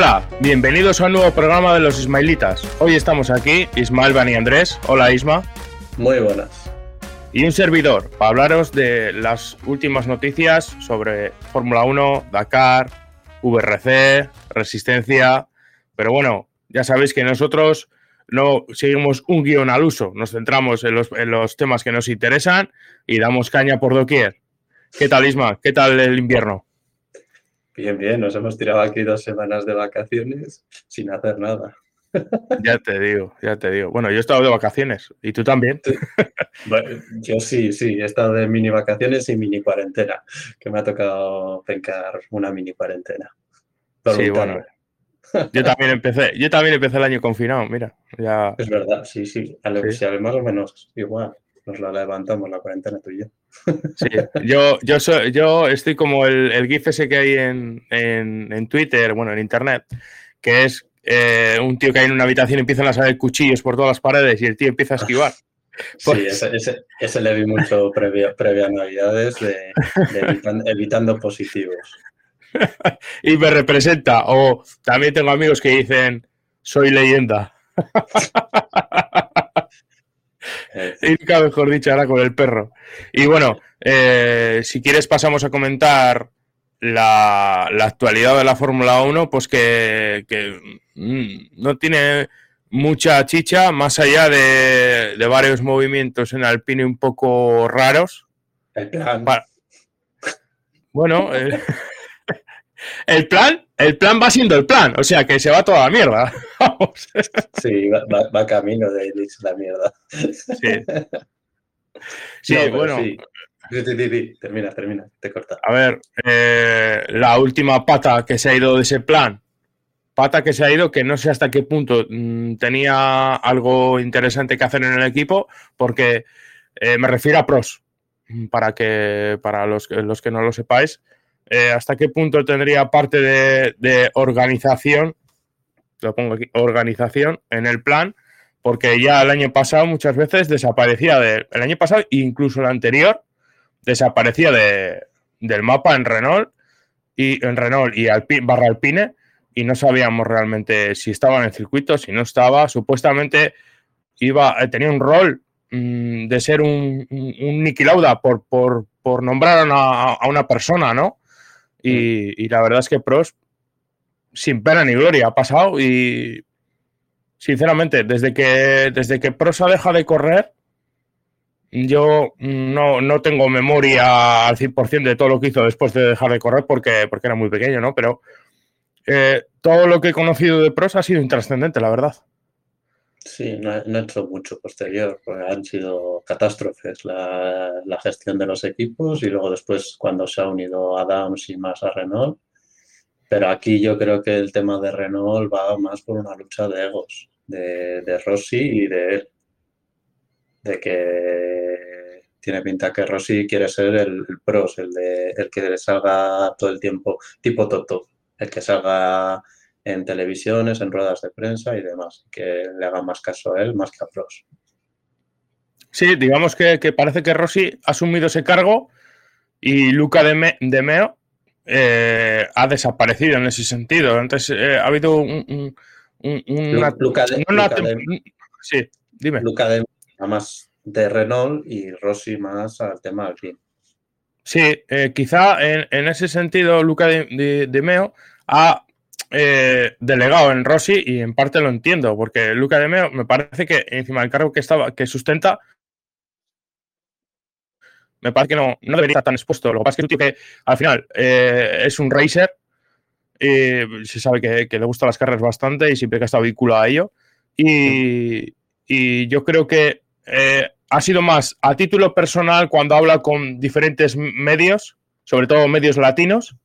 Hola, bienvenidos a un nuevo programa de los Ismailitas. Hoy estamos aquí, Ismael, Van y Andrés. Hola Isma. Muy buenas. Y un servidor para hablaros de las últimas noticias sobre Fórmula 1, Dakar, VRC, Resistencia. Pero bueno, ya sabéis que nosotros no seguimos un guion al uso, nos centramos en los, en los temas que nos interesan y damos caña por doquier. ¿Qué tal Isma? ¿Qué tal el invierno? Bien, bien, nos hemos tirado aquí dos semanas de vacaciones sin hacer nada. Ya te digo, ya te digo. Bueno, yo he estado de vacaciones y tú también. Bueno, yo sí, sí, he estado de mini vacaciones y mini cuarentena, que me ha tocado pencar una mini cuarentena. Sí, bueno. Yo también empecé, yo también empecé el año confinado, mira. Ya... Es verdad, sí, sí. A lo que sea, más o menos igual. Nos la levantamos la cuarentena tú y yo. Sí, yo, yo, soy, yo estoy como el, el GIF ese que hay en, en, en Twitter, bueno, en Internet, que es eh, un tío que hay en una habitación y empiezan a salir cuchillos por todas las paredes y el tío empieza a esquivar. Sí, ese, ese, ese le vi mucho previo, previo a Navidades de, de evitan, evitando positivos. y me representa. O también tengo amigos que dicen, soy leyenda. nunca mejor dicho, ahora con el perro. Y bueno, eh, si quieres pasamos a comentar la, la actualidad de la Fórmula 1, pues que, que mm, no tiene mucha chicha, más allá de, de, varios movimientos en Alpine un poco raros. El plan. Pa bueno, eh, el plan, el plan va siendo el plan, o sea que se va toda la mierda. Vamos. Sí, va, va, va, camino de irse la mierda. Sí. Sí, no, bueno. Sí. Termina, termina, te corta. A ver, eh, la última pata que se ha ido de ese plan, pata que se ha ido, que no sé hasta qué punto mmm, tenía algo interesante que hacer en el equipo, porque eh, me refiero a pros, para que para los, los que no lo sepáis, eh, hasta qué punto tendría parte de, organización, lo pongo aquí, organización en el plan, porque ya el año pasado muchas veces desaparecía de, el año pasado incluso el anterior desaparecía de, del mapa en Renault y en Renault y Alpine, barra Alpine y no sabíamos realmente si estaba en el circuito, si no estaba, supuestamente iba, tenía un rol mmm, de ser un, un, un Niki Lauda por, por, por nombrar a a una persona, ¿no? Y, y, la verdad es que Pros, sin pena ni gloria, ha pasado y sinceramente, desde que, desde que Prosa deja de correr, yo no, no tengo memoria al 100% de todo lo que hizo después de dejar de correr porque, porque era muy pequeño, ¿no? Pero eh, todo lo que he conocido de Prosa ha sido intrascendente, la verdad. Sí, no, no, hecho mucho posterior, han sido catástrofes la, la, gestión de los equipos y luego después cuando se ha unido Adams y más a Renault. Pero aquí yo creo que el tema de Renault va más por una lucha de egos, de, de Rossi y de él. De que tiene pinta que Rossi quiere ser el, el pros, el, de, el que salga todo el tiempo, tipo Toto, el que salga en televisiones, en ruedas de prensa y demás, que le hagan más caso a él más que a Pros. Sí, digamos que, que parece que Rossi ha asumido ese cargo y Luca de, Me, de Meo eh, ha desaparecido en ese sentido. Entonces eh, ha habido un, un, un una, Luca de, una, Luca de, sí, dime. Luca de más de Renault y Rossi más al tema Alpine. Sí, eh, quizá en, en, ese sentido Luca de, de Meo ha eh, delegado en Rossi y en parte lo entiendo, porque Luca de Meo me parece que encima del cargo que estaba, que sustenta, me parece que no, no debería estar tan expuesto. Lo que pasa es que que al final eh, es un racer, y se sabe que, le gustan las carreras bastante y siempre que estado vinculado a ello. Y, y yo creo que eh, ha sido más a título personal cuando habla con diferentes medios, sobre todo medios latinos,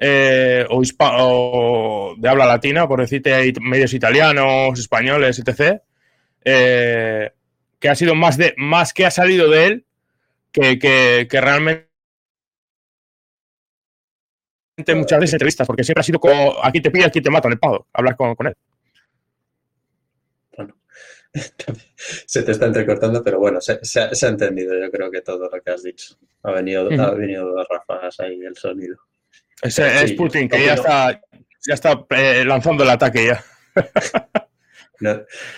eh, o, de habla latina, por decirte, medios italianos, españoles, etc., eh, que ha sido más, de, más que ha salido de él que, que, realmente muchas veces entrevistas, porque siempre ha sido como aquí te pide, aquí te matan el pado, hablar con, con él. Bueno, se te está entrecortando, pero bueno, se, ha entendido yo creo que todo lo que has dicho. Ha venido, ha venido dos ráfagas ahí el sonido. Es, Putin, que ya está, ya está eh, lanzando el ataque ya.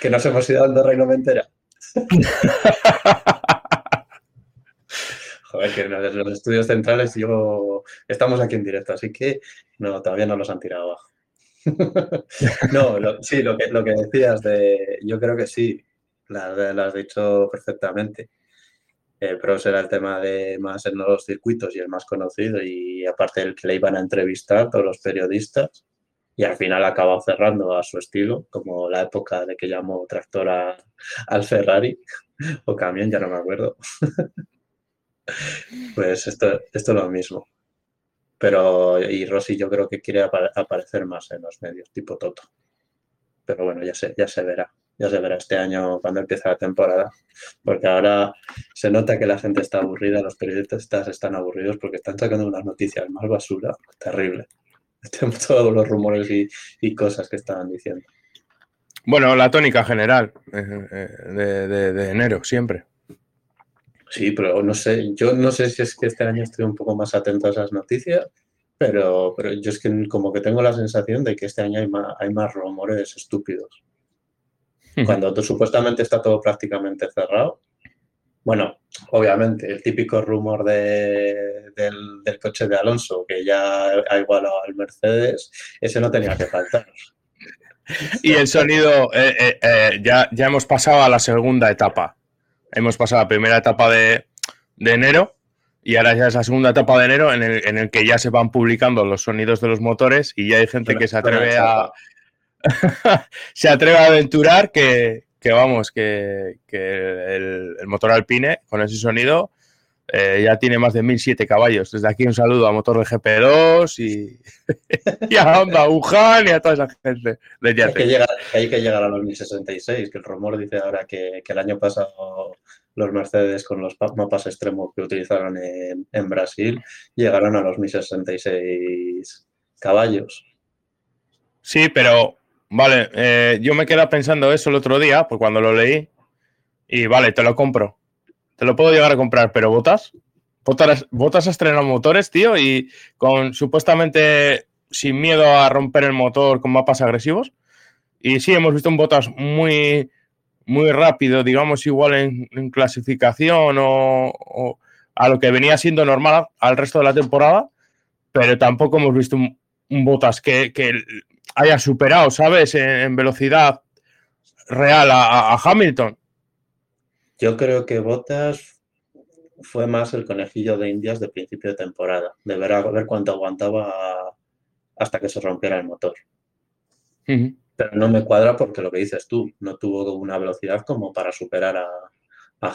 que nos hemos ido dando reino entera. Joder, que en los estudios centrales yo estamos aquí en directo, así que no, todavía no los han tirado abajo. no, sí, lo que, lo que decías de, yo creo que sí, lo has dicho perfectamente. Pero será el tema de más en los circuitos y el más conocido y aparte el que le iban a entrevistar todos los periodistas y al final ha acabado cerrando a su estilo, como la época de que llamó tractor al Ferrari o camión, ya no me acuerdo. pues esto, esto es lo mismo. Pero, y Rossi yo creo que quiere aparecer más en los medios, tipo Toto. Pero bueno, ya se, ya se verá ya se verá este año cuando empiece la temporada, porque ahora se nota que la gente está aburrida, los periodistas están aburridos porque están sacando unas noticias más basura, terrible. Todos los rumores y, cosas que estaban diciendo. Bueno, la tónica general eh, eh, de, enero, siempre. Sí, pero no sé, yo no sé si es que este año estoy un poco más atento a esas noticias, pero, pero yo es que como que tengo la sensación de que este año hay más, hay más rumores estúpidos. Cuando tú, supuestamente está todo prácticamente cerrado. Bueno, obviamente, el típico rumor de, del, coche de Alonso, que ya ha igualado al Mercedes, ese no tenía que faltar. Y el sonido, eh, eh, eh, ya, ya hemos pasado a la segunda etapa. Hemos pasado a la primera etapa de, enero y ahora ya es la segunda etapa de enero en el, en el, que ya se van publicando los sonidos de los motores y ya hay gente que se atreve a, se atreve a aventurar que, vamos, que, el, motor Alpine con ese sonido eh, ya tiene más de 1007 caballos. Desde aquí un saludo a motor de GP2 y, a Honda Wuhan y a toda esa gente. hay, que llegar, hay que llegar a los 1066, que el rumor dice ahora que, el año pasado los Mercedes con los mapas extremos que utilizaron en, en Brasil llegaron a los 1066 caballos. Sí, pero Vale, eh, yo me quedé pensando eso el otro día, pues cuando lo leí. Y vale, te lo compro. Te lo puedo llegar a comprar, pero ¿botas? ¿Botas, botas a motores, tío? Y con supuestamente sin miedo a romper el motor con mapas agresivos. Y sí, hemos visto un Botas muy, muy rápido, digamos, igual en, clasificación o, a lo que venía siendo normal al resto de la temporada, pero tampoco hemos visto un, Botas que haya superado, ¿sabes? En, velocidad real a, Hamilton. Yo creo que Bottas fue más el conejillo de Indias de principio de temporada, de ver, a ver cuánto aguantaba hasta que se rompiera el motor. Pero no me cuadra porque lo que dices tú, no tuvo una velocidad como para superar a,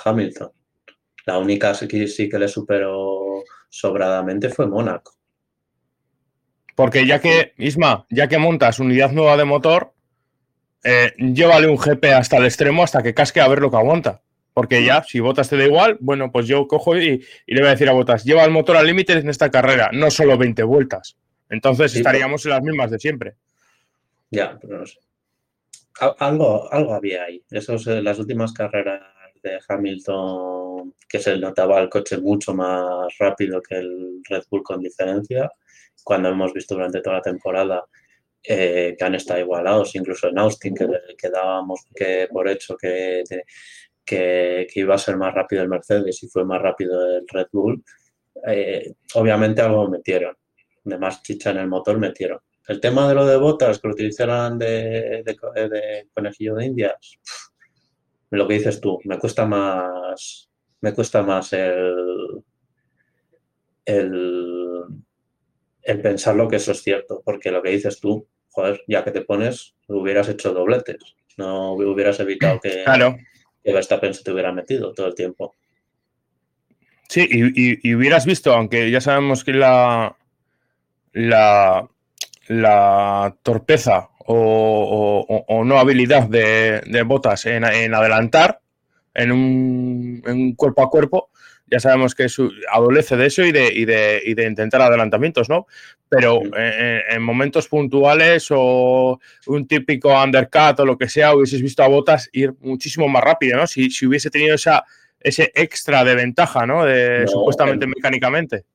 Hamilton. La única que sí que le superó sobradamente fue Mónaco. Porque ya que, Isma, ya que montas unidad nueva de motor, eh, llévale un GP hasta el extremo hasta que casque a ver lo que aguanta. Porque ya, si Botas te da igual, bueno, pues yo cojo y, le voy a decir a Botas, lleva el motor al límite en esta carrera, no solo 20 vueltas. Entonces estaríamos en las mismas de siempre. Ya, pero no sé. Algo, algo había ahí. Esos, eh, las últimas carreras de Hamilton, que se notaba el coche mucho más rápido que el Red Bull con diferencia cuando hemos visto durante toda la temporada eh, que han estado igualados, incluso en Austin, que, dábamos que por hecho que, que, iba a ser más rápido el Mercedes y fue más rápido el Red Bull, eh, obviamente algo metieron, de más chicha en el motor metieron. El tema de lo de botas que utilizaran de, de, conejillo de indias, lo que dices tú, me cuesta más, me cuesta más el, el el pensar lo que eso es cierto, porque lo que dices tú, joder, ya que te pones, hubieras hecho dobletes, no hubieras evitado que, claro. que Verstappen se te hubiera metido todo el tiempo. Sí, y, hubieras visto, aunque ya sabemos que la, la, la torpeza o, no habilidad de, Botas en, adelantar en un, cuerpo a cuerpo. Ya sabemos que adolece de eso y de, y de, intentar adelantamientos, ¿no? Pero en, momentos puntuales o un típico undercut o lo que sea, hubieses visto a Botas ir muchísimo más rápido, ¿no? Si, hubiese tenido esa, ese extra de ventaja, ¿no? De, supuestamente mecánicamente.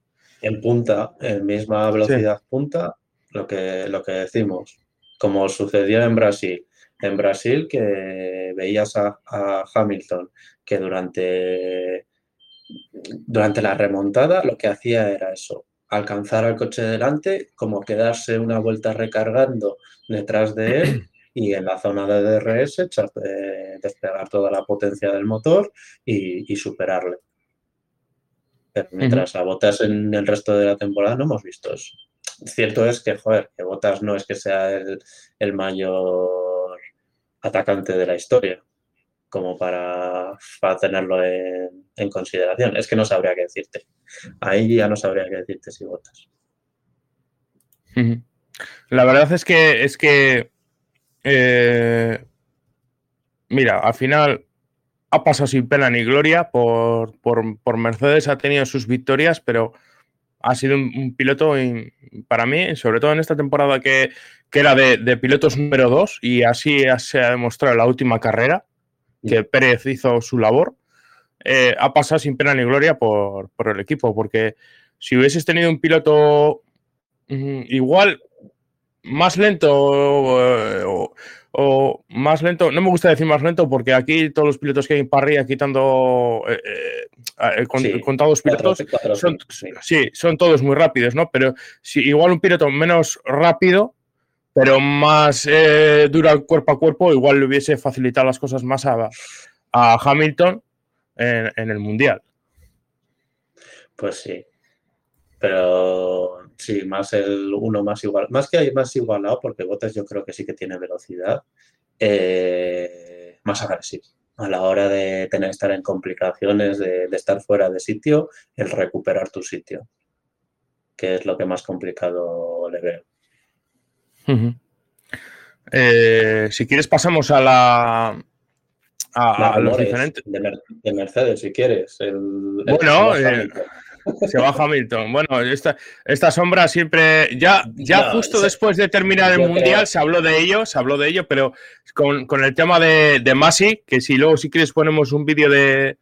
En punta, en misma velocidad punta, lo que, lo que decimos, como sucedió en Brasil. En Brasil que veías a, Hamilton que durante, durante la remontada lo que hacía era eso, alcanzar al coche delante, como quedarse una vuelta recargando detrás de él y en la zona de DRS despegar toda la potencia del motor y, superarle. Pero mientras a botas en el resto de la temporada no hemos visto eso cierto es que, joder, que Botas no es que sea el, mayor atacante de la historia, como para, tenerlo en, consideración. Es que no sabría qué decirte. Ahí ya no sabría qué decirte si Botas. La verdad es que es que eh, mira, al final ha pasado sin pena ni gloria por, por Mercedes, ha tenido sus victorias, pero ha sido un, piloto para mí, sobre todo en esta temporada que, era de, pilotos número dos y así se ha demostrado en la última carrera que Pérez hizo su labor. Eh, ha pasado sin pena ni gloria por, el equipo, porque si hubieses tenido un piloto mm, igual más lento o, o más lento, no me gusta decir más lento porque aquí todos los pilotos que hay en parrilla quitando eh, eh, eh contados pilotos son, sí. son todos muy rápidos, ¿no? Pero si igual un piloto menos rápido, pero más eh, dura cuerpo a cuerpo, igual le hubiese facilitado las cosas más a, Hamilton en, en el Mundial. Pues sí, pero sí, más el uno más igual, más que hay más igualado, porque Botas yo creo que sí que tiene velocidad, eh, más agresivo. A la hora de tener estar en complicaciones, de, estar fuera de sitio, el recuperar tu sitio, que es lo que más complicado le veo. Eh, si quieres pasamos a la, a, los diferentes. De, Mercedes, si quieres. bueno, se va Hamilton. Bueno, esta, esta sombra siempre. Ya, ya justo después de terminar el mundial se habló de ello, se habló de ello, pero con, el tema de, de Masi, que si luego, si quieres, ponemos un vídeo de,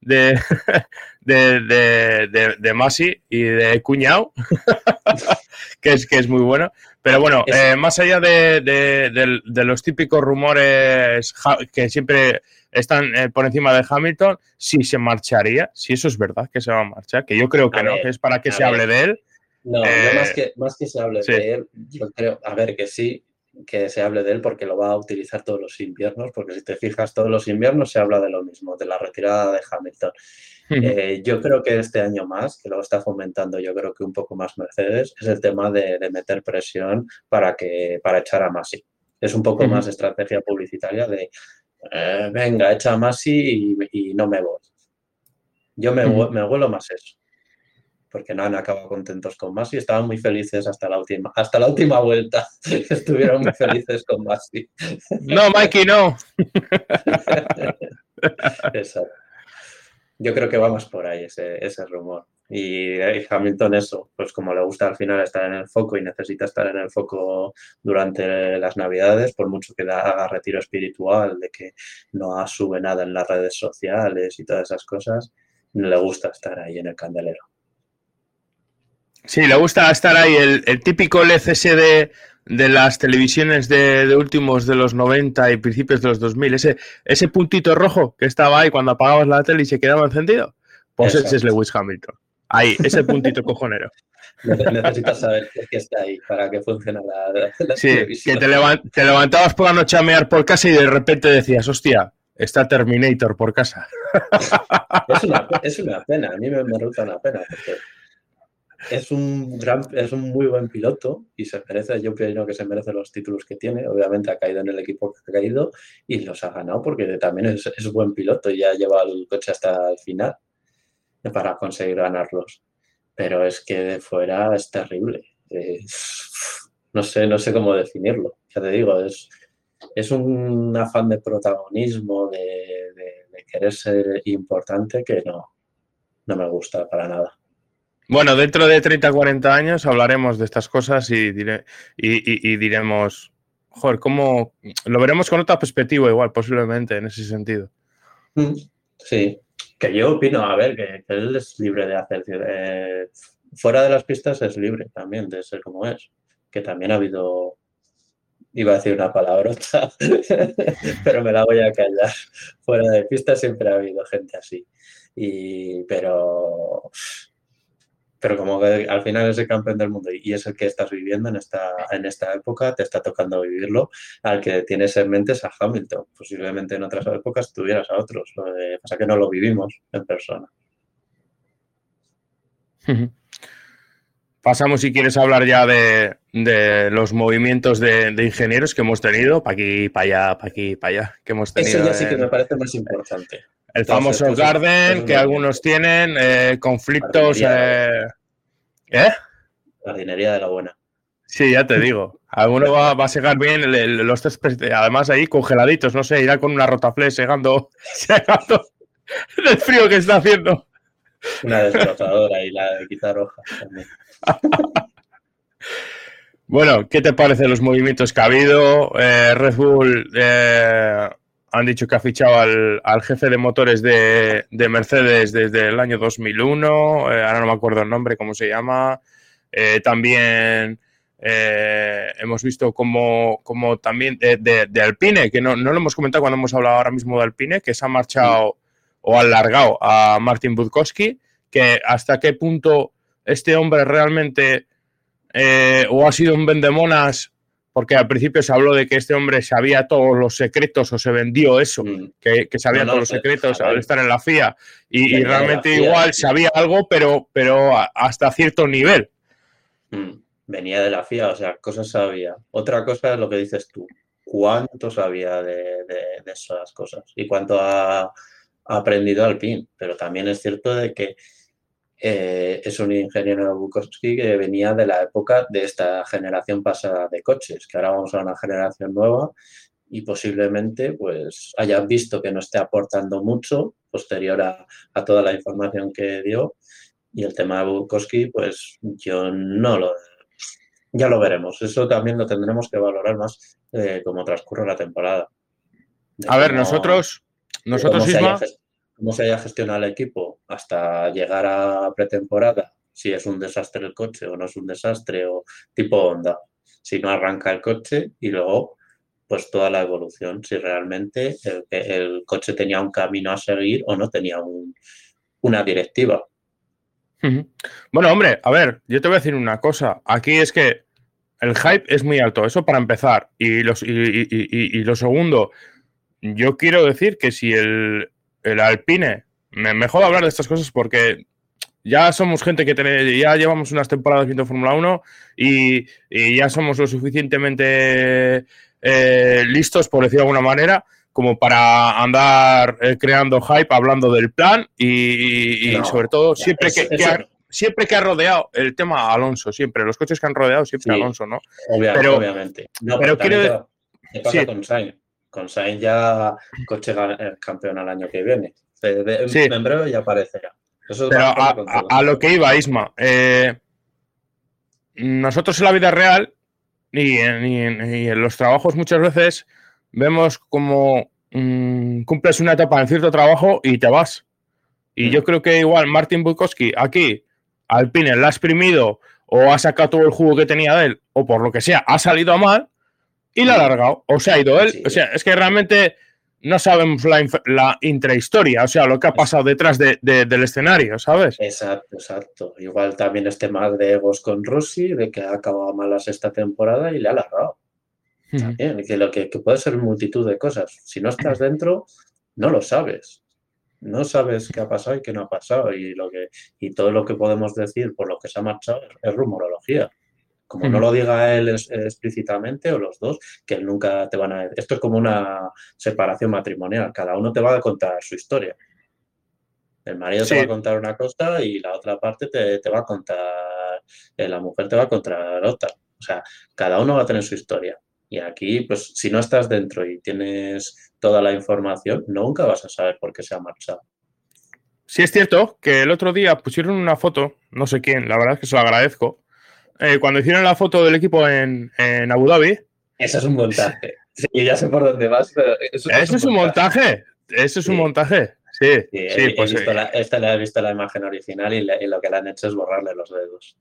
de, de, de, Masi y de Cuñao, que, es, que es muy bueno. Pero bueno, eh, más allá de, los típicos rumores que siempre están eh, por encima de Hamilton, si se marcharía, si eso es verdad que se va a marchar, que yo creo que no, que es para que se hable de él. No, eh, más, que, más que se hable de él, yo creo, a ver, que sí, que se hable de él porque lo va a utilizar todos los inviernos, porque si te fijas, todos los inviernos se habla de lo mismo, de la retirada de Hamilton. Eh, yo creo que este año más, que lo está fomentando yo creo que un poco más Mercedes, es el tema de, meter presión para, que, para echar a Masi. Es un poco más estrategia publicitaria de, eh, venga, echa a Masi y, no me voy. Yo me, me vuelo más eso porque no han acabado contentos con Masi, estaban muy felices hasta la última, hasta la última vuelta. Estuvieron muy felices con Masi. No, Mikey, no. Exacto. Yo creo que vamos por ahí ese, rumor. Y, Hamilton eso, pues como le gusta al final estar en el foco y necesita estar en el foco durante las navidades, por mucho que haga retiro espiritual, de que no sube nada en las redes sociales y todas esas cosas, le gusta estar ahí en el candelero. Sí, le gusta estar ahí, el, típico LCS de, las televisiones de, últimos de los 90 y principios de los 2000, ese, ese puntito rojo que estaba ahí cuando apagabas la tele y se quedaba encendido, pues ese es Lewis Hamilton. Ahí, ese puntito cojonero. Necesitas saber qué está ahí para que funcione la, sí, Que te, te, levantabas por la noche a mear por casa y de repente decías, hostia, está Terminator por casa. Es una, es una pena, a mí me, me resulta una pena. Porque es un gran, es un muy buen piloto y se merece, yo creo que se merece los títulos que tiene. Obviamente ha caído en el equipo que ha caído y los ha ganado porque también es, es buen piloto y ha llevado el coche hasta el final para conseguir ganarlos. Pero es que de fuera es terrible. no sé, no sé cómo definirlo. Ya te digo, es, es un afán de protagonismo, de, de, querer ser importante que no, no me gusta para nada. Bueno, dentro de 30, 40 años hablaremos de estas cosas y, diremos, joder, ¿cómo lo veremos con otra perspectiva igual, posiblemente, en ese sentido? Mm, sí, que yo opino, a ver, que, él es libre de hacer, eh, fuera de las pistas es libre también de ser como es, que también ha habido iba a decir una palabrota, pero me la voy a callar. Fuera de pista siempre ha habido gente así. Y, pero, pero como que al final es el campeón del mundo y es el que estás viviendo en esta, en esta época, te está tocando vivirlo, al que tienes en mente es a Hamilton. Posiblemente en otras épocas tuvieras a otros. Lo de, pasa que no lo vivimos en persona. Pasamos, si quieres, hablar ya de, los movimientos de, ingenieros que hemos tenido, para aquí, para allá, para aquí, para allá, que hemos tenido. Eso ya sí que me parece más importante. El famoso Garden, que algunos tienen, eh, conflictos... Eh, ¿Eh? Jardinería de la buena. Sí, ya te digo. Alguno va, a segar bien los tres, además ahí congeladitos, no sé, irá con una rotaflex segando, segando el frío que está haciendo. Una desbrozadora y la de quitar hojas también. bueno, ¿qué te parecen los movimientos que ha habido? Eh, Red Bull eh, han dicho que ha fichado al, jefe de motores de, Mercedes desde el año 2001, eh, ahora no me acuerdo el nombre, cómo se llama. también hemos visto como, como también de, Alpine, que no, lo hemos comentado cuando hemos hablado ahora mismo de Alpine, que se ha marchado o alargado a Martin Budkowski, que hasta qué punto este hombre realmente eh, o ha sido un vendemonas, porque al principio se habló de que este hombre sabía todos los secretos o se vendió eso, mm. que, sabía todos los secretos al estar en la FIA y, realmente igual sabía algo, pero, pero hasta cierto nivel. Mm. Venía de la FIA, o sea, cosas sabía. Otra cosa es lo que dices tú, cuánto sabía de, esas cosas y cuánto ha, aprendido al PIN, pero también es cierto de que eh, es un ingeniero Bukowski que venía de la época de esta generación pasada de coches, que ahora vamos a una generación nueva y posiblemente pues haya visto que no esté aportando mucho posterior a, toda la información que dio. Y el tema de Bukowski pues yo no lo ya lo veremos. Eso también lo tendremos que valorar más eh, como transcurre la temporada. A ver nosotros nosotros cómo se haya gestionado el equipo hasta llegar a pretemporada, si es un desastre el coche o no es un desastre, o tipo Honda, si no arranca el coche y luego pues toda la evolución, si realmente el, coche tenía un camino a seguir o no tenía una directiva. Bueno, hombre, a ver, yo te voy a decir una cosa. Aquí es que el hype es muy alto, eso para empezar. Y, los, y lo segundo, yo quiero decir que si el, el Alpine. Me, mejor hablar de estas cosas porque ya somos gente que tiene, ya llevamos unas temporadas viendo Fórmula 1 y, ya somos lo suficientemente eh, listos, por decirlo de alguna manera, como para andar eh, creando hype, hablando del plan y, sobre todo siempre que, ha, siempre que ha rodeado el tema Alonso, siempre, los coches que han rodeado siempre Alonso, ¿no? Obviamente, pero, quiero... con Sainz? con Sainz ya coche campeón al año que viene. En breve ya aparecerá. Pero a, lo que iba, Isma, eh, nosotros en la vida real y en, los trabajos muchas veces vemos como mm, cumples una etapa en cierto trabajo y te vas. Y yo mm. creo que igual Martin Bukowski aquí, Alpine, la ha exprimido o ha sacado todo el jugo que tenía de él, o por lo que sea, ha salido mal y la ha alargado. O se ha ido él. O sea, es que realmente no sabemos la, intrahistoria, o sea, lo que ha pasado detrás del escenario, ¿sabes? Exacto, exacto. Igual también este mal de egos con Rossi, de que ha acabado malas esta temporada y le ha alargado. También, que, lo que, puede ser multitud de cosas. Si no estás dentro, no lo sabes. No sabes qué ha pasado y qué no ha pasado. Y, lo que, y todo lo que podemos decir por lo que se ha marchado es rumorología. Como no lo diga él explícitamente o los dos, que él nunca te van a... Esto es como una separación matrimonial, cada uno te va a contar su historia. El marido te va a contar una cosa y la otra parte te, va a contar eh, la mujer te va a contra la otra. O sea, cada uno va a tener su historia. Y aquí, pues, si no estás dentro y tienes toda la información, nunca vas a saber por qué se ha marchado. Sí, es cierto que el otro día pusieron una foto, no sé quién, la verdad es que se lo agradezco. Eh, cuando hicieron la foto del equipo en, en Abu Dhabi. Eso es un montaje. Sí, ya sé por dónde vas, pero. Eso, es un montaje. Eso es un montaje. Sí, sí, pues. esta le he visto la imagen original y, lo que le han hecho es borrarle los dedos.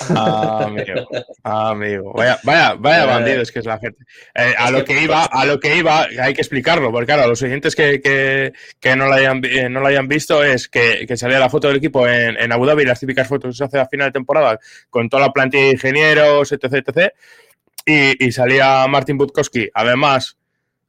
Ah, amigo, ah, amigo. Vaya, vaya, vaya bandidos que es la gente. Eh, a lo que, iba, a lo que iba, hay que explicarlo, porque claro, a los oyentes que, que, que no, lo hayan, eh, no lo hayan visto es que, que, salía la foto del equipo en, en Abu Dhabi, las típicas fotos que se hace a final de temporada, con toda la plantilla de ingenieros, etc, etc. Y, y salía Martin Butkowski, además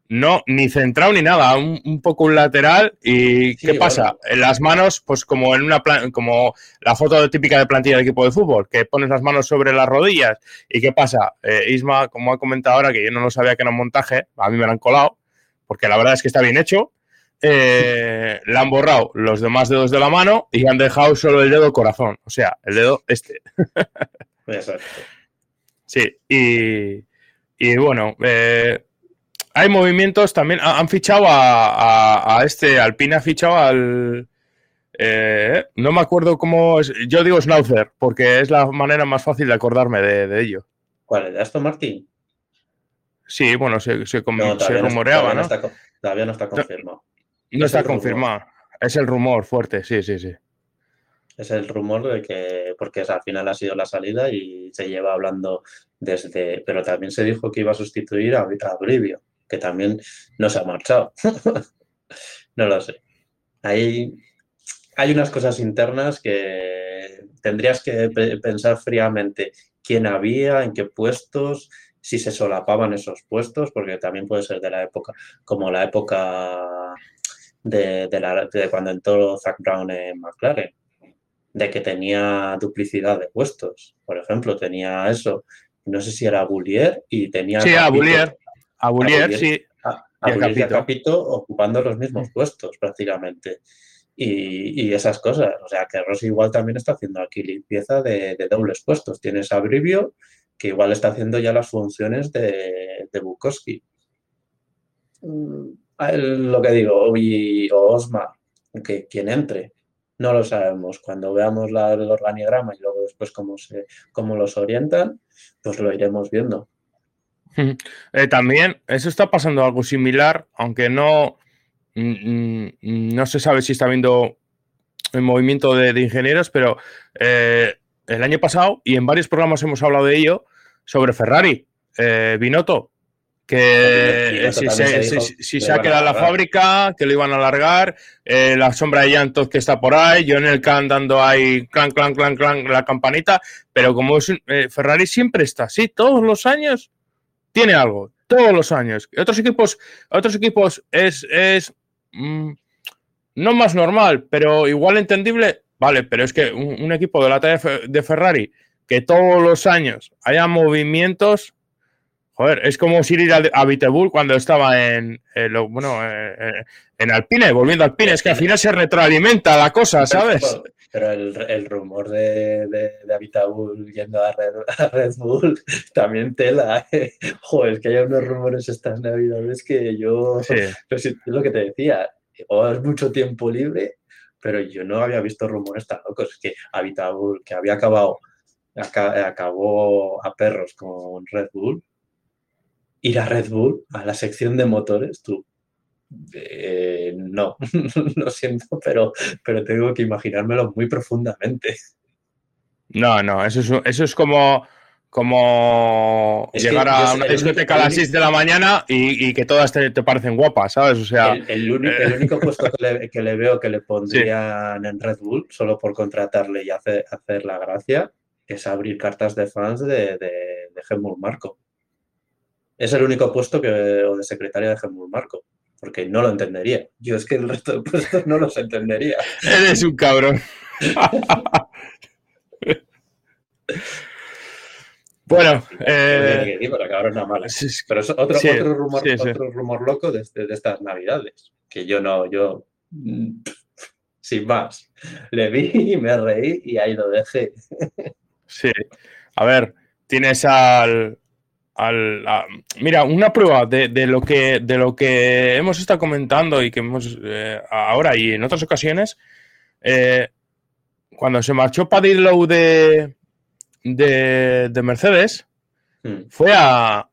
no, ni centrado ni nada, un, poco un lateral. ¿Y qué pasa? En las manos, pues como en una como la foto típica de plantilla de equipo de fútbol, que pones las manos sobre las rodillas. ¿Y qué pasa? Eh, Isma, como ha comentado ahora, que yo no lo sabía que era un montaje, a mí me lo han colado, porque la verdad es que está bien hecho. Eh, le han borrado los demás dedos de la mano y han dejado solo el dedo corazón, o sea, el dedo este. Exacto. Sí, y, y bueno, eh, hay movimientos también. Han fichado a, este, Alpine ha fichado al. Eh, no me acuerdo cómo. Es, yo digo Schnauzer, porque es la manera más fácil de acordarme de, ello. ¿Cuál? ¿De Aston Martin? Sí, bueno, se, se, rumoreaba, no, todavía no está confirmado. No, está confirmado. Es el rumor fuerte, sí, sí, sí. Es el rumor de que, porque al final ha sido la salida y se lleva hablando desde, pero también se dijo que iba a sustituir a, a Brivio que también no se ha marchado. no lo sé. Hay, hay unas cosas internas que tendrías que pensar fríamente quién había, en qué puestos, si se solapaban esos puestos, porque también puede ser de la época, como la época de, la, de cuando entró Zach Brown en McLaren, de que tenía duplicidad de puestos. Por ejemplo, tenía eso, no sé si era Boulier y tenía... Sí, a Boulier. A Bullier, sí. A, Capito. ocupando los mismos puestos prácticamente. Y, esas cosas. O sea, que Rossi igual también está haciendo aquí limpieza de, dobles puestos. Tienes a Brivio, que igual está haciendo ya las funciones de, de Bukowski. Mm, lo que digo, o Osma, que quien entre, no lo sabemos. Cuando veamos la, el organigrama y luego después cómo, se, cómo los orientan, pues lo iremos viendo. Eh, también, eso está pasando algo similar, aunque no, mm, mm, no se sabe si está habiendo el movimiento de, ingenieros, pero eh, el año pasado, y en varios programas hemos hablado de ello, sobre Ferrari, eh, Binotto, que si, se, ha quedado la fábrica, que lo iban a alargar, la sombra de llantos que está por ahí, John el Khan dando ahí clan, clan, clan, clan, la campanita, pero como es, Ferrari siempre está así, todos los años tiene algo, todos los años. Otros equipos, otros equipos es, es mm, no más normal, pero igual entendible, vale, pero es que un, equipo de la talla de Ferrari que todos los años haya movimientos, joder, es como si ir a, Vitebull cuando estaba en, bueno, en Alpine, volviendo a Alpine, es que al final se retroalimenta la cosa, ¿sabes? Pero el, rumor de, de, de yendo a Red, Bull también tela. ¿eh? Joder, es que hay unos rumores estas navidades que yo. es lo que te decía. O es mucho tiempo libre, pero yo no había visto rumores tan locos. Es que Habitabull, que había acabado, acabó a perros con Red Bull, ir a Red Bull, a la sección de motores, tú eh, no, lo siento, pero, pero tengo que imaginármelo muy profundamente. No, no, eso es, eso es como, como llegar a una discoteca a las 6 de la mañana y, que todas te, parecen guapas, ¿sabes? O sea, el, único, puesto que le, veo que le pondrían en Red Bull, solo por contratarle y hacer, hacer la gracia, es abrir cartas de fans de, de, de Marco. Es el único puesto que, o de secretaria de Helmut Marco porque no lo entendería. Yo es que el resto de puestos no los entendería. Eres un cabrón. bueno, eh... Pero es otro, otro, rumor, otro rumor loco de, de, estas navidades, que yo no, yo sin más. Le vi y me reí y ahí lo dejé. Sí. A ver, tienes al. Al mira, una prueba de, lo que, de lo que hemos estado comentando y que hemos eh, ahora y en otras ocasiones. Eh, cuando se marchó Paddy Lowe de, de, Mercedes, hmm. fue a,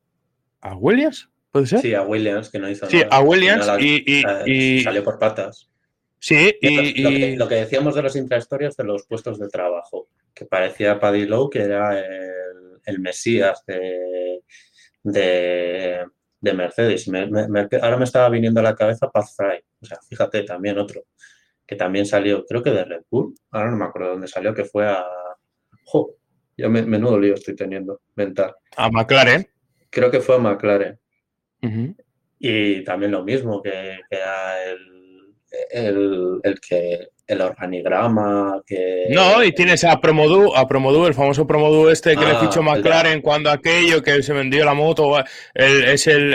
a Williams, ¿puede ser? Sí, a Williams, que no hizo sí, a Williams y, y, Salió por patas. Sí, y, lo, que, decíamos de las intrahistorias de los puestos de trabajo, que parecía Paddy Lowe que era el, mesías de, de, Mercedes. ahora me estaba viniendo a la cabeza Paz Fry, o sea, fíjate, también otro, que también salió, creo que de Red Bull, ahora no me acuerdo dónde salió, que fue a... Jo, yo menudo lío estoy teniendo mental. A McLaren. Creo que fue a McLaren. Y también lo mismo, que, que era el el, el, que el organigrama que no y tienes a Promodu a Promodu el famoso Promodu este que le ah, fichó McLaren cuando aquello que se vendió la moto es el,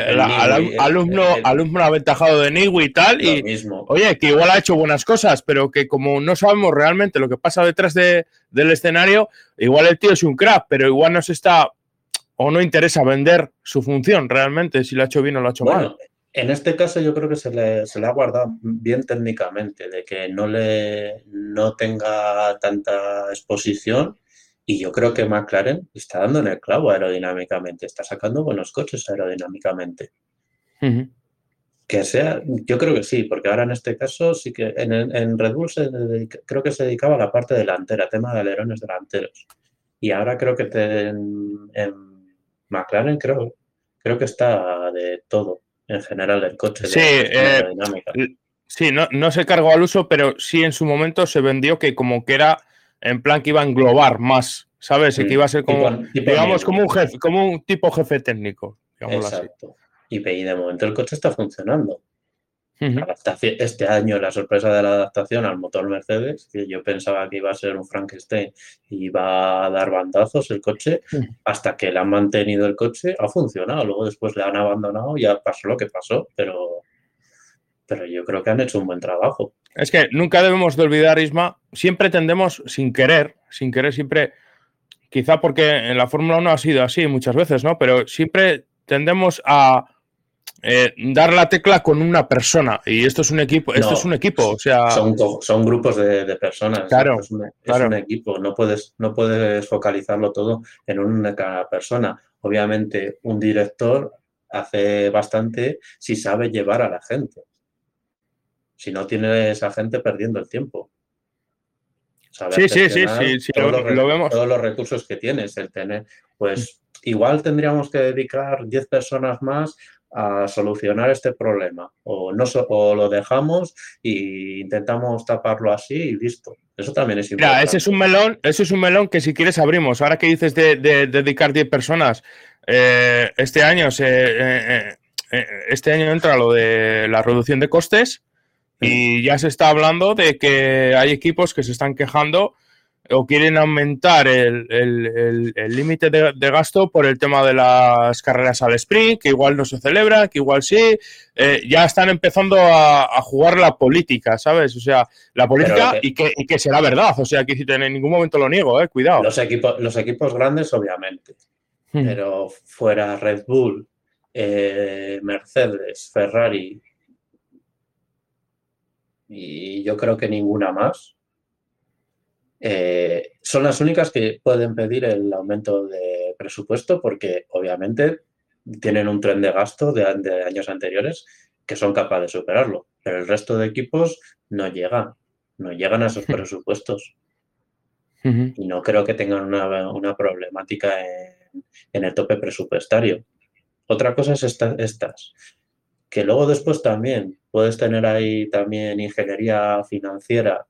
alumno alumno aventajado de Niwi y tal y oye que igual ha hecho buenas cosas pero que como no sabemos realmente lo que pasa detrás de, del escenario igual el tío es un crack pero igual no se está o no interesa vender su función realmente si lo ha hecho bien o lo ha hecho mal en este caso yo creo que se le, se le, ha guardado bien técnicamente, de que no, le, no tenga tanta exposición y yo creo que McLaren está dando en el clavo aerodinámicamente, está sacando buenos coches aerodinámicamente. Que sea, yo creo que sí, porque ahora en este caso sí que en, en Red Bull se creo que se dedicaba a la parte delantera, tema de alerones delanteros. Y ahora creo que en, en McLaren creo, creo que está de todo en general el coche. Sí, eh, sí no, no se cargó al uso, pero sí en su momento se vendió que como que era en plan que iba a englobar más, ¿sabes? Y que iba a ser como, digamos, como un, jefe, como un tipo jefe técnico. Exacto. Y, de momento el coche está funcionando. Este año la sorpresa de la adaptación al motor Mercedes, que yo pensaba que iba a ser un Frankenstein y iba a dar bandazos el coche, hasta que le han mantenido el coche, ha funcionado. Luego después le han abandonado y ya pasó lo que pasó, pero, pero yo creo que han hecho un buen trabajo. Es que nunca debemos de olvidar, Isma, siempre tendemos sin querer, sin querer siempre, quizá porque en la Fórmula 1 ha sido así muchas veces, ¿no? Pero siempre tendemos a eh, dar la tecla con una persona y esto es un equipo, esto es un equipo, o sea... Son, son grupos de, personas, claro, es, un, equipo, no puedes, no puedes focalizarlo todo en una persona. Obviamente un director hace bastante si sabe llevar a la gente. Si no tiene esa gente perdiendo el tiempo. sí, sí, sí, sí, todos, lo, los, vemos. todos los recursos que tienes, el tener, pues igual tendríamos que dedicar 10 personas más a solucionar este problema. O, no, o lo dejamos e intentamos taparlo así y listo. Eso también es importante. ese es un melón, ese es un melón que si quieres abrimos. Ahora que dices de, dedicar 10 personas, eh, este año se, eh, eh, este año entra lo de la reducción de costes y ya se está hablando de que hay equipos que se están quejando o quieren aumentar el límite de, gasto por el tema de las carreras al sprint, que igual no se celebra, que igual sí, eh, ya están empezando a, jugar la política, ¿sabes? O sea, la política y, que, y, que, será verdad, o sea, que en ningún momento lo niego, ¿eh? Cuidado. Los equipos, los equipos grandes, obviamente, hmm. pero fuera Red Bull, eh, Mercedes, Ferrari y yo creo que ninguna más eh, son las únicas que pueden pedir el aumento de presupuesto porque obviamente tienen un tren de gasto de, años anteriores que son capaces de superarlo, pero el resto de equipos no llegan, no llegan a esos presupuestos. Y no creo que tengan una, problemática en, el tope presupuestario. Otra cosa es estas, que luego después también puedes tener ahí también ingeniería financiera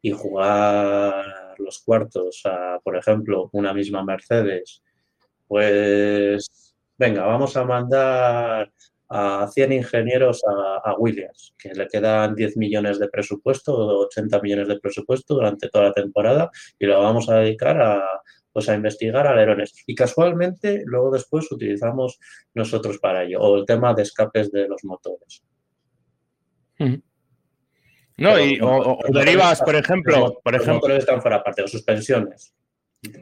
y jugar los cuartos a, por ejemplo, una misma Mercedes, pues venga, vamos a mandar a 100 ingenieros a, Williams, que le quedan 10 millones de presupuesto, 80 millones de presupuesto durante toda la temporada y lo vamos a dedicar a, pues a investigar alerones. Y casualmente luego después utilizamos nosotros para ello, o el tema de escapes de los motores. No, y, o, derivas, por ejemplo, por ejemplo. están fuera parte, o suspensiones.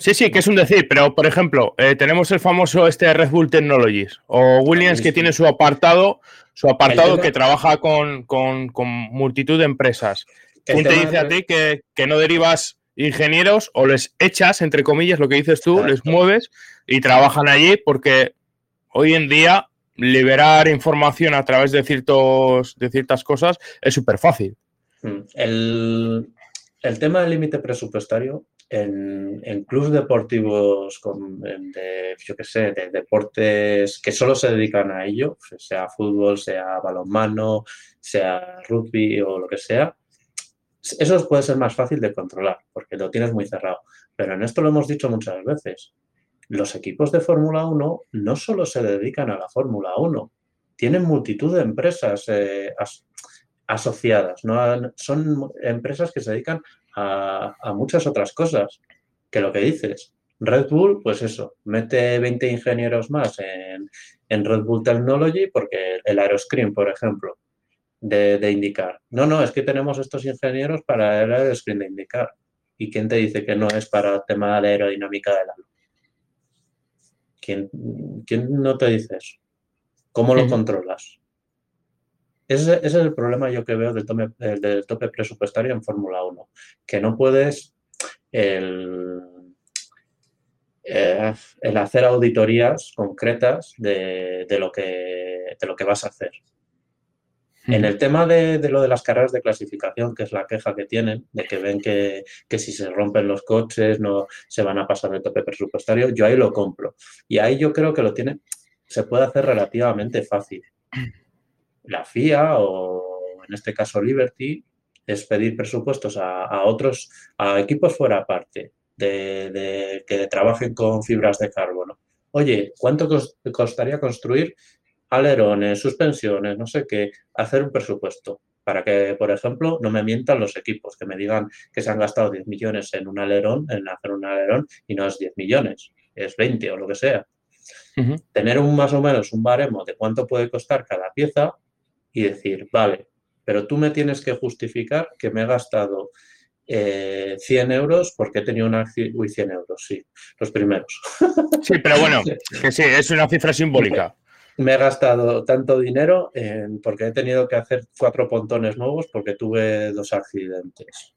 Sí, sí, que es un decir, pero por ejemplo, eh, tenemos el famoso este Red Bull Technologies o Williams que tiene su apartado, su apartado que trabaja con, multitud de empresas. ¿Quién te dice a ti que, no derivas ingenieros o les echas, entre comillas, lo que dices tú, les mueves y trabajan allí porque hoy en día liberar información a través de, ciertos, de ciertas cosas es súper fácil. Mm, el, el tema del límite presupuestario en, en clubes deportivos con, yo qué sé, de deportes que solo se dedican a ello, sea fútbol, sea balonmano, sea rugby o lo que sea, eso puede ser más fácil de controlar porque lo tienes muy cerrado. Pero en esto lo hemos dicho muchas veces. Los equipos de Fórmula 1 no solo se dedican a la Fórmula 1, tienen multitud de empresas eh, asociadas, ¿no? son empresas que se dedican a, muchas otras cosas. Que lo que dices, Red Bull, pues eso, mete 20 ingenieros más en, Red Bull Technology porque el Aeroscreen, por ejemplo, de, indicar. No, no, es que tenemos estos ingenieros para el Aeroscreen de indicar. ¿Y quién te dice que no es para el tema de aerodinámica del avión? ¿Quién, ¿Quién, no te dice eso? ¿Cómo lo controlas? Ese, es el problema yo que veo del tope, del tope presupuestario en Fórmula 1, que no puedes el, eh, el hacer auditorías concretas de, lo que, de lo que vas a hacer. En el tema de, lo de las carreras de clasificación, que es la queja que tienen, de que ven que, que, si se rompen los coches no se van a pasar el tope presupuestario, yo ahí lo compro. Y ahí yo creo que lo tiene, se puede hacer relativamente fácil la FIA o en este caso Liberty es pedir presupuestos a, otros, a equipos fuera aparte, de, que trabajen con fibras de carbono. Oye, ¿cuánto costaría construir alerones, suspensiones, no sé qué, hacer un presupuesto? Para que, por ejemplo, no me mientan los equipos, que me digan que se han gastado 10 millones en un alerón, en hacer un alerón, y no es 10 millones, es 20 o lo que sea. Tener un más o menos un baremo de cuánto puede costar cada pieza y decir, vale, pero tú me tienes que justificar que me he gastado 100 eh, euros porque he tenido una... Uy, 100 euros, sí, los primeros. Sí, pero bueno, que sí, es una cifra simbólica. Me he gastado tanto dinero en, porque he tenido que hacer cuatro pontones nuevos porque tuve dos accidentes.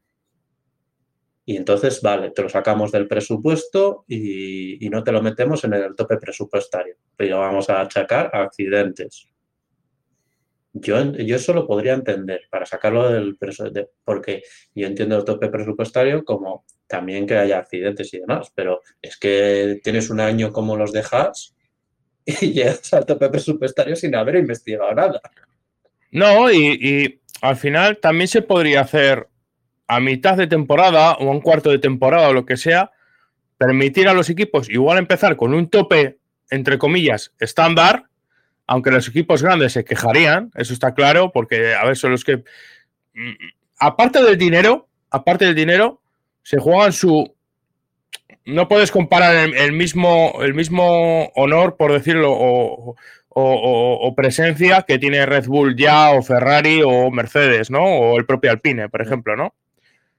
Y entonces, vale, te lo sacamos del presupuesto y, y no te lo metemos en el tope presupuestario. Pero vamos a achacar a accidentes. Yo, yo eso lo podría entender para sacarlo del presupuesto, porque yo entiendo el tope presupuestario como también que haya accidentes y demás, pero es que tienes un año como los dejas y llegas al tope presupuestario sin haber investigado nada. No, y, y al final también se podría hacer a mitad de temporada o a un cuarto de temporada o lo que sea, permitir a los equipos igual empezar con un tope, entre comillas, estándar aunque los equipos grandes se quejarían, eso está claro, porque a ver, son los que, mm, aparte del dinero, aparte del dinero, se juegan su... No puedes comparar el, mismo, el mismo honor, por decirlo, o, presencia que tiene Red Bull ya, o Ferrari, o Mercedes, ¿no? O el propio Alpine, por ejemplo, ¿no?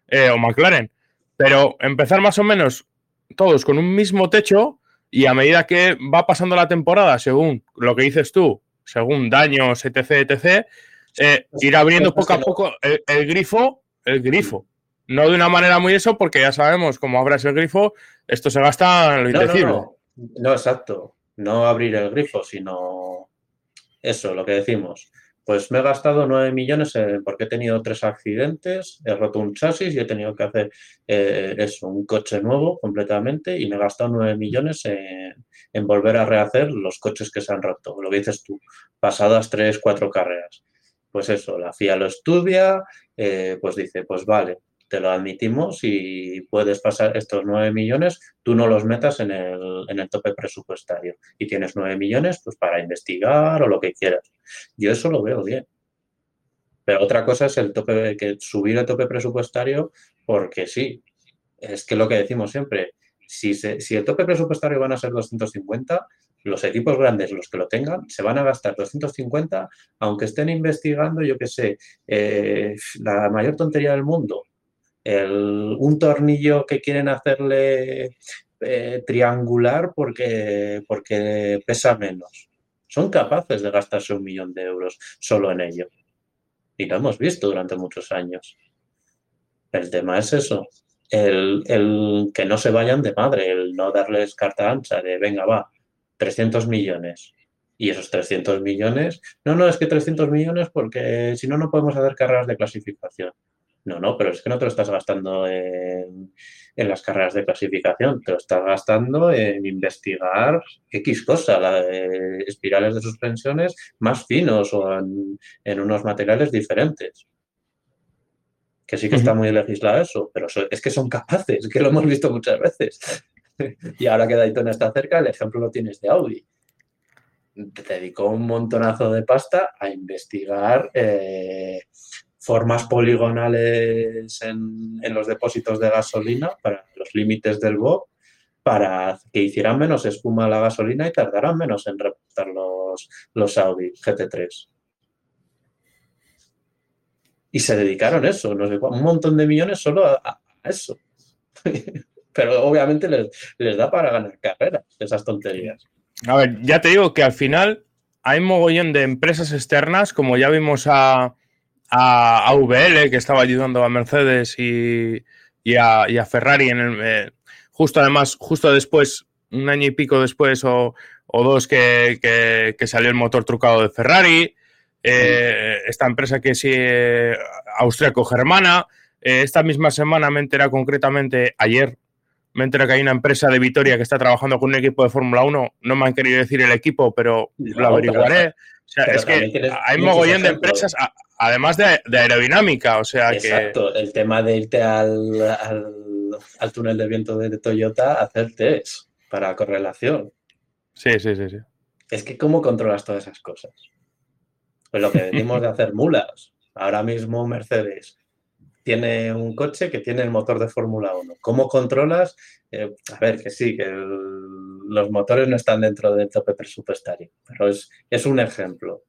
Eh, o McLaren. Pero empezar más o menos todos con un mismo techo y a medida que va pasando la temporada, según lo que dices tú, según daños, etc., etc., eh, ir abriendo poco a poco el, grifo, el grifo. No de una manera muy eso, porque ya sabemos, cómo abras el grifo, esto se gasta en lo indecible. No, no, exacto. No abrir el grifo, sino eso, lo que decimos. Pues me he gastado 9 millones porque he tenido tres accidentes, he roto un chasis y he tenido que hacer eh, eso, un coche nuevo completamente y me he gastado 9 millones en, volver a rehacer los coches que se han roto. Lo que dices tú, pasadas 3, 4 carreras. Pues eso, la FIA lo estudia, eh, pues dice, pues vale, te lo admitimos y puedes pasar estos 9 millones, tú no los metas en el, en el tope presupuestario y tienes 9 millones pues para investigar o lo que quieras. Yo eso lo veo bien. Pero otra cosa es el tope, que subir el tope presupuestario porque sí, es que lo que decimos siempre, si, si el tope presupuestario van a ser 250, los equipos grandes, los que lo tengan, se van a gastar 250, aunque estén investigando, yo qué sé, eh, la mayor tontería del mundo, un tornillo que quieren hacerle eh, triangular porque, porque pesa menos. Son capaces de gastarse un millón de euros solo en ello. Y lo hemos visto durante muchos años. El tema es eso, el, el, que no se vayan de madre, el no darles carta ancha de venga, va, 300 millones. Y esos 300 millones, no, no, es que 300 millones porque si no, no podemos hacer carreras de clasificación. No, no, pero es que no te lo estás gastando en, en las carreras de clasificación, te lo estás gastando en investigar X cosa, la, espirales de suspensiones más finos o en, en unos materiales diferentes que sí que está muy legislado eso, pero es que son capaces, que lo hemos visto muchas veces. y ahora que Daytona está cerca, el ejemplo lo tienes de Audi. Te dedicó un montonazo de pasta a investigar eh, formas poligonales en, los depósitos de gasolina para los límites del BOC para que hicieran menos espuma la gasolina y tardaran menos en reportar los, los Audi GT3 y se dedicaron eso, no un montón de millones solo a, eso. Pero obviamente les, da para ganar carreras, esas tonterías. A ver, ya te digo que al final hay mogollón de empresas externas, como ya vimos a, a, VL, que estaba ayudando a Mercedes y, a, Ferrari en el, eh, justo además, justo después, un año y pico después o, dos que, que, salió el motor trucado de Ferrari. Eh, esta empresa que es eh, austriaco-germana. Esta misma semana me entera concretamente, ayer, me entera que hay una empresa de Vitoria que está trabajando con un equipo de Fórmula 1. No me han querido decir el equipo, pero lo averiguaré. O sea, es que hay mogollón de empresas, además de, aerodinámica. O sea Exacto, el tema de irte al, al, túnel de viento de, Toyota a hacer test para correlación. Sí, sí, sí, sí. Es que, ¿cómo controlas todas esas cosas? Pues lo que venimos de hacer mulas. Ahora mismo Mercedes tiene un coche que tiene el motor de Fórmula 1. ¿Cómo controlas? Eh, a ver, que sí, que los motores no están dentro del tope presupuestario, pero es, es un ejemplo.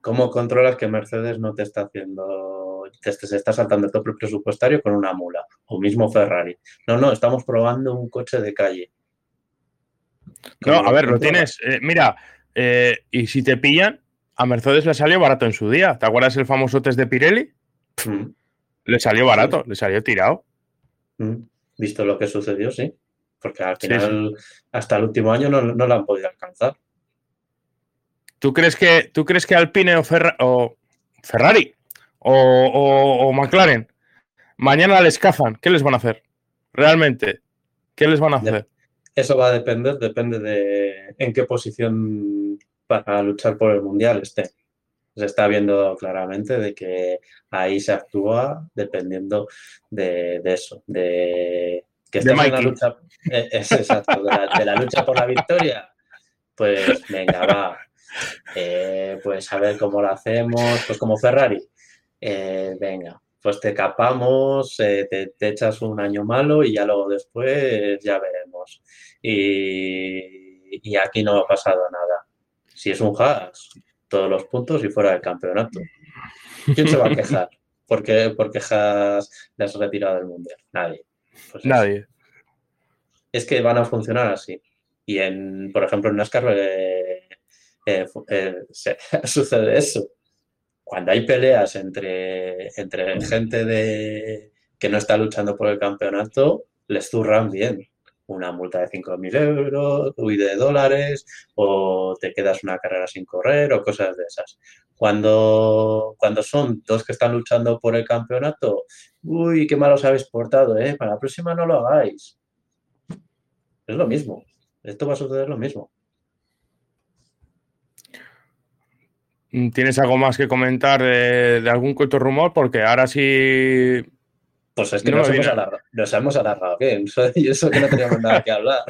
¿Cómo controlas que Mercedes no te está haciendo, te, se está saltando el tope presupuestario con una mula? O mismo Ferrari. No, no, estamos probando un coche de calle. No, a ver, lo tienes. Eh, mira, eh, y si te pillan, a Mercedes le salió barato en su día. ¿Te acuerdas el famoso test de Pirelli? Mm. Le salió barato, le salió tirado. Mm. Visto lo que sucedió, sí. Porque al final, hasta el último año no, no lo han podido alcanzar. ¿Tú crees que, ¿tú crees que Alpine o, Ferrari o, McLaren mañana les cazan? ¿Qué les van a hacer? Realmente, ¿qué les van a hacer? Eso va a depender, depende de en qué posición para luchar por el Mundial esté. Se está viendo claramente de que ahí se actúa dependiendo de, eso, de que esté en la lucha, eh, es exacto, de la, lucha por la victoria. Pues venga, va. Eh, pues a ver cómo lo hacemos, pues como Ferrari. Eh, venga, pues te capamos, te, te, echas un año malo y ya luego después ya veremos. Y, y aquí no ha pasado nada. Si es un Haas, todos los puntos y fuera del campeonato. ¿Quién se va a quejar? ¿Por qué, porque Haas le has retirado del Mundial? Nadie. Pues Nadie. Es, que van a funcionar así. Y, en, por ejemplo, en NASCAR eh, eh, eh, sucede eso. Cuando hay peleas entre, entre gente de, que no está luchando por el campeonato, les zurran bien una multa de 5.000 euros, y de dólares, o te quedas una carrera sin correr, o cosas de esas. Cuando, cuando son dos que están luchando por el campeonato, uy, qué mal os habéis portado, ¿eh? Para la próxima no lo hagáis. Es lo mismo. Esto va a suceder lo mismo. ¿Tienes algo más que comentar de, de algún corto rumor? Porque ahora sí pues es que nos, hemos alargado, ¿qué? Y eso que no teníamos nada que hablar.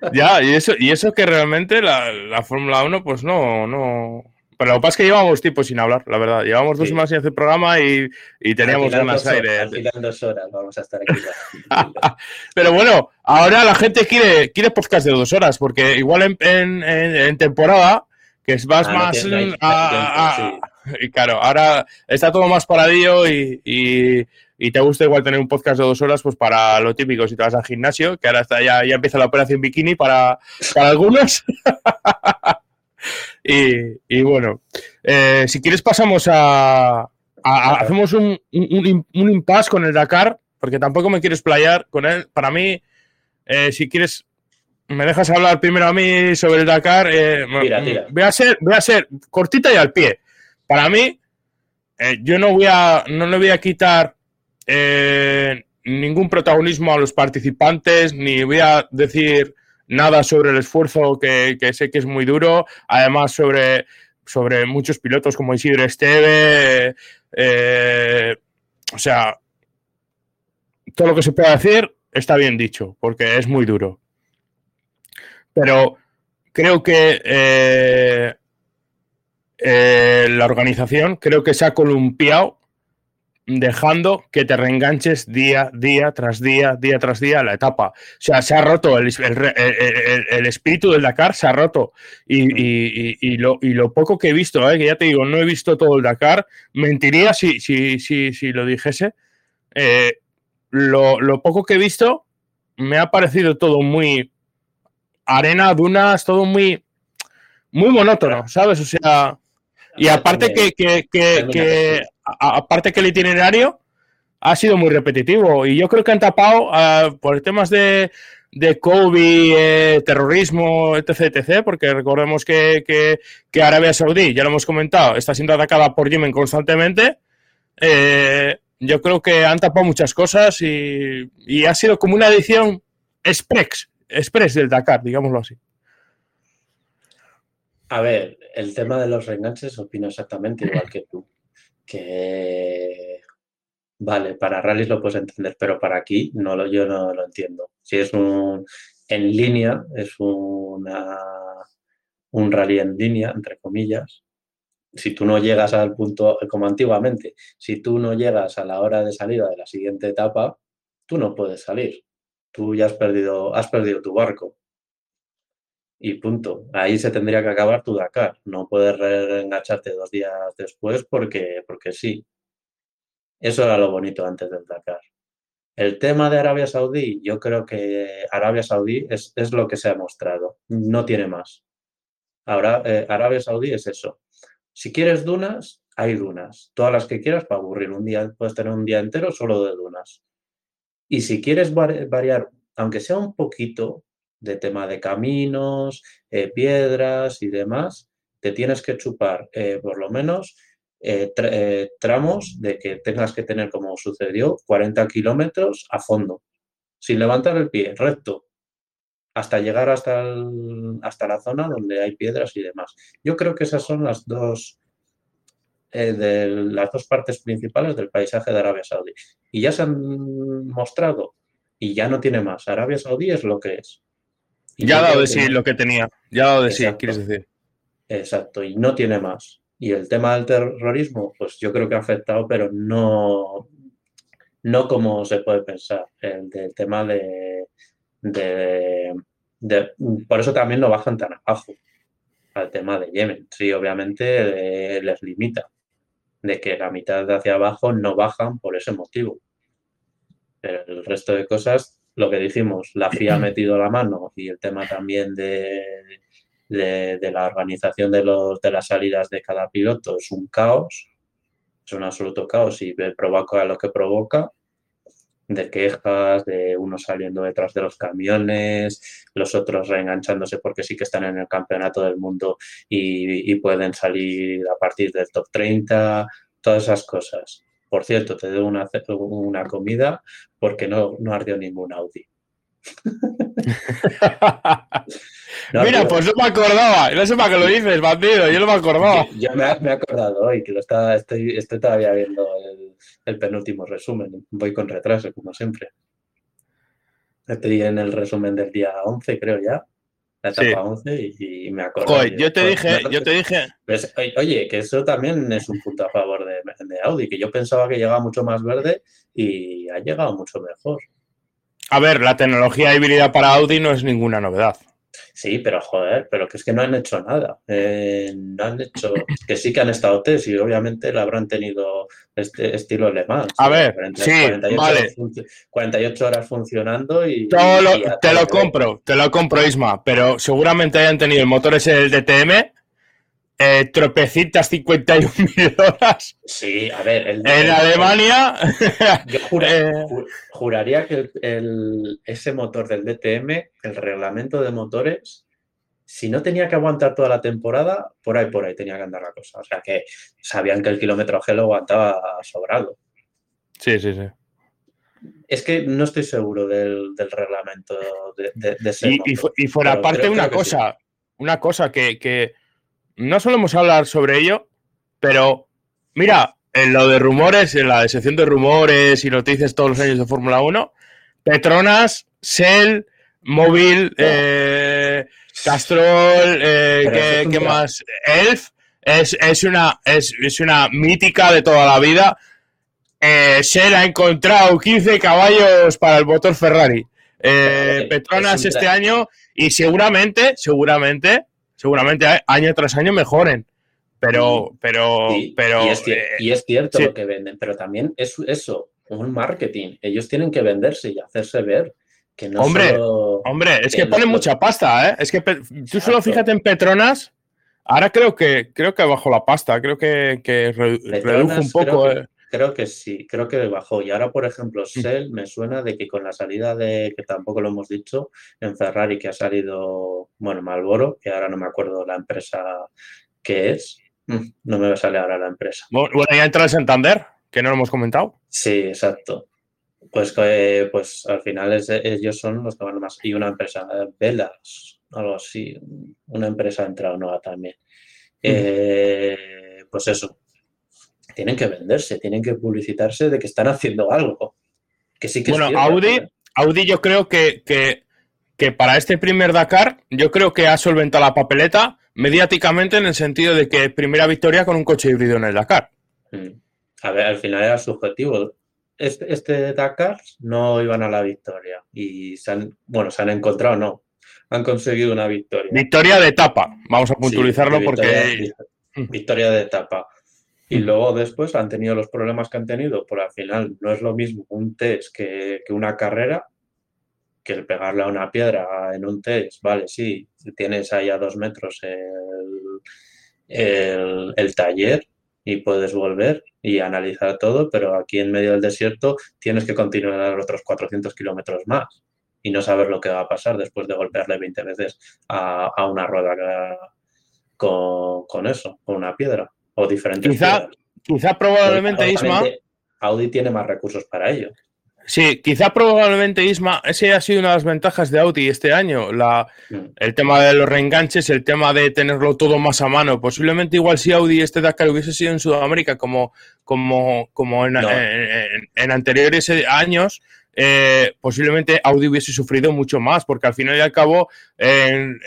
ya, y eso, y eso que realmente la, Fórmula 1, pues no, no. Pero lo que pasa es que llevamos tiempo sin hablar, la verdad. Llevamos dos semanas sin hacer programa y, teníamos ganas de aire. Al final dos horas vamos a estar aquí. Pero bueno, ahora la gente quiere, quiere podcast de dos horas, porque igual en, temporada, que más, ah, más. y claro, ahora está todo más paradillo y y te gusta igual tener un podcast de dos horas, pues para lo típico, si te vas al gimnasio, que ahora está, ya, ya empieza la operación bikini para, para algunos. y, bueno, eh, si quieres pasamos a... hacemos un, un, un, impasse con el Dakar, porque tampoco me quiero explayar con él. Para mí, eh, si quieres me dejas hablar primero a mí sobre el Dakar. Eh, voy, a ser, voy a ser cortita y al pie. Para mí, eh, yo no voy a, no le voy a quitar eh, ningún protagonismo a los participantes, ni voy a decir nada sobre el esfuerzo que, sé que es muy duro. Además, sobre, sobre muchos pilotos como Isidro Esteve. o sea, todo lo que se pueda decir está bien dicho, porque es muy duro pero creo que eh, eh, la organización creo que se ha columpiado dejando que te reenganches día, día tras día, día tras día la etapa. O sea, se ha roto el, espíritu del Dakar, se ha roto. Y, lo, poco que he visto, eh, que ya te digo, no he visto todo el Dakar, mentiría si, si, si, si lo dijese. lo, lo poco que he visto me ha parecido todo muy arena, dunas, todo muy, muy monótono, ¿sabes? O sea, y aparte que, que, aparte que el itinerario ha sido muy repetitivo y yo creo que han tapado ah, por temas de, de COVID, eh, terrorismo, etc, porque recordemos que, que, Arabia Saudí, ya lo hemos comentado, está siendo atacada por Yemen constantemente. Eh, yo creo que han tapado muchas cosas y, y ha sido como una edición express, express del Dakar, digámoslo así. A ver, el tema de los reenganches opino exactamente igual que tú. Que vale, para rallies lo puedes entender, pero para aquí no lo, yo no lo entiendo. Si es un en línea, es una, un rally en línea, entre comillas. Si tú no llegas al punto, como antiguamente, si tú no llegas a la hora de salida de la siguiente etapa, tú no puedes salir tú ya has perdido, has perdido tu barco. Y punto. Ahí se tendría que acabar tu Dakar. No puedes reengancharte dos días después porque, porque sí. Eso era lo bonito antes del Dakar. El tema de Arabia Saudí, yo creo que Arabia Saudí es, lo que se ha mostrado. No tiene más. Ahora, eh, Arabia Saudí es eso. Si quieres dunas, hay dunas. Todas las que quieras para aburrir. Un día puedes tener un día entero solo de dunas. Y si quieres variar, aunque sea un poquito de tema de caminos, eh, piedras y demás, te tienes que chupar eh, por lo menos eh, tramos de que tengas que tener, como sucedió, 40 kilómetros a fondo, sin levantar el pie, recto, hasta llegar hasta, hasta la zona donde hay piedras y demás. Yo creo que esas son las dos, de las dos partes principales del paisaje de Arabia Saudí. Y ya se han mostrado y ya no tiene más. Arabia Saudí es lo que es. Ya ha dado de sí lo que tenía. Ya ha dado de sí, quieres decir. Exacto, y no tiene más. Y el tema del terrorismo, pues yo creo que ha afectado, pero no, no como se puede pensar. El, tema de, de, Por eso también no bajan tan abajo al tema de Yemen. Sí, obviamente eh, les limita de que la mitad de hacia abajo no bajan por ese motivo. Pero el resto de cosas, lo que dijimos, la FIA ha metido la mano y el tema también de, de, la organización de, los, de las salidas de cada piloto es un caos, es un absoluto caos y provoca lo que provoca de quejas, de unos saliendo detrás de los camiones, los otros reenganchándose porque sí que están en el campeonato del mundo y, pueden salir a partir del top 30, todas esas cosas. Por cierto, te doy una, una comida porque no, no ardió ningún Audi. Mira, pues no me acordaba. No sé para qué lo dices, bandido. Yo no me acordaba. Yo, me, he acordado hoy que lo está, estoy, estoy todavía viendo el, el, penúltimo resumen. Voy con retraso, como siempre. Estoy en el resumen del día 11, creo ya. La etapa 11 y, me acuerdo. Oye, yo te dije, yo te dije. Pues, oye, que eso también es un punto a favor de, de Audi, que yo pensaba que llegaba mucho más verde y ha llegado mucho mejor. A ver, la tecnología híbrida para Audi no es ninguna novedad. Sí, pero joder, pero que es que no han hecho nada. Eh, no han hecho, que sí que han estado test y obviamente lo habrán tenido este estilo Le Mans. A ver, sí, 48 vale. Horas 48 horas funcionando y... Lo, y te lo compro, te lo compro, Isma, pero seguramente hayan tenido el motor ese del DTM eh, tropecitas 51.000 horas. Sí, a ver. El, en Alemania. Yo eh, juraría que el, ese motor del DTM, el reglamento de motores, si no tenía que aguantar toda la temporada, por ahí, por ahí tenía que andar la cosa. O sea que sabían que el kilómetro G lo aguantaba sobrado. Sí, sí, sí. Es que no estoy seguro del, reglamento de, ese y, y, fuera parte una cosa, una cosa que no solemos hablar sobre ello, pero mira, en lo de rumores, en la sección de rumores y noticias todos los años de Fórmula 1, Petronas, Shell, Móvil, eh, Castrol, eh, ¿qué, más? Elf, es, una, es, una mítica de toda la vida. Eh, Shell ha encontrado 15 caballos para el motor Ferrari. Petronas este año y seguramente, seguramente seguramente año tras año mejoren. Pero, pero, pero. Y es, cierto eh, lo que venden, pero también es eso, un marketing. Ellos tienen que venderse y hacerse ver. Que no hombre, hombre, es que, ponen mucha pasta, ¿eh? Es que tú solo fíjate en Petronas. Ahora creo que creo que bajó la pasta, creo que, que redujo un poco. Eh. Creo que sí, creo que bajó. Y ahora, por ejemplo, Shell me suena de que con la salida de, que tampoco lo hemos dicho, en Ferrari que ha salido, bueno, Malboro, que ahora no me acuerdo la empresa que es, mm, no me va a salir ahora la empresa. Bueno, ya entra el Santander, que no lo hemos comentado. Sí, exacto. Pues, eh, pues al final es, ellos son los que van más. Y una empresa, Velas, algo así, una empresa ha entrado nueva también. Eh, pues eso, tienen que venderse, tienen que publicitarse de que están haciendo algo. Que sí que bueno, Audi, Audi yo creo que, que, para este primer Dakar, yo creo que ha solventado la papeleta mediáticamente en el sentido de que primera victoria con un coche híbrido en el Dakar. Mm. A ver, al final era subjetivo. Este, este Dakar no iban a la victoria y se han, bueno, se han encontrado, no, han conseguido una victoria. Victoria de etapa, vamos a puntualizarlo porque... Victoria de etapa. Y luego después han tenido los problemas que han tenido, por al final no es lo mismo un test que, una carrera, que el pegarle a una piedra en un test, vale, sí, tienes ahí a dos metros el, el, taller y puedes volver y analizar todo, pero aquí en medio del desierto tienes que continuar otros 400 kilómetros más y no saber lo que va a pasar después de golpearle 20 veces a, una rueda con, con eso, con una piedra o diferentes. Quizá, quizá probablemente Isma. Audi tiene más recursos para ello. Sí, quizá probablemente Isma, ese ha sido una de las ventajas de Audi este año, la, mm. el tema de los reenganches, el tema de tenerlo todo más a mano. Posiblemente igual si Audi este Dakar hubiese sido en Sudamérica como, como, como en, en, anteriores años, eh, posiblemente Audi hubiese sufrido mucho más, porque al final y al cabo, en,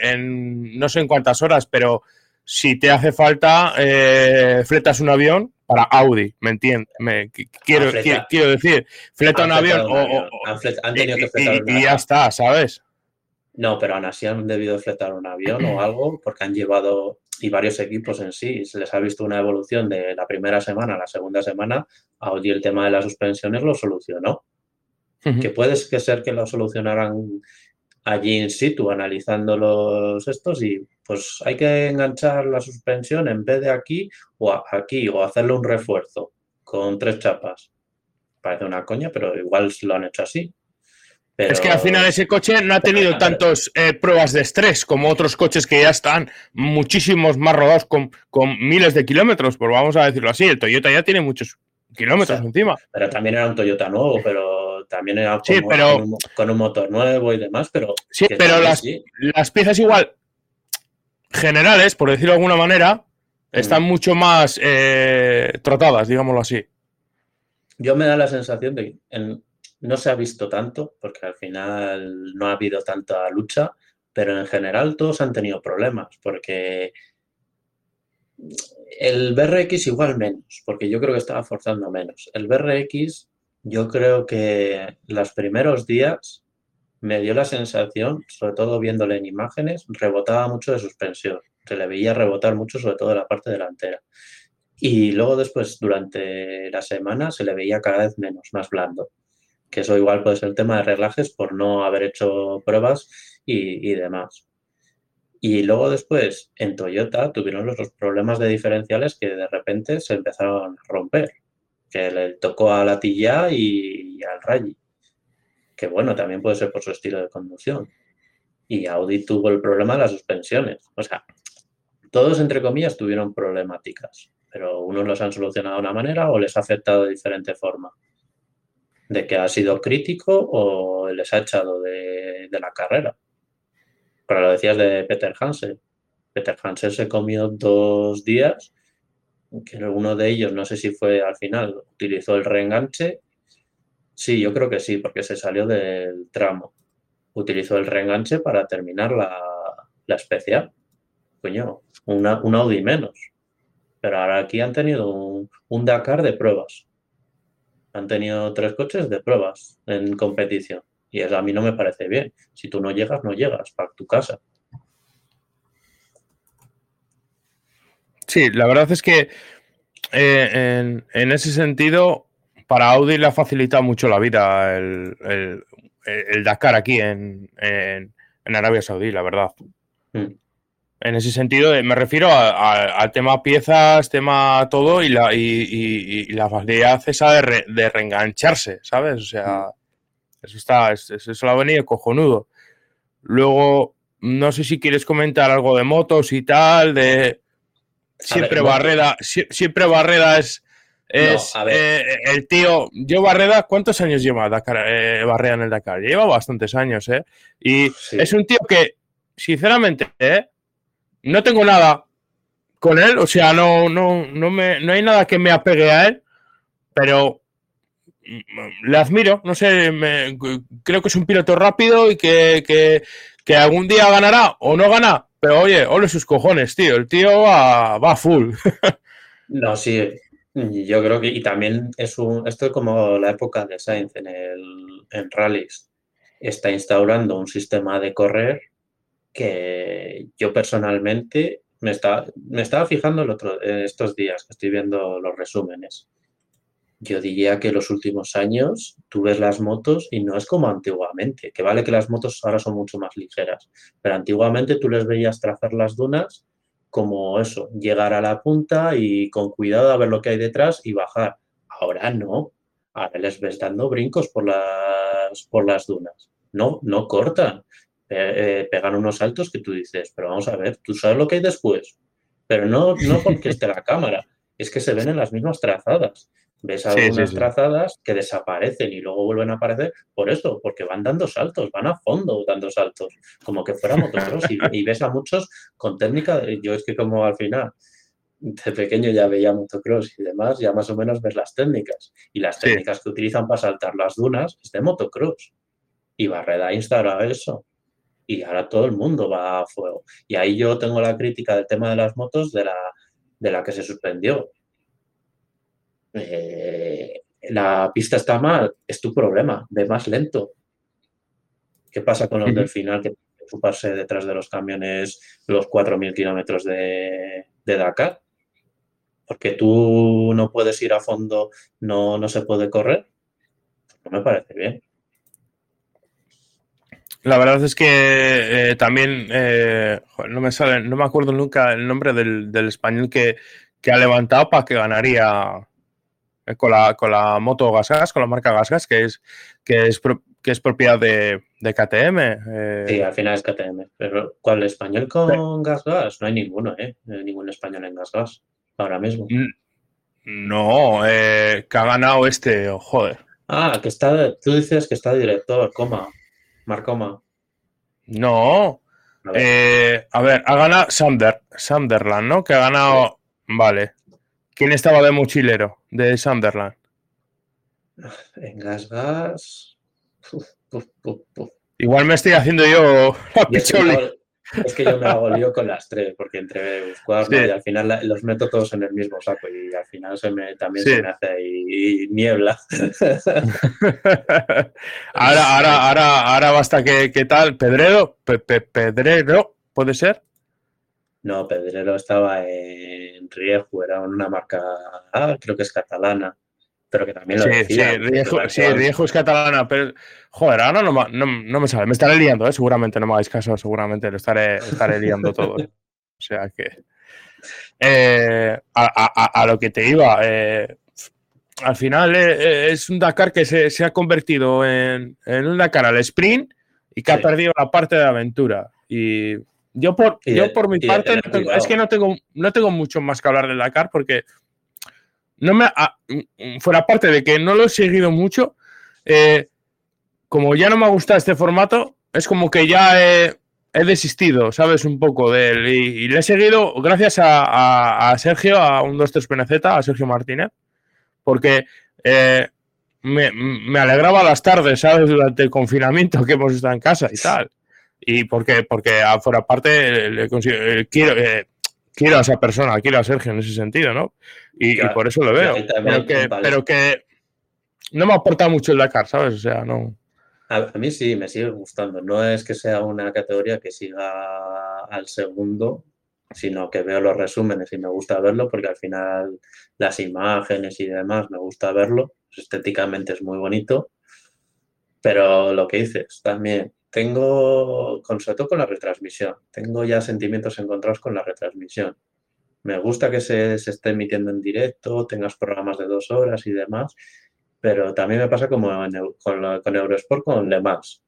no sé en cuántas horas, pero si te hace falta, eh, fletas un avión para Audi, ¿me entiendes? Quiero, quiero, decir, fleta un avión, o, han, tenido que fletar y, y, ya está, ¿sabes? No, pero aún así han debido fletar un avión o algo porque han llevado, y varios equipos en sí, se les ha visto una evolución de la primera semana a la segunda semana, Audi el tema de las suspensiones lo solucionó. Que puede ser que lo solucionaran allí in situ analizando los estos y pues hay que enganchar la suspensión en vez de aquí o aquí o hacerle un refuerzo con tres chapas. Parece una coña, pero igual lo han hecho así. Es que al final ese coche no ha tenido tantas eh, pruebas de estrés como otros coches que ya están muchísimos más rodados con, miles de kilómetros, pues vamos a decirlo así. El Toyota ya tiene muchos kilómetros encima. Pero también era un Toyota nuevo, pero también era pero, con, un, motor nuevo y demás, pero... Sí, pero las, las piezas igual generales, por decirlo de alguna manera, están mm. mucho más eh, tratadas, digámoslo así. Yo me da la sensación de que no se ha visto tanto, porque al final no ha habido tanta lucha, pero en general todos han tenido problemas, porque el BRX igual menos, porque yo creo que estaba forzando menos. El BRX, yo creo que los primeros días me dio la sensación, sobre todo viéndole en imágenes, rebotaba mucho de suspensión. Se le veía rebotar mucho, sobre todo en la parte delantera. Y luego después, durante la semana, se le veía cada vez menos, más blando. Que eso igual puede ser el tema de reglajes por no haber hecho pruebas y, y demás. Y luego después, en Toyota, tuvieron los problemas de diferenciales que de repente se empezaron a romper. Que le tocó a la Tilla y, al Rally. Que bueno, también puede ser por su estilo de conducción. Y Audi tuvo el problema de las suspensiones. O sea, todos, entre comillas, tuvieron problemáticas. Pero unos los han solucionado de una manera o les ha afectado de diferente forma. De que ha sido crítico o les ha echado de la carrera. Pero lo decías de Peter Hansen. Peter Hansen se comió dos días, que uno de ellos, no sé si fue al final, utilizó el reenganche. Sí, yo creo que sí, porque se salió del tramo. Utilizó el reenganche para terminar la, especial. Coño, una, un Audi menos. Pero ahora aquí han tenido un, un Dakar de pruebas. Han tenido tres coches de pruebas en competición. Y a mí no me parece bien. Si tú no llegas, no llegas para tu casa. Sí, la verdad es que eh, en, ese sentido, para Audi le ha facilitado mucho la vida el, Dakar aquí en, Arabia Saudí, la verdad. Mm. En ese sentido, eh, me refiero al tema piezas, tema todo y la, y, la facilidad esa de, de, reengancharse, ¿sabes? O sea, mm. Eso está, eso lo ha venido cojonudo. Luego, no sé si quieres comentar algo de motos y tal, de siempre Barreda, siempre Barreda es, es eh, el tío. Yo Barreda, ¿cuántos años lleva Dakar, eh, Barreda en el Dakar? Lleva bastantes años, ¿eh? Y es un tío que, sinceramente, ¿eh? no tengo nada con él, o sea, no, no, no, me, no hay nada que me apegue a él, pero le admiro, no sé, creo que es un piloto rápido y que, algún día ganará o no gana, pero oye, ole sus cojones, tío, el tío va, va full. no, sí, yo creo que, y también es un, esto es como la época de Sainz en el en rallies, está instaurando un sistema de correr que yo personalmente me, está, me estaba fijando el otro, estos días que estoy viendo los resúmenes yo diría que los últimos años tú ves las motos y no es como antiguamente, que vale que las motos ahora son mucho más ligeras, pero antiguamente tú les veías trazar las dunas como eso, llegar a la punta y con cuidado a ver lo que hay detrás y bajar. Ahora no, ahora les ves dando brincos por las, por las dunas. No, no cortan, eh, pegan unos saltos que tú dices, pero vamos a ver, tú sabes lo que hay después, pero no, no porque esté la cámara, es que se ven en las mismas trazadas. Ves algunas trazadas que desaparecen y luego vuelven a aparecer por eso, porque van dando saltos, van a fondo dando saltos, como que fuera motocross. y, ves a muchos con técnica, yo es que como al final de pequeño ya veía motocross y demás, ya más o menos ves las técnicas. Y las técnicas que utilizan para saltar las dunas es de motocross. Y Barreda instala eso. Y ahora todo el mundo va a fuego. Y ahí yo tengo la crítica del tema de las motos de la, de la que se suspendió eh, la pista está mal, es tu problema, ve más lento. ¿Qué pasa con los del final que ocuparse detrás de los camiones los 4.000 kilómetros de, Dakar? Porque tú no puedes ir a fondo, no, no se puede correr. No me parece bien. La verdad es que eh, también eh, no me sale, no me acuerdo nunca el nombre del, español que, que, ha levantado para que ganaría con la, con la moto GasGas, con la marca GasGas, que es, que es, que es propiedad de, KTM. Eh. Sí, al final es KTM. Pero ¿cuál español con GasGas? No hay ninguno, ¿eh? ningún español en GasGas ahora mismo. No, eh, que ha ganado este, oh, joder. Ah, que está, tú dices que está director, coma, Marcoma. No. A ver. a ver, ha ganado Sander, Sunderland, ¿no? Que ha ganado. Vale. ¿Quién estaba de mochilero de Sunderland? En Gas Gas. Igual me estoy haciendo yo la Es que yo me hago lío con las tres, porque entre Squad y al final los meto todos en el mismo saco y al final se me, también se me hace ahí niebla. ahora, ahora, ahora, ahora basta que, ¿qué tal? ¿Pedrero? ¿Pedrero? ¿Puede ser? No, Pedrero estaba en Rieju, era una marca, ah, creo que es catalana pero que también lo sí, decía. Sí, Riejo, es catalana, pero joder, ahora no, no, me sale. Me estaré liando, ¿eh? seguramente no me hagáis caso, seguramente lo estaré, estaré liando todo. ¿eh? O sea que. Eh, a, lo que te iba, eh, al final es un Dakar que se, ha convertido en, un Dakar al sprint y que ha perdido la parte de aventura. Y yo por, yo por mi parte, es que no tengo, no tengo mucho más que hablar del Dakar porque no me, mm, fuera parte de que no lo he seguido mucho, eh, como ya no me ha gustado este formato, es como que ya he, desistido, ¿sabes? Un poco de él. Y, le he seguido gracias a, Sergio, a un 2-3 PNZ, a Sergio Martínez, porque eh, me, alegraba las tardes, ¿sabes? Durante el confinamiento que hemos estado en casa y tal. Y porque, porque fuera parte, le, eh, quiero, quiero a esa persona, quiero a Sergio en ese sentido, ¿no? Y, por eso lo veo. Pero que, no me ha aportado mucho el Dakar, ¿sabes? O sea, no. A, mí sí, me sigue gustando. No es que sea una categoría que siga al segundo, sino que veo los resúmenes y me gusta verlo porque al final las imágenes y demás me gusta verlo. Estéticamente es muy bonito. Pero lo que dices, también tengo, con, sobre todo con la retransmisión, tengo ya sentimientos encontrados con la retransmisión. Me gusta que se, esté emitiendo en directo, tengas programas de dos horas y demás, pero también me pasa como con, con Eurosport, con Le Mans.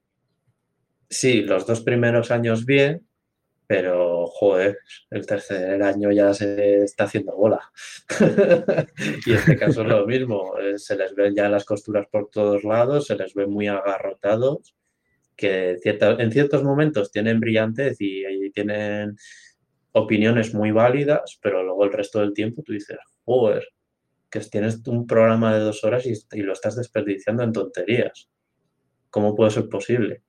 Sí, los dos primeros años bien, pero joder, el tercer año ya se está haciendo bola. y en este caso es lo mismo, eh, se les ven ya las costuras por todos lados, se les ve muy agarrotados que en ciertos momentos tienen brillantez y, tienen opiniones muy válidas, pero luego el resto del tiempo tú dices, joder, que tienes un programa de dos horas y, lo estás desperdiciando en tonterías. ¿Cómo puede ser posible?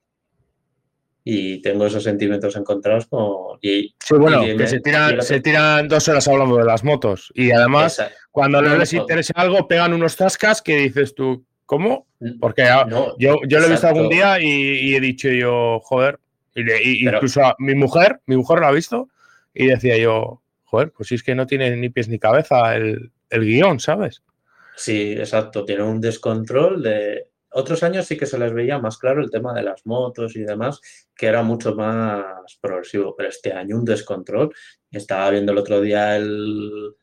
Y tengo esos sentimientos encontrados con... Y, sí, bueno, que se tiran, se tiran dos horas hablando de las motos. Y además, cuando no les interesa algo, pegan unos tascas que dices tú, ¿Cómo? Porque yo, yo lo he visto algún día y, he dicho yo, joder, y, incluso a mi mujer, mi mujer lo ha visto y decía yo, joder, pues si es que no tiene ni pies ni cabeza el, guion, ¿sabes? Sí, exacto, tiene un descontrol de... Otros años sí que se les veía más claro el tema de las motos y demás, que era mucho más progresivo, pero este año un descontrol. Estaba viendo el otro día el,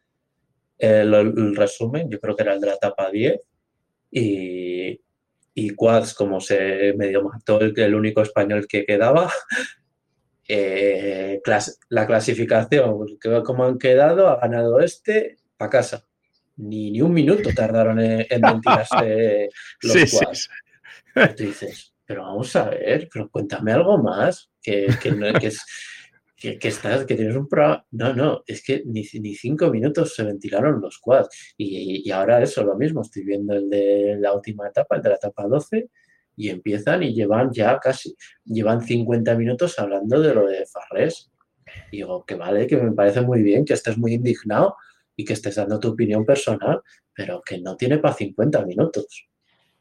el resumen, yo creo que era el de la etapa 10, y, y Quads, como se medio mató el, el único español que quedaba, eh, la clasificación, como han quedado, ha ganado este a casa. Ni, ni un minuto tardaron en, en ventilarse los sí, quads. Sí, dices, pero vamos a ver, pero cuéntame algo más, que, que, no, que es que, estás, que tienes un programa. No, no, es que ni, ni cinco minutos se ventilaron los quads. Y, y, ahora eso, lo mismo, estoy viendo el de la última etapa, el de la etapa 12, y empiezan y llevan ya casi, llevan 50 minutos hablando de lo de Farrés. Y digo, que vale, que me parece muy bien, que estés muy indignado y que estés dando tu opinión personal, pero que no tiene para 50 minutos.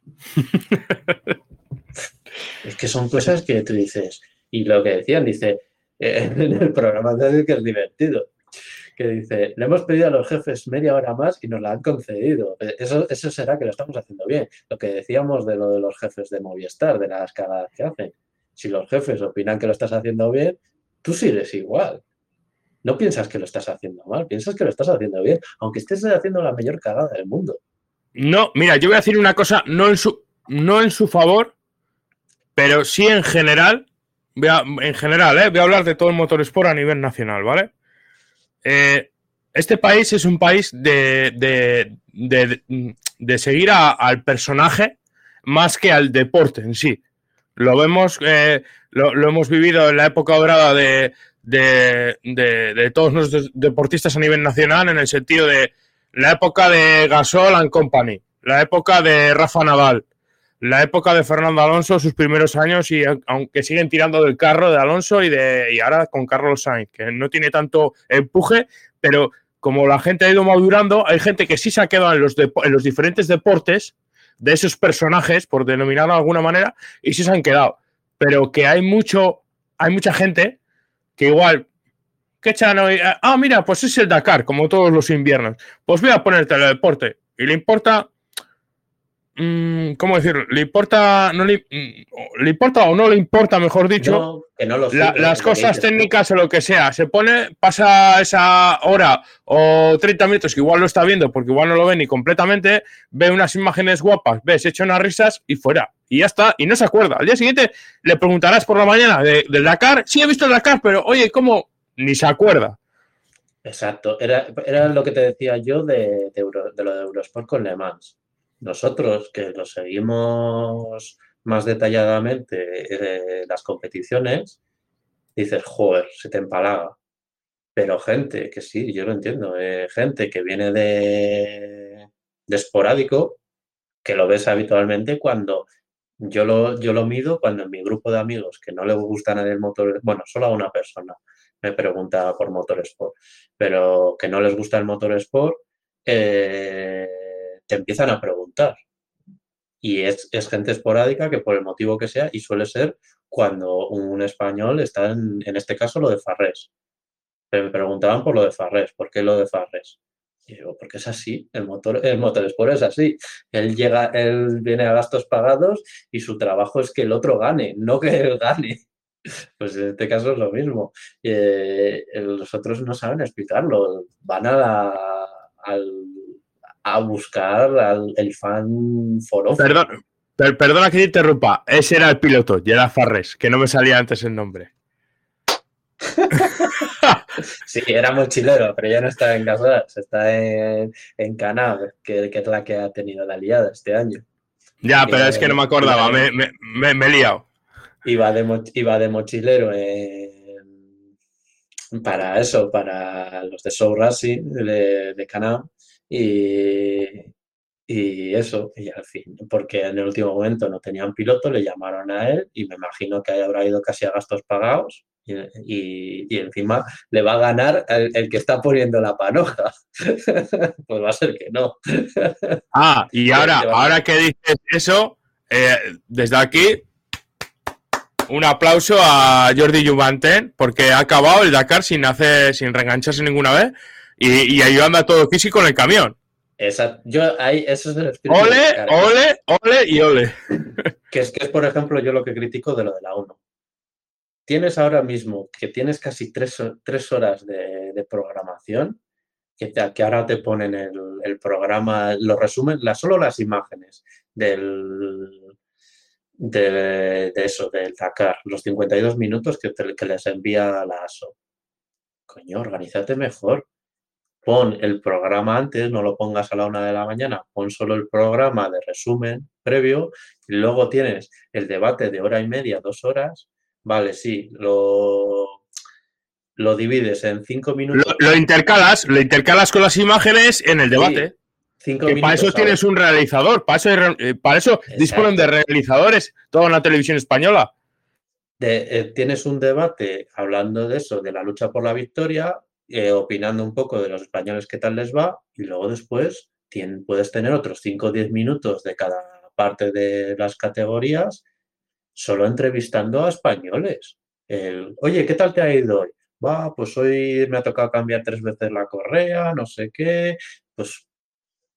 es que son cosas que tú dices, y lo que decían, dice, en el programa que es divertido. Que dice, le hemos pedido a los jefes media hora más y nos la han concedido. Eso, eso será que lo estamos haciendo bien. Lo que decíamos de lo de los jefes de Movistar, de las cagadas que hacen. Si los jefes opinan que lo estás haciendo bien, tú sigues igual. No piensas que lo estás haciendo mal, piensas que lo estás haciendo bien, aunque estés haciendo la mayor cagada del mundo. No, mira, yo voy a decir una cosa, no en su, no en su favor, pero sí en general, en general, ¿eh? voy a hablar de todo el motorsport a nivel nacional, ¿vale? Eh, este país es un país de, de, seguir al personaje más que al deporte en sí. Lo vemos, eh, lo, hemos vivido en la época dorada de, de, todos los deportistas a nivel nacional, en el sentido de la época de Gasol and Company, la época de Rafa Naval, la época de Fernando Alonso, sus primeros años, y aunque siguen tirando del carro de Alonso y, de, y ahora con Carlos Sainz, que no tiene tanto empuje, pero como la gente ha ido madurando, hay gente que sí se ha quedado en los, en los diferentes deportes de esos personajes, por denominarlo de alguna manera, y sí se han quedado. Pero que hay mucho, hay mucha gente que igual, que echan ah, mira, pues es el Dakar, como todos los inviernos. Pues voy a poner teledeporte. Y le importa ¿Cómo decirlo? ¿Le importa, no le, mm, le, importa o no le importa, mejor dicho, las cosas técnicas o lo que sea? Se pone, pasa esa hora o 30 minutos que igual lo está viendo porque igual no lo ve ni completamente, ve unas imágenes guapas, ves, echa unas risas y fuera. Y ya está, y no se acuerda. Al día siguiente le preguntarás por la mañana de, del Dakar. Sí, he visto el Dakar, pero oye, ¿cómo? Ni se acuerda. Exacto, era, era lo que te decía yo de, de, de lo de Eurosport con Le Mans nosotros que lo seguimos más detalladamente eh, las competiciones, dices, joder, se te empalaga. Pero gente que sí, yo lo entiendo, eh, gente que viene de, de, esporádico, que lo ves habitualmente cuando yo lo, yo lo mido, cuando en mi grupo de amigos que no le gusta nada el motor, bueno, solo a una persona me pregunta por motor sport, pero que no les gusta el motor sport, eh, te empiezan a preguntar. Y es, gente esporádica que por el motivo que sea, y suele ser cuando un español está en, este caso, lo de Farrés. me preguntaban por lo de Farrés, ¿por qué lo de Farrés? Y digo, porque es así, el motor, el motor Sport es así. Él llega, él viene a gastos pagados y su trabajo es que el otro gane, no que él gane. Pues en este caso es lo mismo. Eh, los otros no saben explicarlo. Van a la, al a buscar al el fan foro. Perdón, perdona que te interrumpa. Ese era el piloto, Gerard Farres, que no me salía antes el nombre. sí, era mochilero, pero ya no está en Gasgas, está en, en que, es la que ha tenido la liada este año. Ya, pero es que no me acordaba, me, me, he liado. Iba de, iba de mochilero para eso, para los de Show Racing de, de y, y eso, y al fin, porque en el último momento no tenían piloto, le llamaron a él y me imagino que habrá ido casi a gastos pagados y, y, encima le va a ganar el, que está poniendo la panoja. pues va a ser que no. ah, y ahora, ahora que dices eso, eh, desde aquí, un aplauso a Jordi Jumanten porque ha acabado el Dakar sin hacer, sin reengancharse ninguna vez y, y ayudando a todo físico con el camión. Esa, yo, ahí, eso es el Ole, ole, ole y ole. Que es que es, por ejemplo, yo lo que critico de lo de la 1. Tienes ahora mismo que tienes casi tres, horas de, programación, que, que, ahora te ponen el, el, programa, lo resumen, la, solo las imágenes del, de, de, eso, del Dakar, los 52 minutos que, que les envía la ASO. Coño, organízate mejor pon el programa antes, no lo pongas a la una de la mañana, pon solo el programa de resumen previo y luego tienes el debate de hora y media, dos horas. Vale, sí, lo, lo divides en cinco minutos. Lo, intercalas, lo intercalas con las imágenes en el debate. para eso tienes un realizador, para eso, eh, para eso disponen de realizadores toda una televisión española. Eh, tienes un debate hablando de eso, de la lucha por la victoria, eh, opinando un poco de los españoles qué tal les va y luego después puedes tener otros 5 o 10 minutos de cada parte de las categorías solo entrevistando a españoles. Oye, ¿qué tal te ha ido hoy? Va, pues hoy me ha tocado cambiar tres veces la correa, no sé qué. Pues,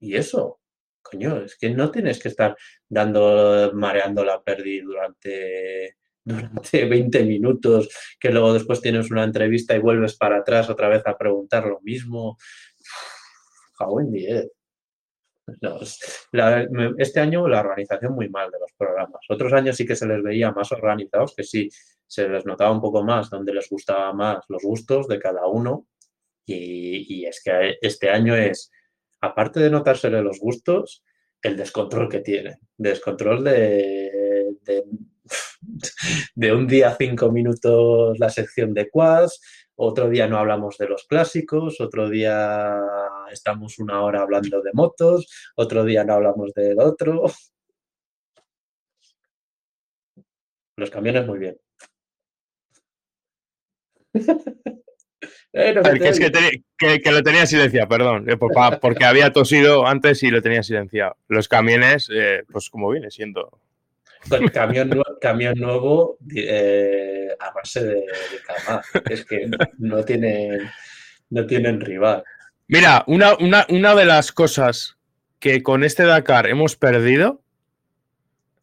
¿y eso? Coño, es que no tienes que estar dando, mareando la pérdida durante durante 20 minutos, que luego después tienes una entrevista y vuelves para atrás otra vez a preguntar lo mismo. How 10. este año la organización muy mal de los programas. Otros años sí que se les veía más organizados, que sí se les notaba un poco más donde les gustaba más los gustos de cada uno. Y, es que este año es, aparte de notársele los gustos, el descontrol que tiene. Descontrol de de un día cinco minutos la sección de quads, otro día no hablamos de los clásicos, otro día estamos una hora hablando de motos, otro día no hablamos del otro. Los camiones muy bien. Eh, que, es que, lo tenía silenciado, perdón, eh, porque había tosido antes y lo tenía silenciado. Los camiones, eh, pues como viene siendo. Pues camión, camión nuevo a base de, cama. Es que no tienen, no tienen rival. Mira, una, una de las cosas que con este Dakar hemos perdido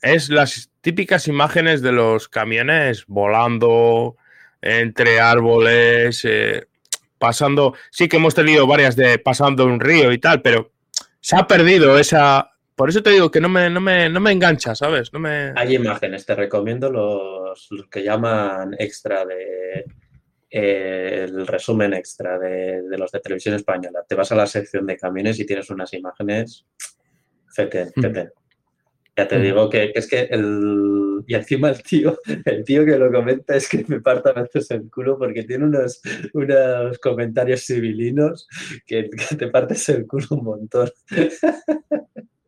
es las típicas imágenes de los camiones volando entre árboles, eh, pasando. Sí que hemos tenido varias de pasando un río y tal, pero se ha perdido esa. Por eso te digo que no me, no me, no me engancha, ¿sabes? No me... Hay imágenes, te recomiendo los, que llaman extra de. Eh, el resumen extra de, de, los de televisión española. Te vas a la sección de camiones y tienes unas imágenes. Feten, feten. Ya te digo que, es que el. Y encima el tío, el tío que lo comenta es que me parta a veces el culo porque tiene unos, unos comentarios civilinos que, te partes el culo un montón.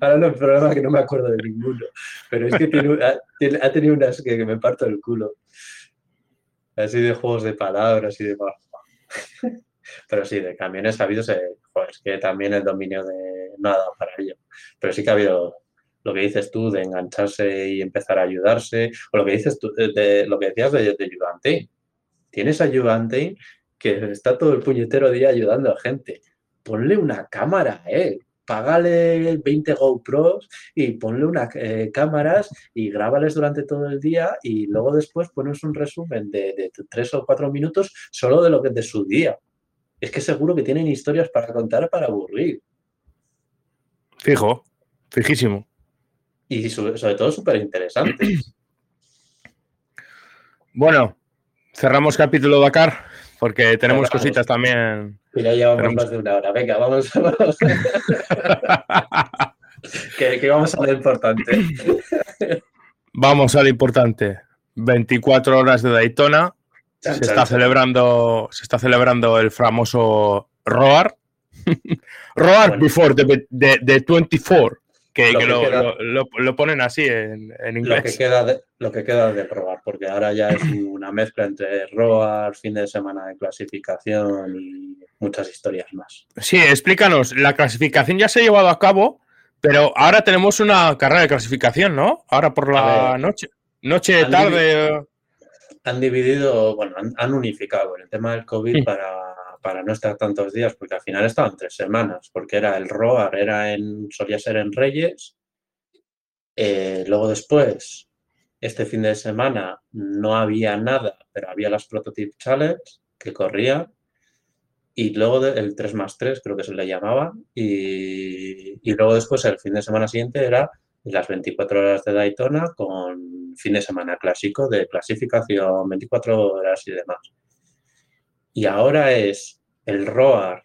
Ahora no, el problema es que no me acuerdo de ninguno. Pero es que ha, tenido unas que, me parto el culo. Así de juegos de palabras y demás. Pero sí, de camiones ha habido, joder, es que también el dominio de nada para ello. Pero sí que ha habido lo que dices tú de engancharse y empezar a ayudarse, o lo que dices tú, de, lo que decías de, de ayudante. Tienes ayudante que está todo el puñetero día ayudando a gente. Ponle una cámara a él, págale 20 GoPros y ponle unas eh, cámaras y grábales durante todo el día y luego después pones un resumen de, de, tres o cuatro minutos solo de lo que de su día. Es que seguro que tienen historias para contar para aburrir. Fijo, fijísimo y sobre, todo súper interesantes. Bueno, cerramos capítulo Dakar porque tenemos cositas también. Y ya llevamos más de una hora. Venga, vamos. que, vamos a lo importante. vamos a lo importante. 24 horas de Daytona. se, está Celebrando, se está celebrando el famoso Roar. Roar before the, the, the 24 que, lo, ponen así en, inglés. Lo que, queda de, lo que queda de roar, porque ahora ya es una mezcla entre roar, fin de semana de clasificación y muchas historias más. Sí, explícanos, la clasificación ya se ha llevado a cabo, pero ahora tenemos una carrera de clasificación, ¿no? Ahora por la noche, noche, tarde. han dividido, bueno, han, unificado el tema del COVID para para no estar tantos días, porque al final estaban tres semanas, porque era el ROAR, era en, solía ser en Reyes. Eh, luego después, este fin de semana no había nada, pero había las Prototype Challenge que corrían. Y luego el 3 más 3, creo que se le llamaba. Y, y luego después, el fin de semana siguiente, era las 24 horas de Daytona con fin de semana clásico de clasificación, 24 horas y demás. Y ahora es el ROAR,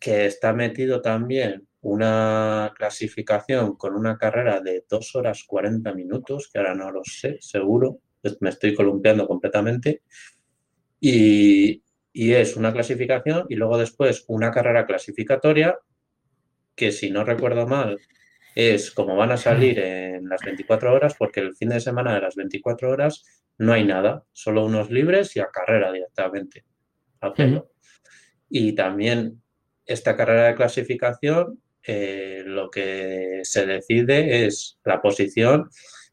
que está metido también una clasificación con una carrera de 2 horas 40 minutos, que ahora no lo sé, seguro, me estoy columpiando completamente. Y, y es una clasificación y luego después una carrera clasificatoria que si no recuerdo mal es como van a salir en las 24 horas, porque el fin de semana de las 24 horas no hay nada, solo unos libres y a carrera directamente. Y también esta carrera de clasificación, eh, lo que se decide es la posición,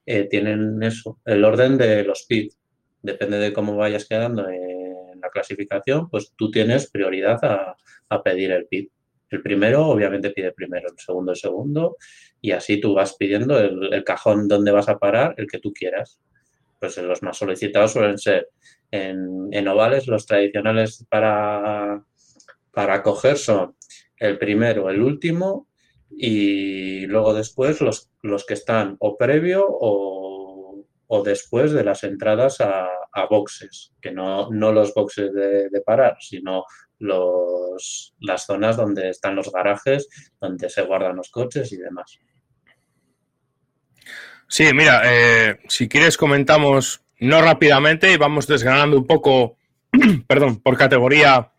eh, tienen eso, el orden de los PID. Depende de cómo vayas quedando en la clasificación, pues tú tienes prioridad a, pedir el PID. El primero, obviamente, pide primero, el segundo, el segundo, y así tú vas pidiendo el, cajón donde vas a parar, el que tú quieras pues los más solicitados suelen ser en, ovales, los tradicionales para, para coger son el primero, el último y luego después los, los que están o previo o, después de las entradas a, boxes, que no, no los boxes de, de, parar, sino los, las zonas donde están los garajes, donde se guardan los coches y demás. Sí, mira, eh, si quieres comentamos no rápidamente y vamos desgranando un poco, perdón, por categoría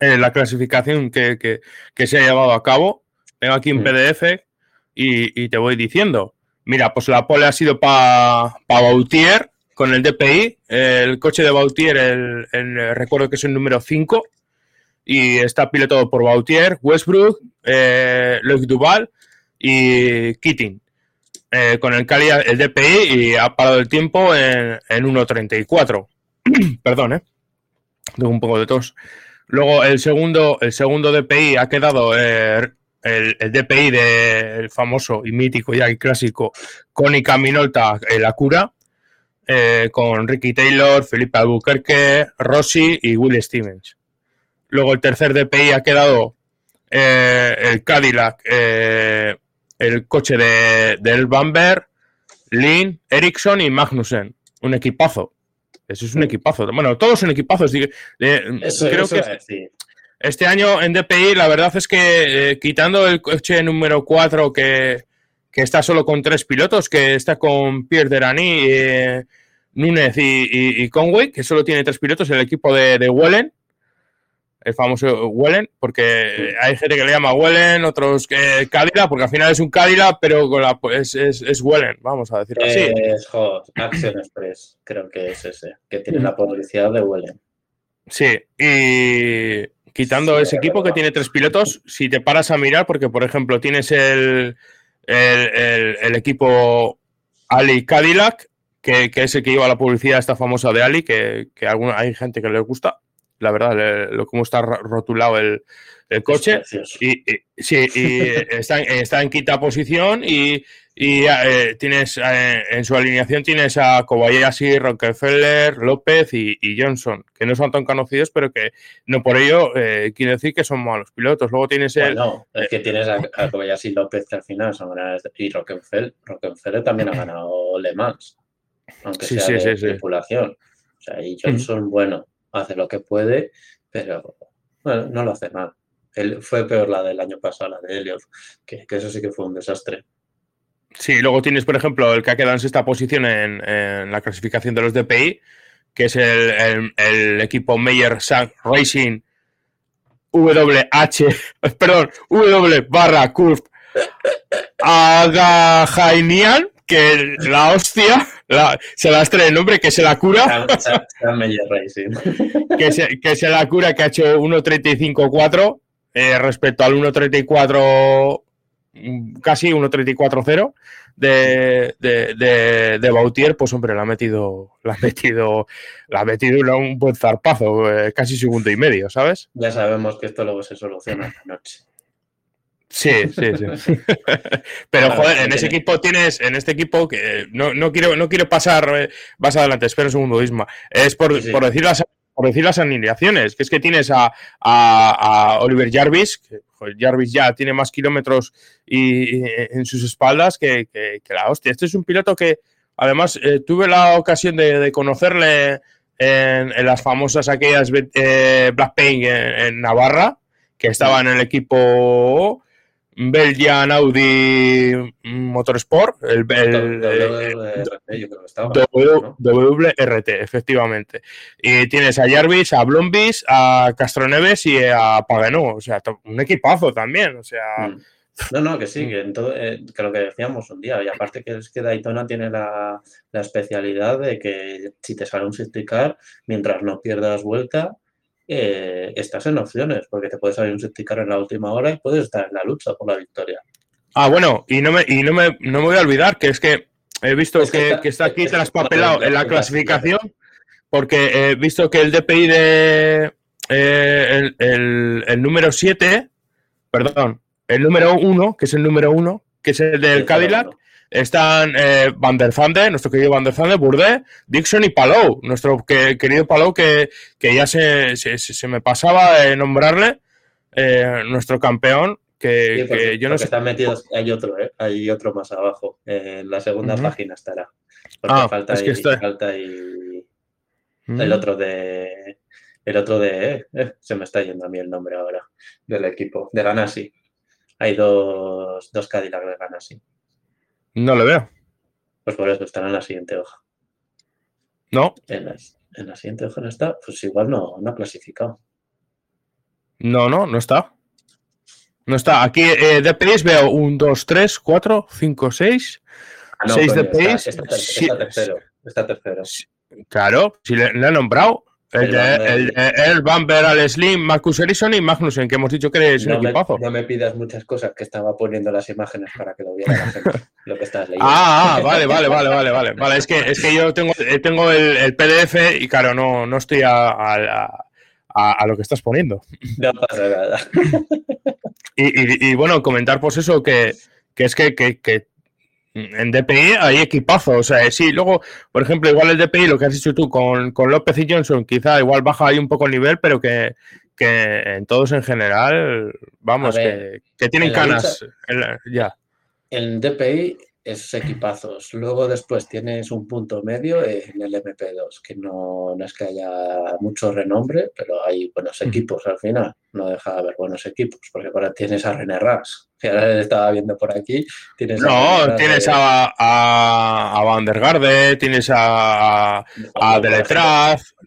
eh, la clasificación que, se ha llevado a cabo. Tengo aquí un PDF y, te voy diciendo. Mira, pues la pole ha sido para pa Bautier con el DPI. El coche de Bautier, el, recuerdo que es el número 5 y está pilotado por Bautier, Westbrook, eh, Duval y Keating. Eh, con el Cali el DPI y ha parado el tiempo en, en 1.34. Perdón, ¿eh? Un poco de tos. Luego el segundo, el segundo DPI ha quedado eh, el, el DPI del famoso y mítico ya y clásico Konica Minolta, el Acura, eh, con Ricky Taylor, Felipe Albuquerque, Rossi y Will Stevens. Luego el tercer DPI ha quedado eh, el Cadillac, eh, el coche de, del Bamber, Lynn, Ericsson y Magnussen. Un equipazo. Eso es un equipazo. Bueno, todos son equipazos. Eh, Eso, creo eso que este año en DPI, la verdad es que quitando el coche número 4 que, que está solo con tres pilotos, que está con Pierre Derani, eh, Núñez y, y- y Conway, que solo tiene tres pilotos, el equipo de, de Wellen, el famoso Wellen, porque hay gente que le llama Wellen, otros que Cadillac, porque al final es un Cadillac, pero con la, es, es, es Wellen, vamos a decirlo así. Es jo, Action Express, creo que es ese, que tiene la publicidad de Wellen. Sí, y quitando Sí, ese es equipo que tiene tres pilotos, si te paras a mirar, porque por ejemplo tienes el, el, el- el equipo Ali Cadillac, que, que es el que lleva la publicidad esta famosa de Ali, que, que alguna- hay gente que les gusta, la verdad, le- lo cómo está ro- rotulado el, el coche. Es. Y, y- sí, y está, en- está en quinta posición y, y, eh, tienes eh, en su alineación tienes a Kobayashi, Rockefeller, López y, y Johnson, que no son tan conocidos, pero que no por ello eh, quiere decir que son malos pilotos. Luego tienes el. Bueno, es que tienes a, a Kobayashi López que al final son de- y Rockefeller, Rockefeller también ha ganado Le Mans, aunque Sí, sea sí, de sí, tripulación. O sea, y Johnson, bueno, hace lo que puede, pero bueno, no lo hace mal. Él, fue peor la del año pasado, la de Elliot, que, que eso sí que fue un desastre. Sí, luego tienes, por ejemplo, el que ha quedado en sexta posición en, en la clasificación de los DPI, que es el, el- el equipo Meyer Sang Racing WH, perdón, W barra Curve Agajainian, que la hostia, la- se las trae el nombre, que se la cura, que se, que se la cura, que ha hecho 1.35.4 eh, respecto al 1.34, mm, casi 1.34.0 de, de, de, de Bautier, pues hombre, la ha metido, la ha metido, la ha metido un buen zarpazo, eh, casi segundo y medio, ¿sabes? Ya sabemos que esto luego se soluciona en la noche. Sí, sí, sí. Pero Claro, joder, en ese tiene. equipo tienes, en este equipo que no, no quiero, no quiero pasar eh, más adelante, espera un segundo, Isma. Es por, Sí, sí. por decir las por decir las alineaciones, que es que tienes a, a- a Oliver Jarvis, que joder, Jarvis ya tiene más kilómetros y, y en sus espaldas que, la hostia. Este es un piloto que además eh, tuve la ocasión de, conocerle en, las famosas aquellas eh, Black Paint en, en Navarra, que estaba en el equipo Belgian Audi Motorsport, el. WRT, efectivamente. Y tienes a Jarvis, a Blombis, a Castroneves y a Pagano. O sea, un equipazo también. O sea, Mm. No, no, que sí, que, en todo, eh, que lo que decíamos un día, y aparte que es que Daytona tiene la, la especialidad de que si te sale un safety car, mientras no pierdas vuelta, eh, estás en opciones, porque te puede salir un safety en la última hora y puedes estar en la lucha por la victoria. Ah, bueno, y no me, y no me, no me voy a olvidar que es que he visto Es que que, está- que está aquí es traspapelado en la clasificación, porque he visto que el DPI de eh, el, el- el número 7, perdón, el número 1, que es el número 1, que es el del Cadillac, están eh, Van der Zande, nuestro querido Van der Zande, Dixon y Palou, nuestro que- querido Palou que, que ya se, se, se me pasaba de nombrarle, eh, nuestro campeón, que, Sí, porque- que yo no sé. están metidos, hay otro, ¿eh? hay otro más abajo, eh, en la segunda página estará. Porque Ah, falta, es que está- falta Mm. el otro de. El otro de. eh, eh, se me está yendo a mí el nombre ahora. Del equipo. De Ganassi. Hay dos, dos Cadillac de Ganassi. No le veo. Pues por eso están en la siguiente hoja. No, En la, en la siguiente hoja no está. Pues igual no, no ha clasificado. no, no, no está. No está. Aquí eh, de DPIs veo un, 2, 3, 4, 5, 6. Ah, no, 6 coño, de pace. Está, está está tercero. Está tercero. Claro, si le, le he nombrado. El, El de- el, de- el Van Ver, al Slim, Marcus Ericsson y Magnussen, que hemos dicho que es un No me, equipazo. no me pidas muchas cosas que estaba poniendo las imágenes para que lo viera la gente. lo que estás leyendo. Ah, ah, vale, vale, vale, vale, vale. Vale, es que, es que yo tengo, eh, tengo el, el PDF y claro, no, no estoy a, a- a- a lo que estás poniendo. No pasa nada. Y, y- y, bueno, comentar pues eso, que, que es que, que- que en DPI hay equipazo. O sea, sí, luego, por ejemplo, igual el DPI, lo que has dicho tú con, con López y Johnson, quizá igual baja ahí un poco el nivel, pero que, que en todos en general, vamos, ver, que, que tienen en canas. en la- ya. En DPI es equipazos. Luego después tienes un punto medio en el MP2, que no, no es que haya mucho renombre, pero hay buenos Mm. equipos al final. No deja de haber buenos equipos, porque ahora tienes a René Ras, que ahora estaba viendo por aquí. Tienes No, tienes de- a, a, a Van der Garde, tienes a, a, a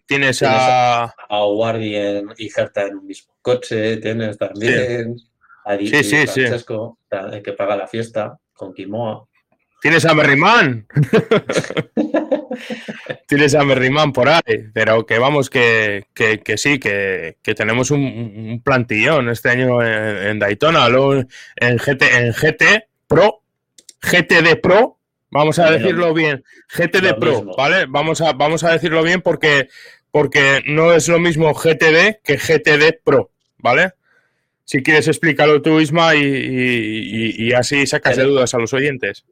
tienes Tienes a. a Guardi en- y Herta en un mismo coche, tienes también a Di Sí, sí, sí. Francesco, el que paga la fiesta, con Quimoa. Tienes a Merriman. Tienes a Merriman por ahí. Pero que vamos, que, que, que sí, que, que tenemos un, un plantillón este año en, en Daytona. Luego en GT, en GT Pro, GTD Pro, vamos a Lo- decirlo bien. GTD Pro, mismo. ¿vale? Vamos a, vamos a decirlo bien porque, porque no es lo mismo GTD que GTD Pro, ¿vale? Si quieres explícalo tú, Isma, y, y- así sacas de dudas a los oyentes.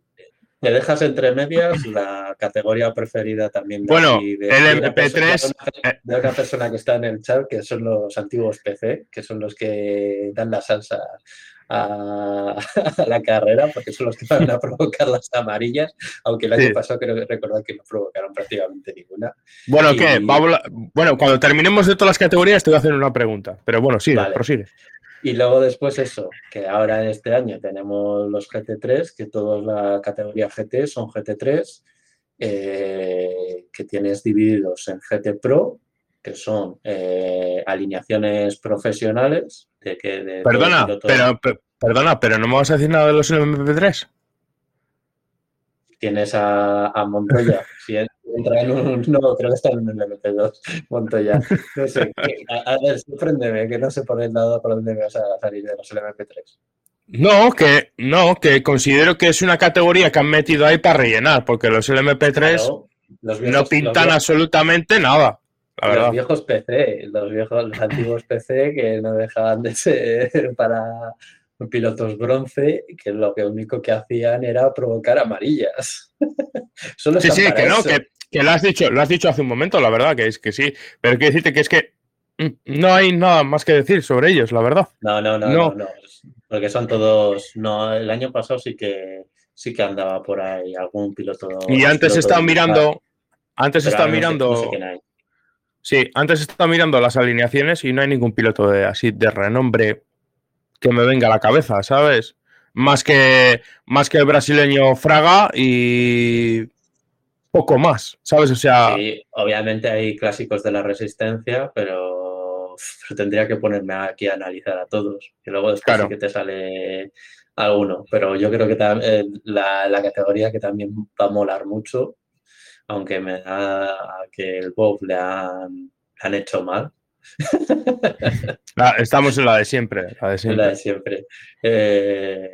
Te dejas entre medias la categoría preferida también de, Bueno, aquí, de- el de una MP3, persona- de una persona que está en el chat, que son los antiguos PC, que son los que dan la salsa a, a la carrera, porque son los que van a provocar las amarillas, aunque el año Sí. pasado creo que recordar que no provocaron prácticamente ninguna. Bueno, Y- ¿qué? A Bueno, cuando terminemos de todas las categorías te voy a hacer una pregunta. Pero bueno, sigue, Vale. prosigue. Y luego después eso, que ahora en este año tenemos los GT3, que todos la categoría GT son GT3, eh, que tienes divididos en GT Pro, que son eh, alineaciones profesionales. De que, de Perdona, pero, pe- perdona, pero no me vas a decir nada de los MP3. Tienes a, a Montoya, si entra en un... No, creo que está en el MP2, Montoya. No sé, que- a, a ver, sorpréndeme, que no sé por el lado por dónde me vas a salir de los MP3. No, que no, que considero que es una categoría que han metido ahí para rellenar, porque los LMP3 Claro, los viejos- no pintan absolutamente nada, la Los verdad. viejos PC, los viejos, los antiguos PC que no dejaban de ser para pilotos bronce, que lo que único que hacían era provocar amarillas. Solo Sí, sí, que no, que, que lo has dicho, lo has dicho hace un momento, la verdad, que es que sí. Pero quiero decirte que es que no hay nada más que decir sobre ellos, la verdad. No, no, no, No. no, Porque son todos. No, el año pasado sí que sí que andaba por ahí algún piloto. Y antes de mirando, antes no sé- mirando, sé hay. sí, antes estaba mirando las alineaciones y no hay ningún piloto de así de renombre que me venga a la cabeza, ¿sabes? Más que más que el brasileño Fraga y poco más, ¿sabes? O sea, Sí, obviamente hay clásicos de la resistencia, pero, pero tendría que ponerme aquí a analizar a todos. Y luego después Claro. sí que te sale alguno. Pero yo creo que eh, la, la categoría que también va a molar mucho, aunque me da que el Bob le han, le han hecho mal, la- estamos en la de siempre, la de es siempre. la de siempre. Eh,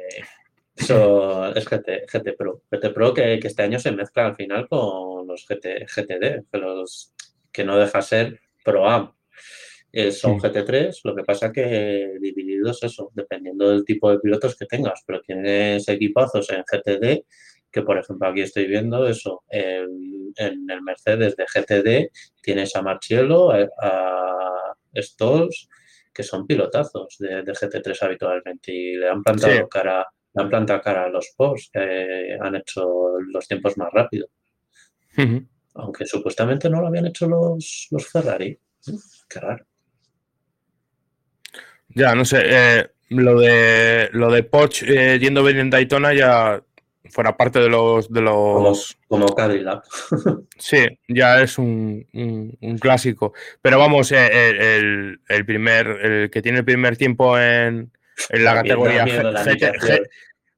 eso es GT, GT Pro. GT Pro que, que este año se mezcla al final con los GT, GTD, que, los, que no deja ser Pro Am. Eh, son Mm. GT3, lo que pasa que divididos eso, dependiendo del tipo de pilotos que tengas, pero tienes equipazos en GTD, que por ejemplo aquí estoy viendo eso, en el Mercedes de GTD tienes a Marcielo, a, a Stolz, que son pilotazos de, de GT3 habitualmente y le han plantado Sí. cara, han plantado cara a los Porsche que han hecho los tiempos más rápido, aunque supuestamente no lo habían hecho los, los Ferrari. Qué raro. Ya, no sé, eh, lo de lo de Poch eh, yendo bien en Daytona ya fuera parte de los de los como Cadillac. sí, ya es un, un- un clásico. Pero vamos, eh, el- el primer, el que tiene el primer tiempo en, en la categoría GT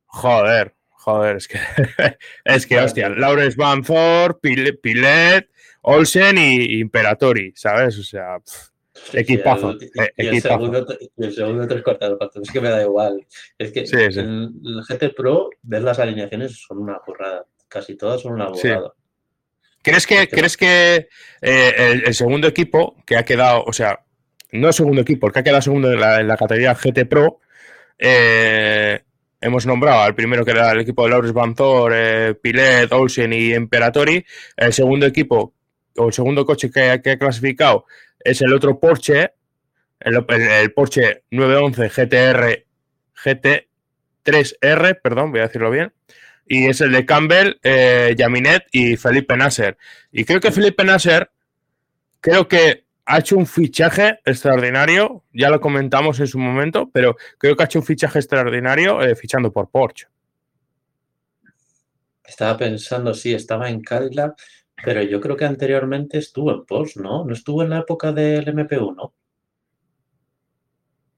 joder, Joder, es que, es que, hostia, Lawrence Van Thor, Pilet, Olsen y Imperatori, ¿sabes? O sea, equipazo. y, el, segundo, y, el, segundo, tres cuartos es que me da igual. Es que en el GT Pro, ver las alineaciones son una burrada. Casi todas son una burrada. ¿Crees que, ¿crees que eh, el, segundo equipo que ha quedado, o sea, no el segundo equipo, el que ha quedado segundo en la, categoría GT Pro, eh, hemos nombrado al primero que era el equipo de Lawrence Van eh, Pilet, Olsen y Imperatori. El segundo equipo, o el segundo coche que, ha clasificado es el otro Porsche, el, Porsche 911 GTR GT3R, perdón, voy a decirlo bien y es el de Campbell, eh, Yaminet y Felipe Nasser. Y creo que Felipe Nasser, creo que ha hecho un fichaje extraordinario, ya lo comentamos en su momento, pero creo que ha hecho un fichaje extraordinario eh, fichando por Porsche. Estaba pensando, sí, estaba en Cadillac, pero yo creo que anteriormente estuvo en Porsche, ¿no? ¿No estuvo en la época del MP1?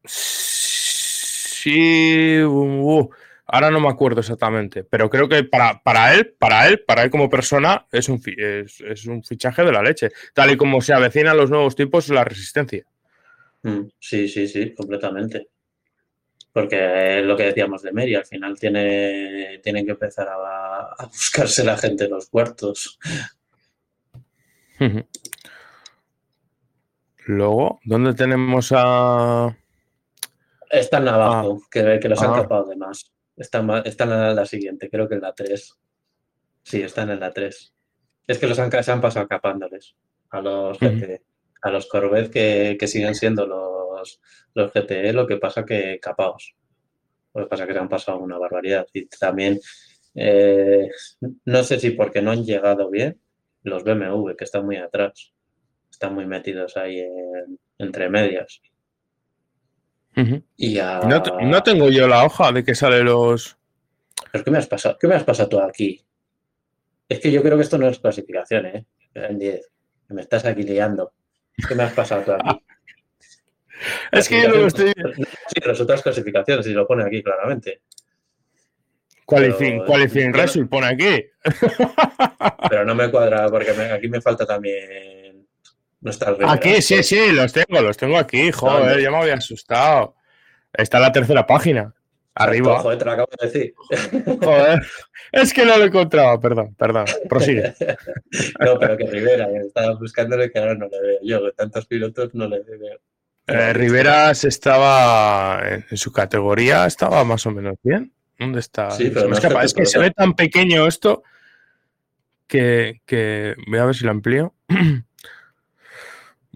Sí, uh, Ahora no me acuerdo exactamente, pero creo que para, para él, para él, para él como persona, es un, es, un fichaje de la leche, tal y como se avecina a los nuevos tipos la resistencia. Mm, sí, sí, sí, completamente. Porque es lo que decíamos de Mary, al final tiene, tienen que empezar a, buscarse la gente en los cuartos. Luego, ¿dónde tenemos a...? Están abajo, ah. que, que los han capado ah. de más. Están, en la siguiente, creo que en la 3. Sí, están en la 3. Es que los han, se han pasado capándoles a los GTE. A los Corvette que, siguen siendo los, los GTE, lo que pasa que capaos. Lo que pasa que se han pasado una barbaridad. Y también, eh, no sé si porque no han llegado bien, los BMW, que están muy atrás. Están muy metidos ahí entre medias y no, tengo yo la hoja de que sale los. ¿Pero qué me has pasado? ¿Qué me has pasado tú aquí? Es que yo creo que esto no es clasificación, ¿eh? En 10. Me estás aquí liando. ¿Qué me has pasado tú aquí? es que yo no lo estoy. Sí, las otras clasificaciones, y lo pone aquí claramente. Qualifying, qualifying Result pone aquí. Pero no me cuadra porque aquí me falta también Aquí, sí, sí, los tengo, los tengo aquí. Joder, ya me había asustado. Está la tercera página. Arriba. Joder, te lo acabo de decir. Joder, es que no lo he encontrado, perdón, perdón, prosigue. no, pero que Rivera, estaba buscándole que ahora no le veo. Yo, tantos pilotos, no le veo. Eh, Rivera estaba en su categoría, estaba más o menos bien. ¿Dónde está? Sí, pero es que se ve tan pequeño esto que, que voy a ver si lo amplío.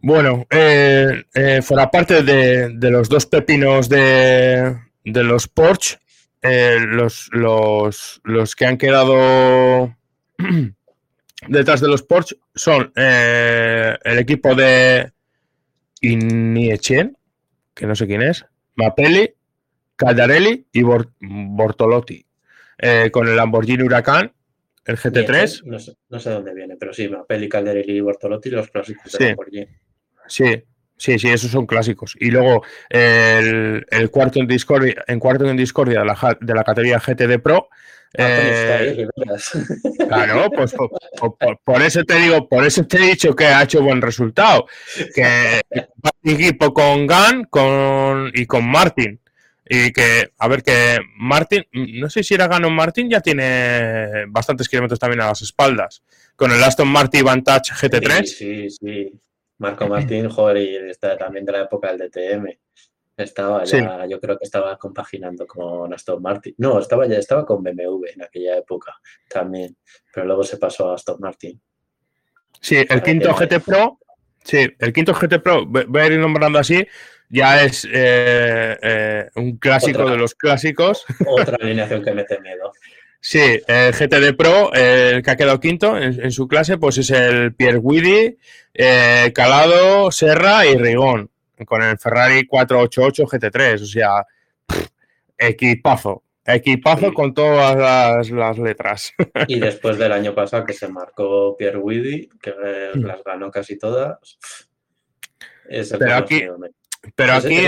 Bueno, eh, eh, fuera parte de, los dos pepinos de, los Porsche, eh, los, los, que han quedado detrás de los Porsche son el equipo de Iniechen, que no sé quién es, Mapelli, Caldarelli y Bortolotti, con el Lamborghini Huracán, el GT3. No sé, no sé, dónde viene, pero sí, Mapelli, Caldarelli y Bortolotti, los clásicos de Lamborghini. Sí, sí, sí, esos son clásicos. Y luego el, cuarto en Discordia, en cuarto en Discordia de la, de la categoría GTD Pro. Ah, eh, claro, pues por, eso te digo, por eso te he dicho que ha hecho buen resultado. Que equipo con Gan con, y con Martin. Y que, a ver, que Martin, no sé si era Gan o Martin, ya tiene bastantes kilómetros también a las espaldas. Con el Aston Martin Vantage GT3. Sí, sí, sí. Marco Martín, joder, y está también de la época del DTM. Estaba ya, yo creo que estaba compaginando con Aston Martin. No, estaba ya, estaba con BMW en aquella época también, pero luego se pasó a Aston Martin. Sí, el quinto GT Pro, sí, el quinto GT Pro, voy a ir nombrando así, ya es eh, eh, un clásico de los clásicos. Otra alineación que mete miedo. Sí, el GTD Pro, el que ha quedado quinto en, su clase, pues es el Pierre Guidi, eh, Calado, Serra y Rigón, con el Ferrari 488 GT3. O sea, equipazo. Equipazo con todas las, letras. Y después del año pasado que se marcó Pierre Guidi, que mm. las ganó casi todas. pero aquí, pero aquí,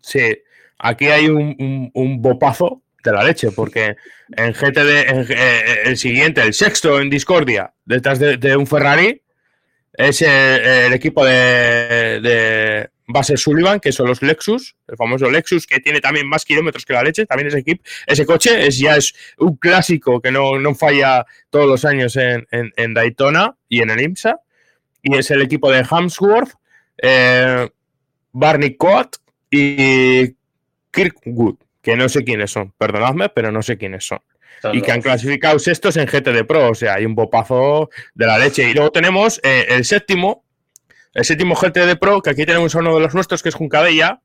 sí, aquí hay un, un bopazo de la leche, porque en GTD, en, eh, el siguiente, el sexto en Discordia, detrás de, un Ferrari, es el, equipo de, de base Sullivan, que son los Lexus, el famoso Lexus, que tiene también más kilómetros que la leche, también ese equipo, ese coche es ya es un clásico que no, falla todos los años en, Daytona y en el IMSA, y es el equipo de Hamsworth, eh, Barney Cott y Kirkwood, que no sé quiénes son, perdonadme, pero no sé quiénes son. y que han clasificado sextos en GTD Pro, o sea, hay un bopazo de la leche. Y luego tenemos eh, el séptimo, el séptimo GTD Pro, que aquí tenemos a uno de los nuestros, que es Juncadella,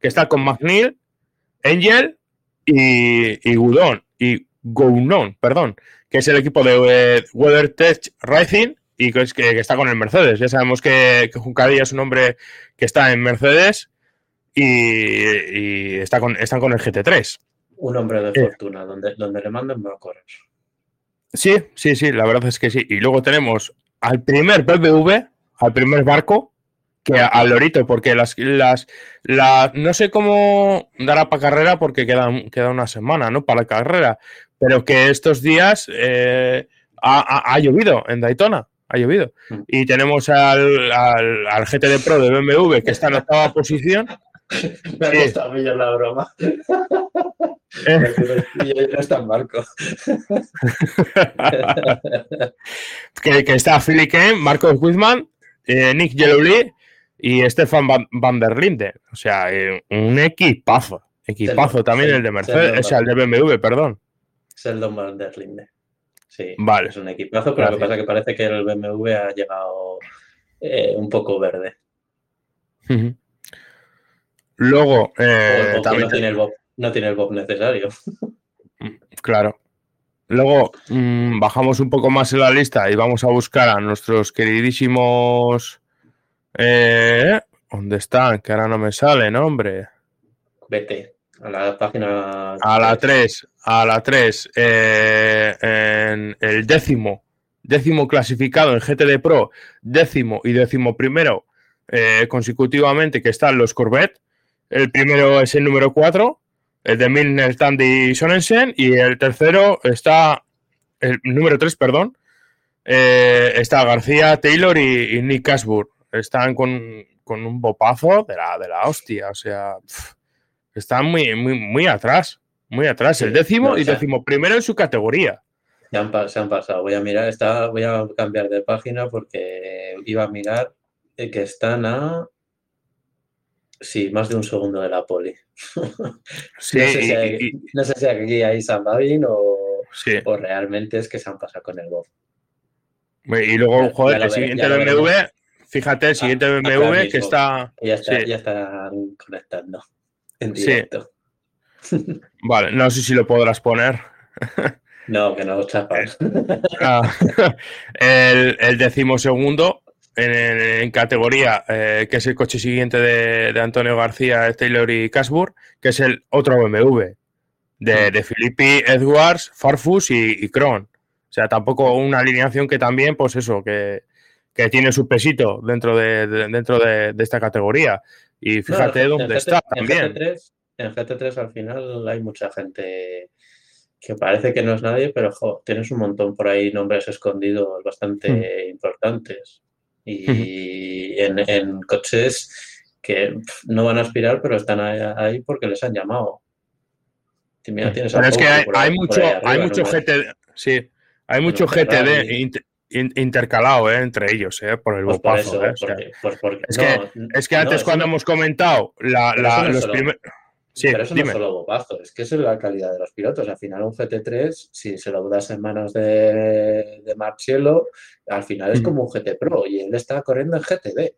que está con McNeil, Angel y, y Gudon, y Gounon, perdón, que es el equipo de eh, WeatherTech Racing y que, que, está con el Mercedes. Ya sabemos que, que Juncadella es un hombre que está en Mercedes y, está con, están con el GT3. Un hombre de eh. fortuna, donde, donde le manden correr. Sí, sí, sí, la verdad es que sí. Y luego tenemos al primer BMW, al primer barco, que al lorito, porque las, las, no sé cómo dará para carrera porque queda, queda una semana, ¿no? Para la carrera, pero que estos días eh, ha, llovido en Daytona ha llovido. Mm. Y tenemos al, al, al, GTD Pro de BMW que está en octava posición Me ha gustado a la broma. Eh. no está en barco. que, que, está Philly Kane, Marcos Guzmán, eh, Nick Yellowly y Stefan Van, der Linde. O sea, eh, un equipazo. Equipazo también el de Mercedes, o sea, el de BMW, perdón. Seldon Van der Linde. Sí, vale. es un equipazo, pero lo que pasa es que parece que el BMW ha llegado un poco verde. Luego, eh, también no tiene, el Bob, necesario. Claro. Luego mm, bajamos un poco más en la lista y vamos a buscar a nuestros queridísimos. Eh, ¿Dónde están? Que ahora no me sale, ¿no, hombre? Vete a la página. A la 3, a la 3, eh, en el décimo, décimo clasificado en GTD Pro, décimo y décimo primero eh, consecutivamente, que están los Corvette el primero es el número 4, el de Milner, Tandy Sonensen, y el tercero está, el número 3, perdón, eh, está García, Taylor y, Nick Ashburn. Están con, un bopazo de la, de la hostia, o sea, están muy, muy, muy atrás, muy atrás, el décimo y décimo primero en su categoría. Se han, se han, pasado. Voy a mirar, está, voy a cambiar de página porque iba a mirar que están a Sí, más de un segundo de la poli. Sí, no, sé si aquí, hay San Babin o, o, realmente es que se han pasado con el Bob. Y luego, joder, el siguiente BMW, fíjate, el siguiente BMW que está. Ya, está, ya están conectando en directo. Vale, no sé si lo podrás poner. No, que no lo chapas. Ah, el, el decimosegundo en, categoría, eh, que es el coche siguiente de, Antonio García, Taylor y Casbur, que es el otro BMW de, de Filippi, Edwards, Farfus y, y Kron. O sea, tampoco una alineación que también, pues eso, que, tiene su pesito dentro de, dentro de, esta categoría. Y fíjate dónde está también. En GT3, al final hay mucha gente que parece que no es nadie, pero tienes un montón por ahí nombres escondidos bastante hmm. importantes y en, coches que no van a aspirar, pero están ahí porque les han llamado. pero es que hay, mucho, hay mucho GTD, sí, hay mucho GTD intercalado eh, entre ellos, eh, por el pues bopazo. Eh, es, que, es, que, antes cuando hemos comentado la, los primeros... pero eso no es solo bopazo, es que es la calidad de los pilotos. Al final un GT3, si se lo das en manos de, de Marcelo, al final es mm. como un GT Pro y él está corriendo en GTD.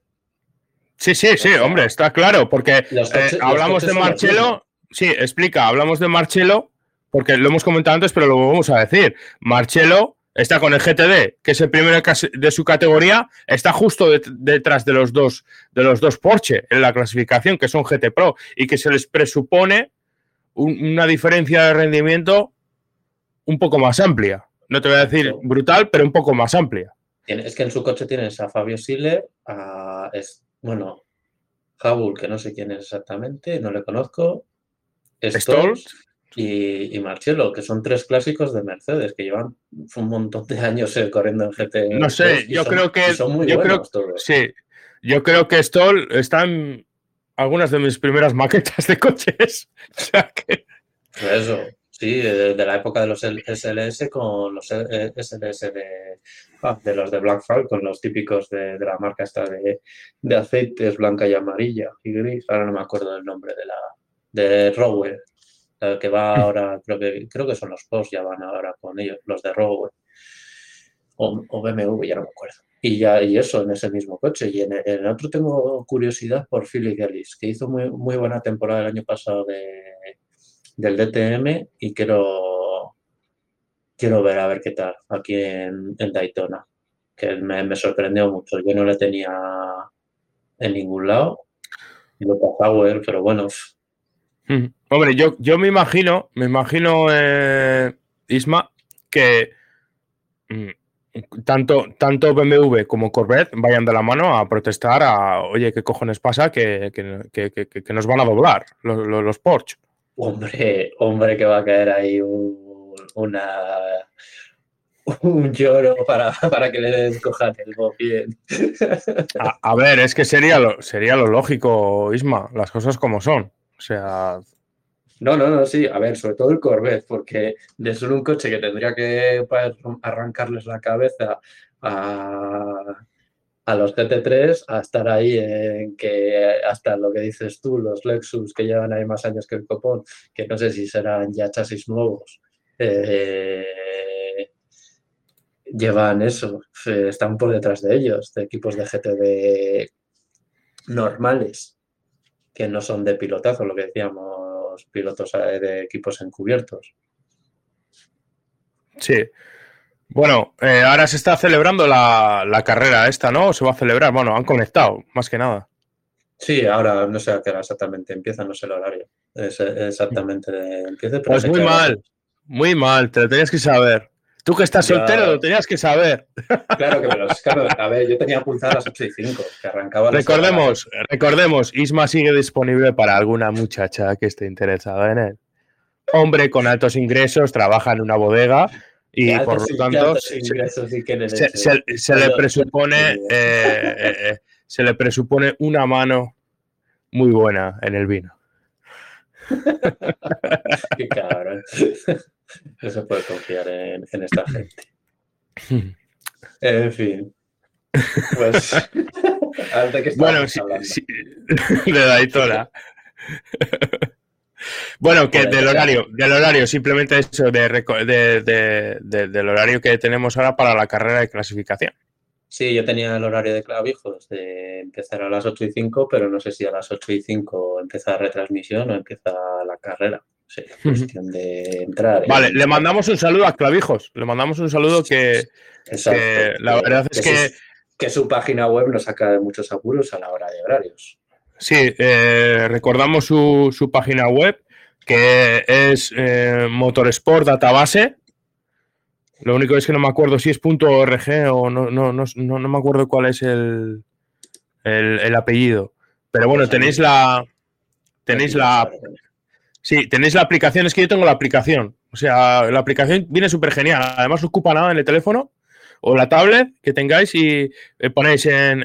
Sí, sí, sí, hombre, está claro, porque eh, hablamos de Marcelo, sí, explica, hablamos de Marcelo, porque lo hemos comentado antes, pero lo vamos a decir. Marcelo está con el GTD, que es el primero de su categoría, está justo detrás de los dos de los dos Porsche en la clasificación, que son GT Pro, y que se les presupone una diferencia de rendimiento un poco más amplia. No te voy a decir brutal, pero un poco más amplia. Es que en su coche tienes a Fabio Siller, a, es, bueno, Habul, que no sé quién es exactamente, no le conozco. Stolz. Y, y Marcelo, que son tres clásicos de Mercedes, que llevan un montón de años eh, corriendo en GT. No sé, yo creo que. yo creo, Sí, yo creo que Stoll está en algunas de mis primeras maquetas de coches. o sea que. Pues eso, sí, de, la época de los SLS con los SLS de, ah, de los de Black con los típicos de, la marca esta de, de, aceites blanca y amarilla y gris. Ahora no me acuerdo del nombre de la de Rowe, que va ahora, creo que, creo que son los post, ya van ahora con ellos, los de Rogue o, o, BMW, ya no me acuerdo. Y ya y eso en ese mismo coche. Y en el, otro tengo curiosidad por Philip Ellis, que hizo muy, muy buena temporada el año pasado de, del DTM y quiero, quiero ver a ver qué tal aquí en, en Daytona, que me, me, sorprendió mucho. Yo no le tenía en ningún lado. Lo Power, pero bueno, Hombre, yo, yo me imagino, me imagino, eh, Isma, que mm, tanto, tanto BMW como Corvette vayan de la mano a protestar a, oye, ¿qué cojones pasa? Que, nos van a doblar los, los, Porsche. Hombre, hombre, que va a caer ahí un, una, un lloro para, que le cojan el bien. A, a, ver, es que sería lo, sería lo lógico, Isma, las cosas como son. O sea. No, no, no, sí. A ver, sobre todo el Corvette, porque de solo un coche que tendría que arrancarles la cabeza a, los GT3 a estar ahí en que hasta lo que dices tú, los Lexus que llevan ahí más años que el copón, que no sé si serán ya chasis nuevos, eh, llevan eso, están por detrás de ellos, de equipos de GTD normales que no son de pilotazo, lo que decíamos, pilotos eh, de equipos encubiertos. Sí. Bueno, eh, ahora se está celebrando la, carrera esta, ¿no? Se va a celebrar. Bueno, han conectado, más que nada. Sí, ahora no sé a qué hora exactamente empieza, no sé el horario. Es, exactamente empieza. pues muy mal, muy mal, te lo tenías que saber. Tú que estás soltero, lo tenías que saber. Claro que me los. Claro, a ver, yo tenía apuntadas las 8 y 5, que arrancaba. Recordemos, recordemos, Isma sigue disponible para alguna muchacha que esté interesada en él. Hombre con altos ingresos, trabaja en una bodega y por lo tanto se, le presupone eh, eh, eh, se le presupone una mano muy buena en el vino. Qué cabrón. No se puede confiar en, esta gente. En fin. Pues. que bueno, sí, de Daytona. Bueno, que del horario, del horario, simplemente eso, de, del horario que tenemos ahora para la carrera de clasificación. Sí, yo tenía el horario de clavijos de empezar a las 8 y 5, pero no sé si a las 8 y 5 empieza la retransmisión o empieza la carrera. Sí, cuestión de entrar. Vale, le mandamos un saludo a Clavijos. Le mandamos un saludo que, la verdad es que, que, su página web nos saca de muchos apuros a la hora de horarios. Sí, eh, recordamos su, página web que es eh, Motorsport Database. Lo único es que no me acuerdo si es .org o no, no, no, no, me acuerdo cuál es el, el, el apellido. Pero bueno, tenéis la tenéis la, Sí, tenéis la aplicación, es que yo tengo la aplicación. O sea, la aplicación viene súper genial. Además, no ocupa nada en el teléfono o la tablet que tengáis y eh, ponéis en,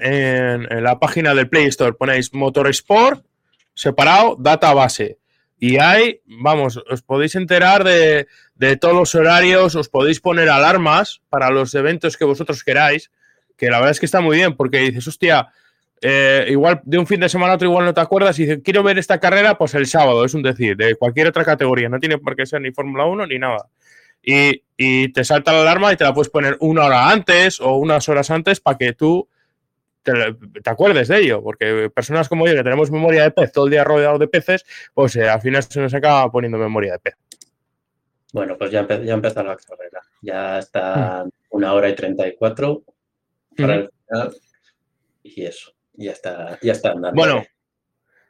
la página del Play Store, ponéis Motorsport separado, database. Y ahí, vamos, os podéis enterar de, de todos los horarios, os podéis poner alarmas para los eventos que vosotros queráis, que la verdad es que está muy bien, porque dices, hostia, eh, igual de un fin de semana a otro igual no te acuerdas y dices, quiero ver esta carrera, pues el sábado, es un decir, de cualquier otra categoría, no tiene por qué ser ni Fórmula 1 ni nada. Y, te salta la alarma y te la puedes poner una hora antes o unas horas antes para que tú te, acuerdes de ello, porque personas como yo que tenemos memoria de pez todo el día rodeado de peces, pues eh, al final se nos acaba poniendo memoria de pez. Bueno, pues ya, ya empezó la carrera, ya está mm. una hora y treinta y cuatro para el final y eso ya está, ya está andando. Bueno,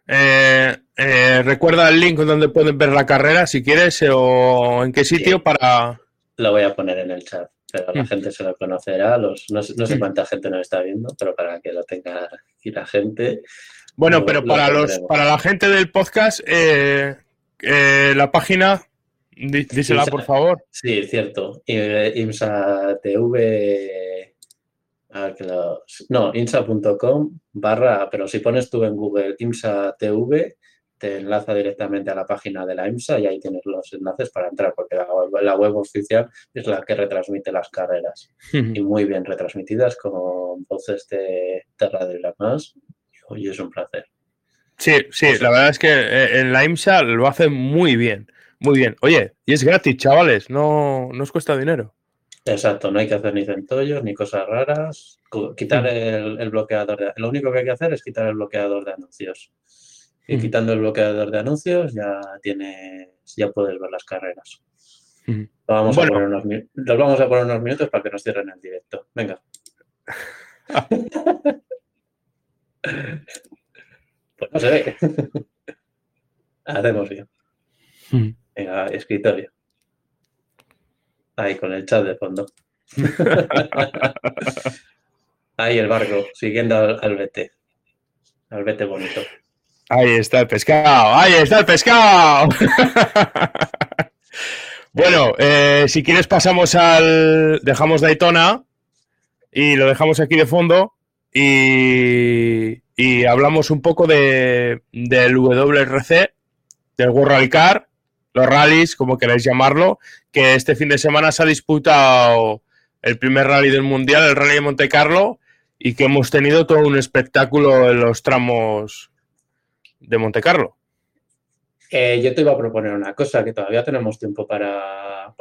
eh, eh, recuerda el link donde pueden ver la carrera si quieres o en qué sitio para. Lo voy a poner en el chat, pero la mm. gente se lo conocerá. Los, no, sé mm. cuánta gente nos está viendo, pero para que lo tenga aquí la gente. Bueno, pero para, los, para la gente del podcast, eh, la página dísela, por favor. Sí, cierto. IMSA TV. No, imsa.com barra, pero si pones tú en Google IMSA TV, te enlaza directamente a la página de la IMSA y ahí tienes los enlaces para entrar, porque la, web oficial es la que retransmite las carreras. y muy bien retransmitidas con voces de Terra de la Más. Y es un placer. Sí, sí, la verdad es que eh, en la IMSA lo hace muy bien. Muy bien. Oye, y es gratis, chavales, no, no os cuesta dinero. Exacto, no hay que hacer ni centollos ni cosas raras. Quitar mm. el, bloqueador. De, lo único que hay que hacer es quitar el bloqueador de anuncios. Y mm. quitando el bloqueador de anuncios ya tienes, ya puedes ver las carreras. Mm. Vamos a poner unos, los vamos a poner unos minutos para que nos cierren el directo. Venga. pues no se ve. Hacemos bien. Venga, escritorio. Ahí con el chat de fondo. Ahí el barco, siguiendo al, vete. Al vete bonito. Ahí está el pescado, ahí está el pescado. bueno, eh, si quieres pasamos al... Dejamos Daytona y lo dejamos aquí de fondo y, y hablamos un poco de, del WRC, del World Rally Car los rallies, como queráis llamarlo, que este fin de semana se ha disputado el primer rally del Mundial, el Rally de Monte Carlo, y que hemos tenido todo un espectáculo en los tramos de Monte Carlo. Eh, yo te iba a proponer una cosa, que todavía tenemos tiempo para,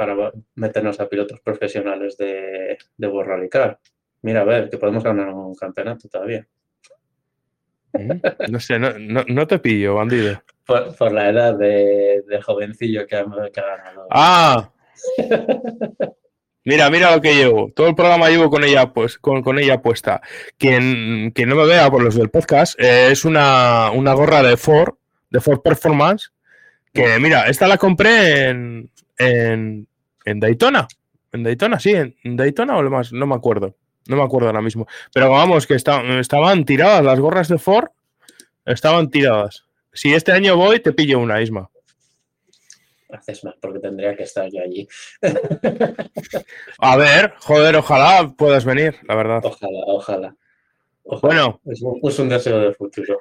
meternos a pilotos profesionales de, de World Rally Car. Mira, a ver, que podemos ganar un campeonato todavía. No sé, no, te pillo, bandido. Por, la edad de, jovencillo que ha, ganado. ¡Ah! Mira, mira lo que llevo. Todo el programa llevo con ella, pues, con, ella puesta. Quien, no me vea por los del podcast, eh, es una, gorra de Ford, de Ford Performance, que mira, esta la compré en, en, Daytona. En Daytona, sí, en Daytona o lo más, no me acuerdo. No me acuerdo ahora mismo. Pero vamos, que estaban tiradas las gorras de Ford. Estaban tiradas. Si este año voy, te pillo una, Isma. Haces más, porque tendría que estar yo allí. A ver, joder, ojalá puedas venir, la verdad. Ojalá, ojalá. Bueno. Es un, deseo del futuro.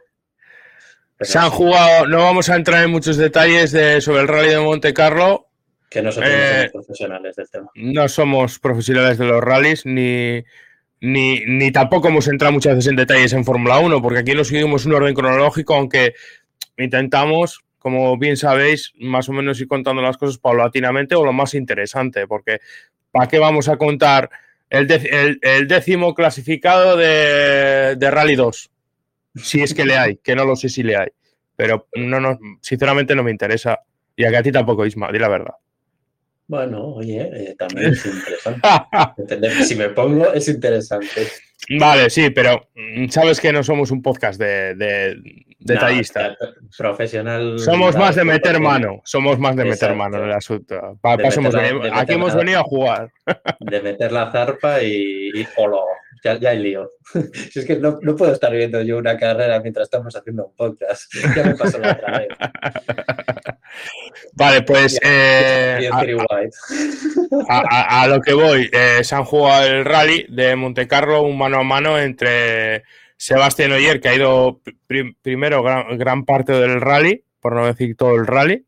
se han jugado, no vamos a entrar en muchos detalles de, sobre el rally de Monte Carlo. Que nosotros no somos eh, profesionales del tema. No somos profesionales de los rallies, ni, ni, ni tampoco hemos entrado muchas veces en detalles en Fórmula 1, porque aquí no seguimos un orden cronológico, aunque intentamos, como bien sabéis, más o menos ir contando las cosas paulatinamente o lo más interesante, porque ¿para qué vamos a contar el, décimo clasificado de, Rally 2? Si es que le hay, que no lo sé si le hay, pero no, no, sinceramente no me interesa. Y a, a ti tampoco, Isma, di la verdad. Bueno, oye, eh, también es interesante. Si me pongo es interesante. Vale, sí, pero mm, sabes que no somos un podcast de, detallista. profesional. Somos más de meter mano. Somos más de meter mano en el asunto. aquí hemos venido a jugar. De meter la zarpa y, y ya, ya hay lío. Si es que no, no, puedo estar viendo yo una carrera mientras estamos haciendo un podcast. Ya me pasó la otra vez. Vale, pues eh, a, lo que voy, eh, se han jugado el rally de Monte Carlo, un mano a mano entre Sebastián Oyer, que ha ido primero gran, parte del rally, por no decir todo el rally,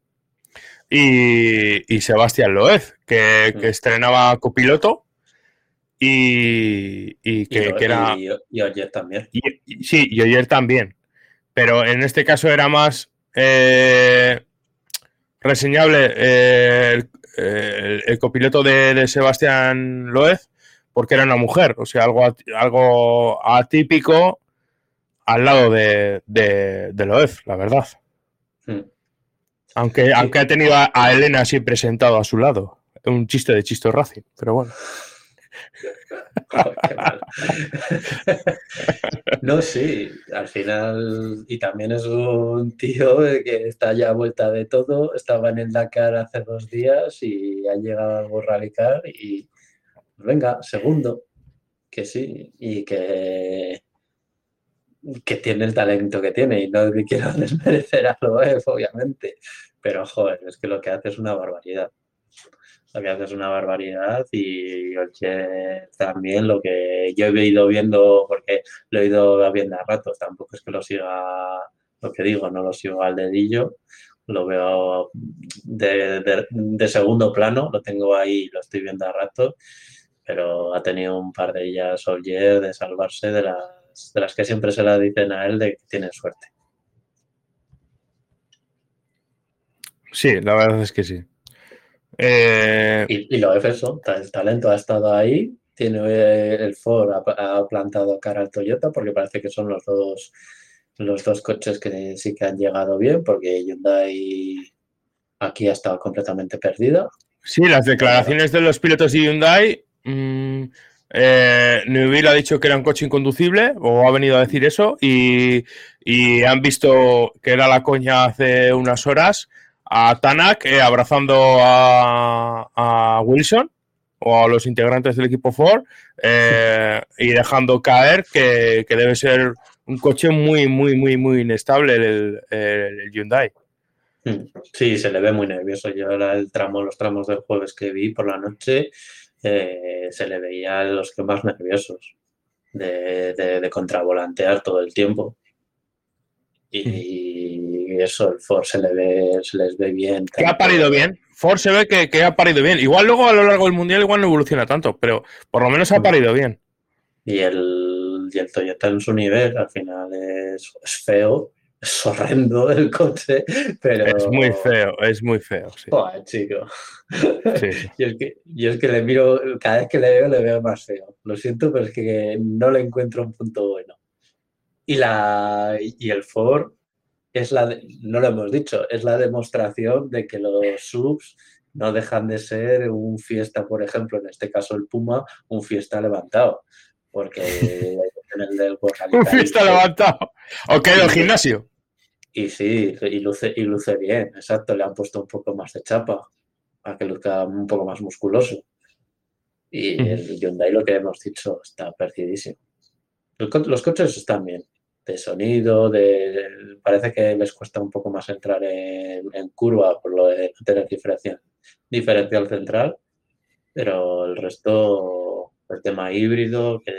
y, y Sebastián Loez, que, que, estrenaba copiloto y, que, era... Y, Oyer también. sí, y Oyer también. Pero en este caso era más eh, reseñable eh, el, copiloto de, Sebastián Loez porque era una mujer, o sea, algo, algo atípico al lado de, de, Loez, la verdad. Aunque, aunque ha tenido a, a, Elena así presentado a su lado. Un chiste de Chisto Racing, pero bueno. no, sí, al final, y también es un tío que está ya a vuelta de todo, estaba en el Dakar hace dos días y ha llegado al Rally y venga, segundo, que sí, y que, que tiene el talento que tiene y no quiero desmerecer a Loef, obviamente, pero joder, es que lo que hace es una barbaridad. Lo que hace es una barbaridad y oye, también lo que yo he ido viendo, porque lo he ido viendo a ratos, tampoco es que lo siga, lo que digo, no lo sigo al dedillo, lo veo de, de segundo plano, lo tengo ahí, lo estoy viendo a ratos pero ha tenido un par de ellas Soldier de salvarse de las, de las que siempre se la dicen a él de que tiene suerte. Sí, la verdad es que sí. Eh, y, lo es eso, el talento ha estado ahí, tiene eh, el Ford ha, plantado cara al Toyota porque parece que son los dos los dos coches que sí que han llegado bien porque Hyundai aquí ha estado completamente perdida. Sí, las declaraciones de los pilotos de Hyundai Mm, eh, ha dicho que era un coche inconducible, o ha venido a decir eso, y, han visto que era la coña hace unas horas a Tanak eh, abrazando a, Wilson o a los integrantes del equipo Ford eh, y dejando caer que, debe ser un coche muy, muy, muy, muy inestable el, el, Hyundai. Hmm. Sí, se le ve muy nervioso. Yo el tramo, los tramos del jueves que vi por la noche, eh, se le veía los que más nerviosos de, de, contravolantear todo el tiempo. Y, eso, el Ford se, le ve, se les ve bien. Que ha parido bien. Ford se ve que, ha parido bien. Igual luego a lo largo del mundial igual no evoluciona tanto, pero por lo menos ha parido bien. Y el, y el Toyota en su nivel al final es, es feo, es horrendo el coche, pero... Es muy feo, es muy feo, sí. chico. y, es que, es que le miro, cada vez que le veo, le veo más feo. Lo siento, pero es que no le encuentro un punto bueno. Y, la, y el Ford es la, no lo hemos dicho, es la demostración de que los subs no dejan de ser un fiesta, por ejemplo, en este caso el Puma, un fiesta levantado. Porque en el del Un fiesta levantado. Ok, el gimnasio. Y sí, y luce, y luce bien, exacto. Le han puesto un poco más de chapa para que luzca un poco más musculoso. Y el Hyundai, lo que hemos dicho, está perdidísimo. Los, coches están bien, de sonido, de, parece que les cuesta un poco más entrar en, curva por lo de tener diferencial, diferencial central, pero el resto, el tema híbrido, que,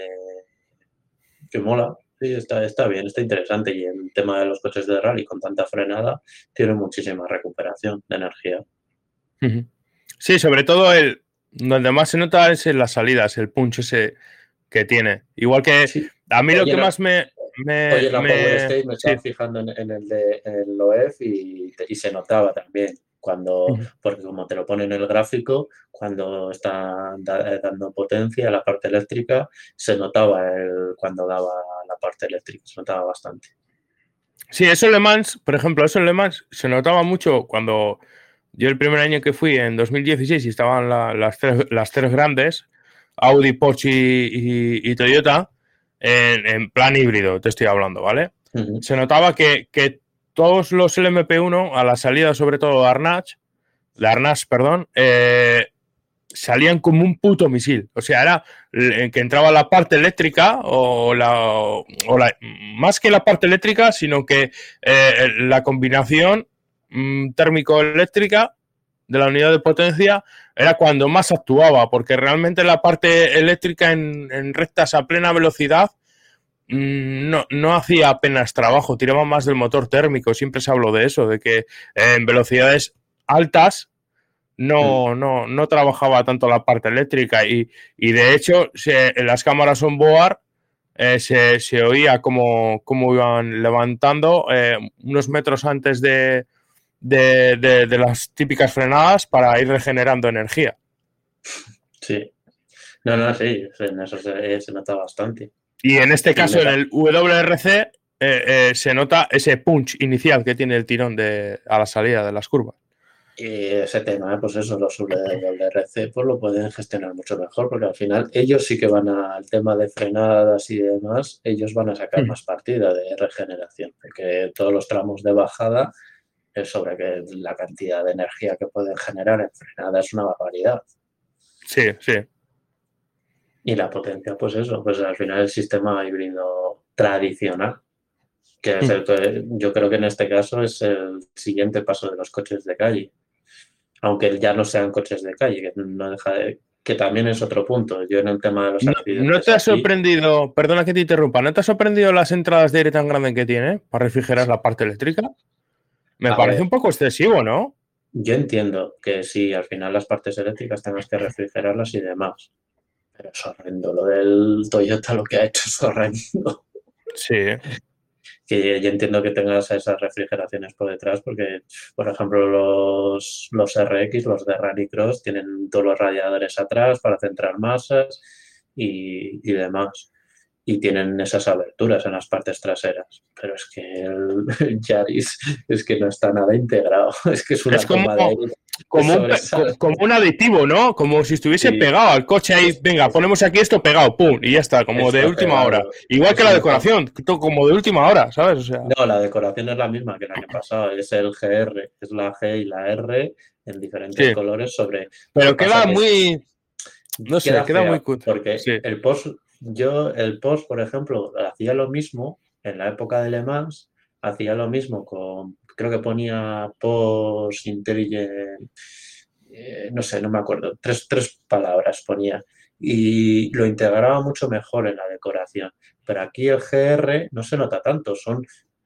que mola, Sí, está, está bien, está interesante. Y el tema de los coches de rally con tanta frenada tiene muchísima recuperación de energía. Sí, sobre todo el donde más se nota es en las salidas, el punch ese que tiene. Igual que a mí lo que más me. me oye, la Power State me estaba fijando en, el de el OEF y, y se notaba también cuando, porque como te lo pone en el gráfico, cuando está eh, dando potencia a la parte eléctrica, se notaba el, cuando daba la parte eléctrica, se notaba bastante. Sí, eso en Le Mans, por ejemplo, eso en Le Mans se notaba mucho cuando yo el primer año que fui, en 2016, y estaban las, tres, las tres grandes, Audi, Porsche y, Toyota, en, plan híbrido, te estoy hablando, ¿vale? Se notaba que, que todos los LMP1, a la salida sobre todo de Arnach, de Arnach, perdón, eh, salían como un puto misil. O sea, era que entraba la parte eléctrica o la, más que la parte eléctrica, sino que eh, la combinación mm, térmico-eléctrica de la unidad de potencia era cuando más actuaba, porque realmente la parte eléctrica en rectas a plena velocidad Mm, no, no hacía apenas trabajo, tiraba más del motor térmico. Siempre se habló de eso, de que en velocidades altas no, mm. no, no trabajaba tanto la parte eléctrica. Y, de hecho, en las cámaras on board eh, se, oía como, iban levantando eh, unos metros antes de, de, las típicas frenadas para ir regenerando energía. Sí. No, no, sí, en eso se, se nota bastante. Y en este caso, en el WRC, eh, eh, se nota ese punch inicial que tiene el tirón de, a la salida de las curvas. Y ese tema, pues eso, los WRC pues lo pueden gestionar mucho mejor, porque al final ellos sí que van al tema de frenadas y demás, ellos van a sacar mm. más partida de regeneración, porque todos los tramos de bajada es sobre que la cantidad de energía que pueden generar en frenada es una barbaridad. Sí, sí. Y la potencia, pues eso, pues al final el sistema híbrido tradicional, Que es el que yo creo que en este caso es el siguiente paso de los coches de calle. Aunque ya no sean coches de calle, que no deja de, que también es otro punto. Yo en el tema de los No, accidentes ¿no te ha aquí- sorprendido, perdona que te interrumpa, ¿no te ha sorprendido las entradas de aire tan grandes que tiene para refrigerar la parte eléctrica? Me A parece ver. un poco excesivo, ¿no? Yo entiendo que sí, al final las partes eléctricas tengas que refrigerarlas y demás. Pero es horrendo. Lo del Toyota lo que ha hecho es horrendo. Sí. Que yo entiendo que tengas esas refrigeraciones por detrás porque, por ejemplo, los, los RX, los de Rallycross, tienen todos los radiadores atrás para centrar masas y, y demás. Y tienen esas aberturas en las partes traseras. Pero es que el Yaris es que no está nada integrado. Es que es una Es como- de aire Como un, como un aditivo, ¿no? Como si estuviese Sí. pegado al coche ahí, venga, ponemos aquí esto pegado, pum, y ya está, como de última pegado. hora. Igual que la decoración, como de última hora, ¿sabes? O sea, No, la decoración es la misma que el año pasado. Es el GR, es la G y la R en diferentes Sí. colores sobre. pero que queda que muy. No sé, queda muy cutre. Porque Sí. el post, yo, el post, por ejemplo, hacía lo mismo en la época de Le Mans, hacía lo mismo con, creo que ponía post intelligent, eh, no sé, no me acuerdo, tres, tres palabras ponía. Y lo integraba mucho mejor en la decoración. Pero aquí el GR no se nota tanto, son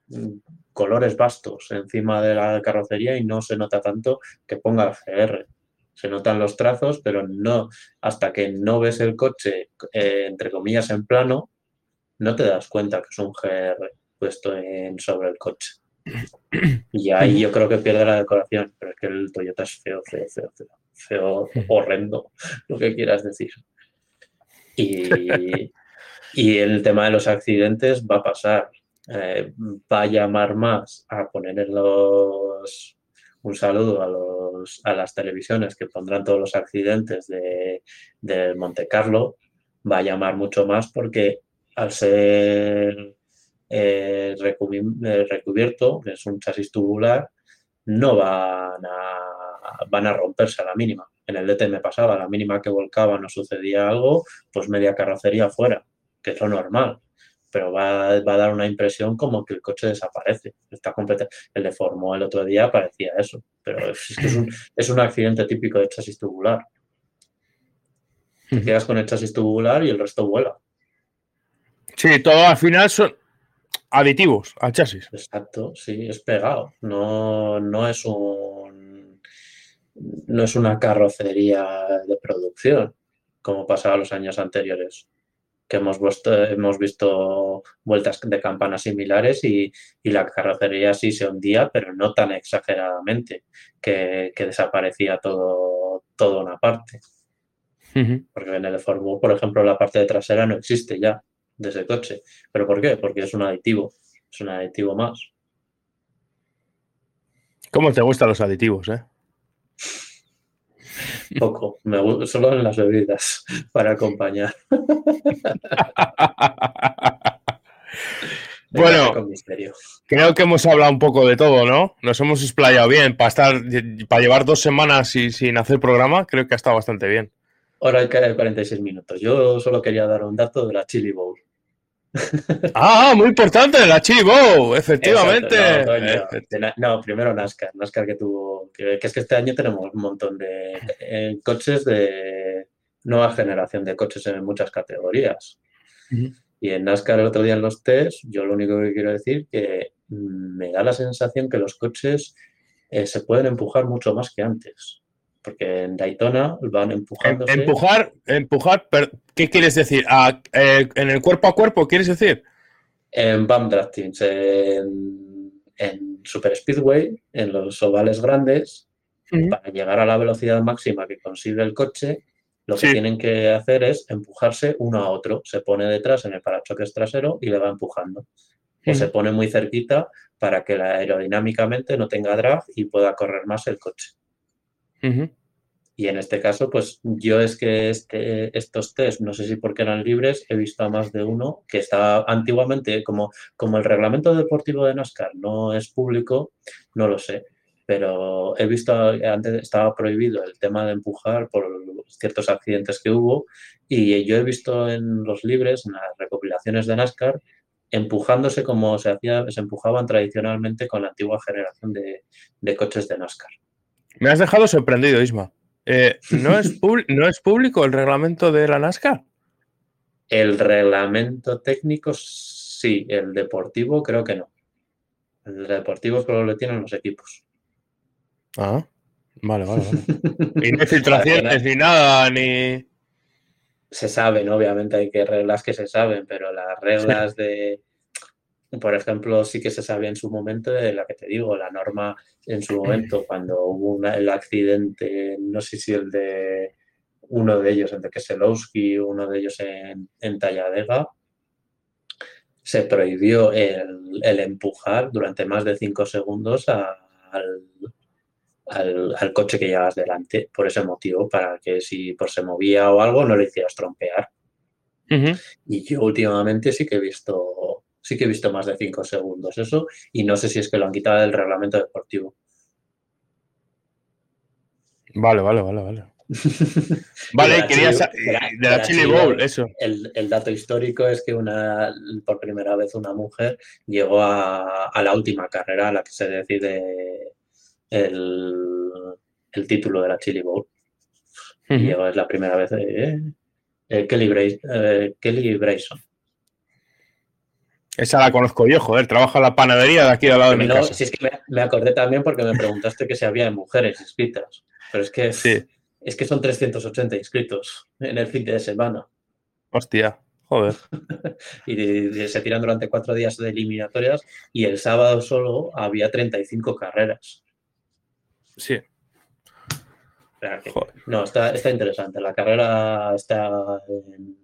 mm, colores vastos encima de la carrocería y no se nota tanto que ponga el GR. Se notan los trazos, pero no, hasta que no ves el coche, eh, entre comillas, en plano, no te das cuenta que es un GR puesto sobre el coche. Y ahí yo creo que pierde la decoración, pero es que el Toyota es feo, feo, feo, feo, feo, horrendo, lo que quieras decir. Y, y el tema de los accidentes va a pasar. Eh, va a llamar más a poner en los un saludo a, los, a las televisiones que pondrán todos los accidentes de, del Monte Carlo. Va a llamar mucho más porque al ser eh, eh, recubierto, que es un chasis tubular, no van a, van a romperse a la mínima. En el DT me pasaba, a la mínima que volcaba no sucedía algo, pues media carrocería fuera, que es lo normal. Pero va, va a dar una impresión como que el coche desaparece. Está completa. El de Fórmula el otro día parecía eso. Pero es, que es, un, es un accidente típico de chasis tubular. Te quedas con el chasis tubular y el resto vuela. Sí, todo al final son aditivos al chasis. Exacto, sí, es pegado. No, no es un no es una carrocería de producción, como pasaba los años anteriores, que hemos visto, hemos visto vueltas de campana similares y, y la carrocería sí se hundía, pero no tan exageradamente, que, que desaparecía todo, toda una parte. Porque en el Fórmula, por ejemplo, la parte de trasera no existe ya de ese coche. ¿Pero por qué? Porque es un aditivo. Es un aditivo más. ¿Cómo te gustan los aditivos, eh? Poco. Me solo en las bebidas para acompañar. Bueno. Creo que hemos hablado un poco de todo, ¿no? Nos hemos explayado bien. Para estar, para llevar dos semanas y- sin hacer programa, creo que ha estado bastante bien. Hora y 46 minutos. Yo solo quería dar un dato de la Chili Bowl. Ah, muy importante, la Chivo, efectivamente. Exacto, no, primero NASCAR. NASCAR que tuvo. Que, es que este año tenemos un montón de eh, coches de nueva generación de coches en muchas categorías. Y en NASCAR el otro día en los test, yo lo único que quiero decir que me da la sensación que los coches eh, se pueden empujar mucho más que antes. Porque en Daytona van Em- empujándose. Empujar, empujar, ¿qué quieres decir? Eh, ¿En el cuerpo a cuerpo quieres decir? En BAM Draftings, en, en Super Speedway, en los ovales grandes, para llegar a la velocidad máxima que consigue el coche, lo que Sí. tienen que hacer es empujarse uno a otro. Se pone detrás en el parachoques trasero y le va empujando. O se pone muy cerquita para que la aerodinámicamente no tenga drag y pueda correr más el coche. Ujú. Y en este caso, pues yo es que este, estos test, no sé si porque eran libres, he visto a más de uno que estaba antiguamente, como, como el reglamento deportivo de NASCAR no es público, no lo sé, pero he visto, antes estaba prohibido el tema de empujar por ciertos accidentes que hubo y yo he visto en los libres, en las recopilaciones de NASCAR, empujándose como se hacía, se empujaban tradicionalmente con la antigua generación de, de coches de NASCAR. Me has dejado sorprendido, Isma. Eh, ¿no, es ¿No es público el reglamento de la NASCAR? El reglamento técnico sí, el deportivo creo que no. El deportivo solo lo tienen los equipos. Ah, vale, vale. vale. y no hay filtraciones ni nada, ni. Se saben, obviamente hay que reglas que se saben, pero las reglas de. Por ejemplo, sí que se sabía en su momento de la que te digo, la norma en su momento, cuando hubo una, el accidente, no sé si el de uno de ellos, el de Keselowski, uno de ellos en, en Talladega, se prohibió el, el, empujar durante más de cinco segundos a, al, al, al, coche que llevas delante por ese motivo, para que si por se movía o algo no le hicieras trompear. Uh -huh. Y yo últimamente sí que he visto sí que he visto más de cinco segundos eso y no sé si es que lo han quitado del reglamento deportivo. Vale, vale, vale, vale. vale, quería de la, de la Chili Bowl, eso. El, el, dato histórico es que una, por primera vez una mujer llegó a, a la última carrera a la que se decide el, el título de la Chili Bowl. Uh -huh. Y llegó, es la primera vez eh, eh, Kelly, Bray, eh, Kelly Brayson. Esa la conozco yo, joder, trabaja en la panadería de aquí al lado de mi no, casa. Si es que me, acordé también porque me preguntaste que si había mujeres inscritas, pero es que, sí. es que son 380 inscritos en el fin de semana. Hostia, joder. y, y, se tiran durante cuatro días de eliminatorias y el sábado solo había 35 carreras. Sí. Que, no, está, está interesante. La carrera está en,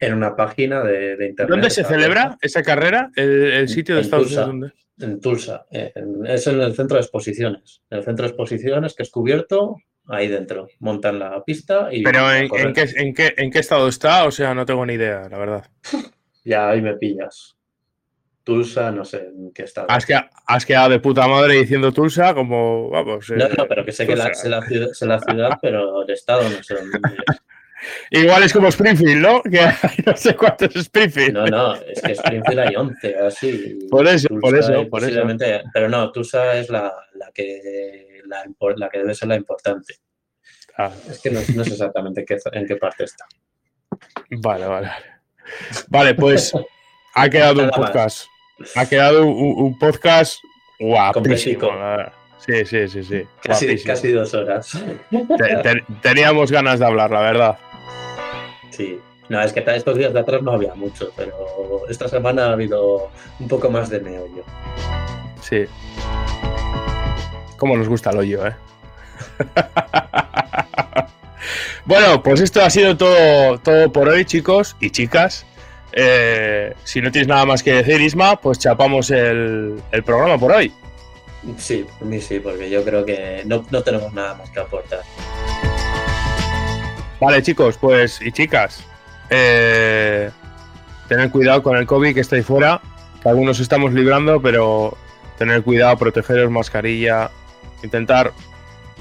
en una página de, de, internet. ¿Dónde se celebra esa carrera? ¿El, el sitio de en Estados Tulsa, Unidos? En Tulsa. En, es en el centro de exposiciones. En el centro de exposiciones que es cubierto, ahí dentro. Montan la pista y. Pero en, ¿en, qué, en, qué, ¿en qué estado está? O sea, no tengo ni idea, la verdad. ya ahí me pillas. Tulsa, no sé en qué estado. Has, que, has quedado de puta madre diciendo Tulsa, como vamos. No, eh, no, pero que sé Tulsa. que la, sé, la ciudad, sé la ciudad, pero el estado no sé dónde es. Igual es como Springfield, ¿no? Que hay no sé cuánto es Springfield. No, no, es que Springfield hay 11, así. Por eso, Tulsa por eso, por eso. Pero no, Tulsa es la, la, que, la, la, que debe ser la importante. Ah. Es que no, no sé exactamente qué, en qué parte está. Vale, vale. Vale, pues ha quedado un podcast. Ha quedado un, un podcast guapísimo. Sí, sí, sí, sí. Casi, casi dos horas. Te, te, teníamos ganas de hablar, la verdad. Sí. No, es que estos días de atrás no había mucho, pero esta semana ha habido un poco más de meollo. Sí. Cómo nos gusta el hoyo, ¿eh? bueno, pues esto ha sido todo, todo por hoy, chicos y chicas. Eh, si no tienes nada más que decir, Isma, pues chapamos el, el programa por hoy. Sí, por mí sí, porque yo creo que no, no, tenemos nada más que aportar. Vale, chicos, pues y chicas, eh, tened cuidado con el COVID que está ahí fuera, que algunos estamos librando, pero tener cuidado, protegeros, mascarilla, intentar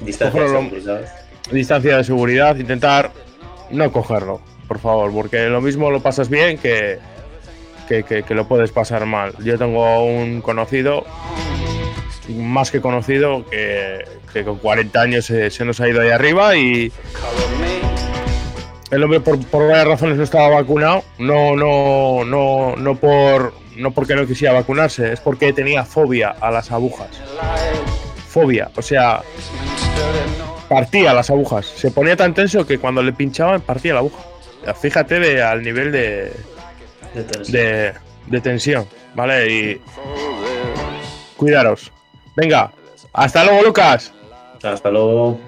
distancia de seguridad. distancia de seguridad, intentar no cogerlo, por favor, porque lo mismo lo pasas bien que, que, que, que lo puedes pasar mal. Yo tengo un conocido más que conocido, que, que con 40 años se, se, nos ha ido ahí arriba y el hombre por, por, varias razones no estaba vacunado, no, no, no, no, por, no porque no quisiera vacunarse, es porque tenía fobia a las agujas. Fobia, o sea, partía las agujas. Se ponía tan tenso que cuando le pinchaban partía la aguja. Fíjate de, al nivel de, De tensión. de, de tensión, ¿vale? Y cuidaros. Venga, hasta luego, Lucas. Hasta luego.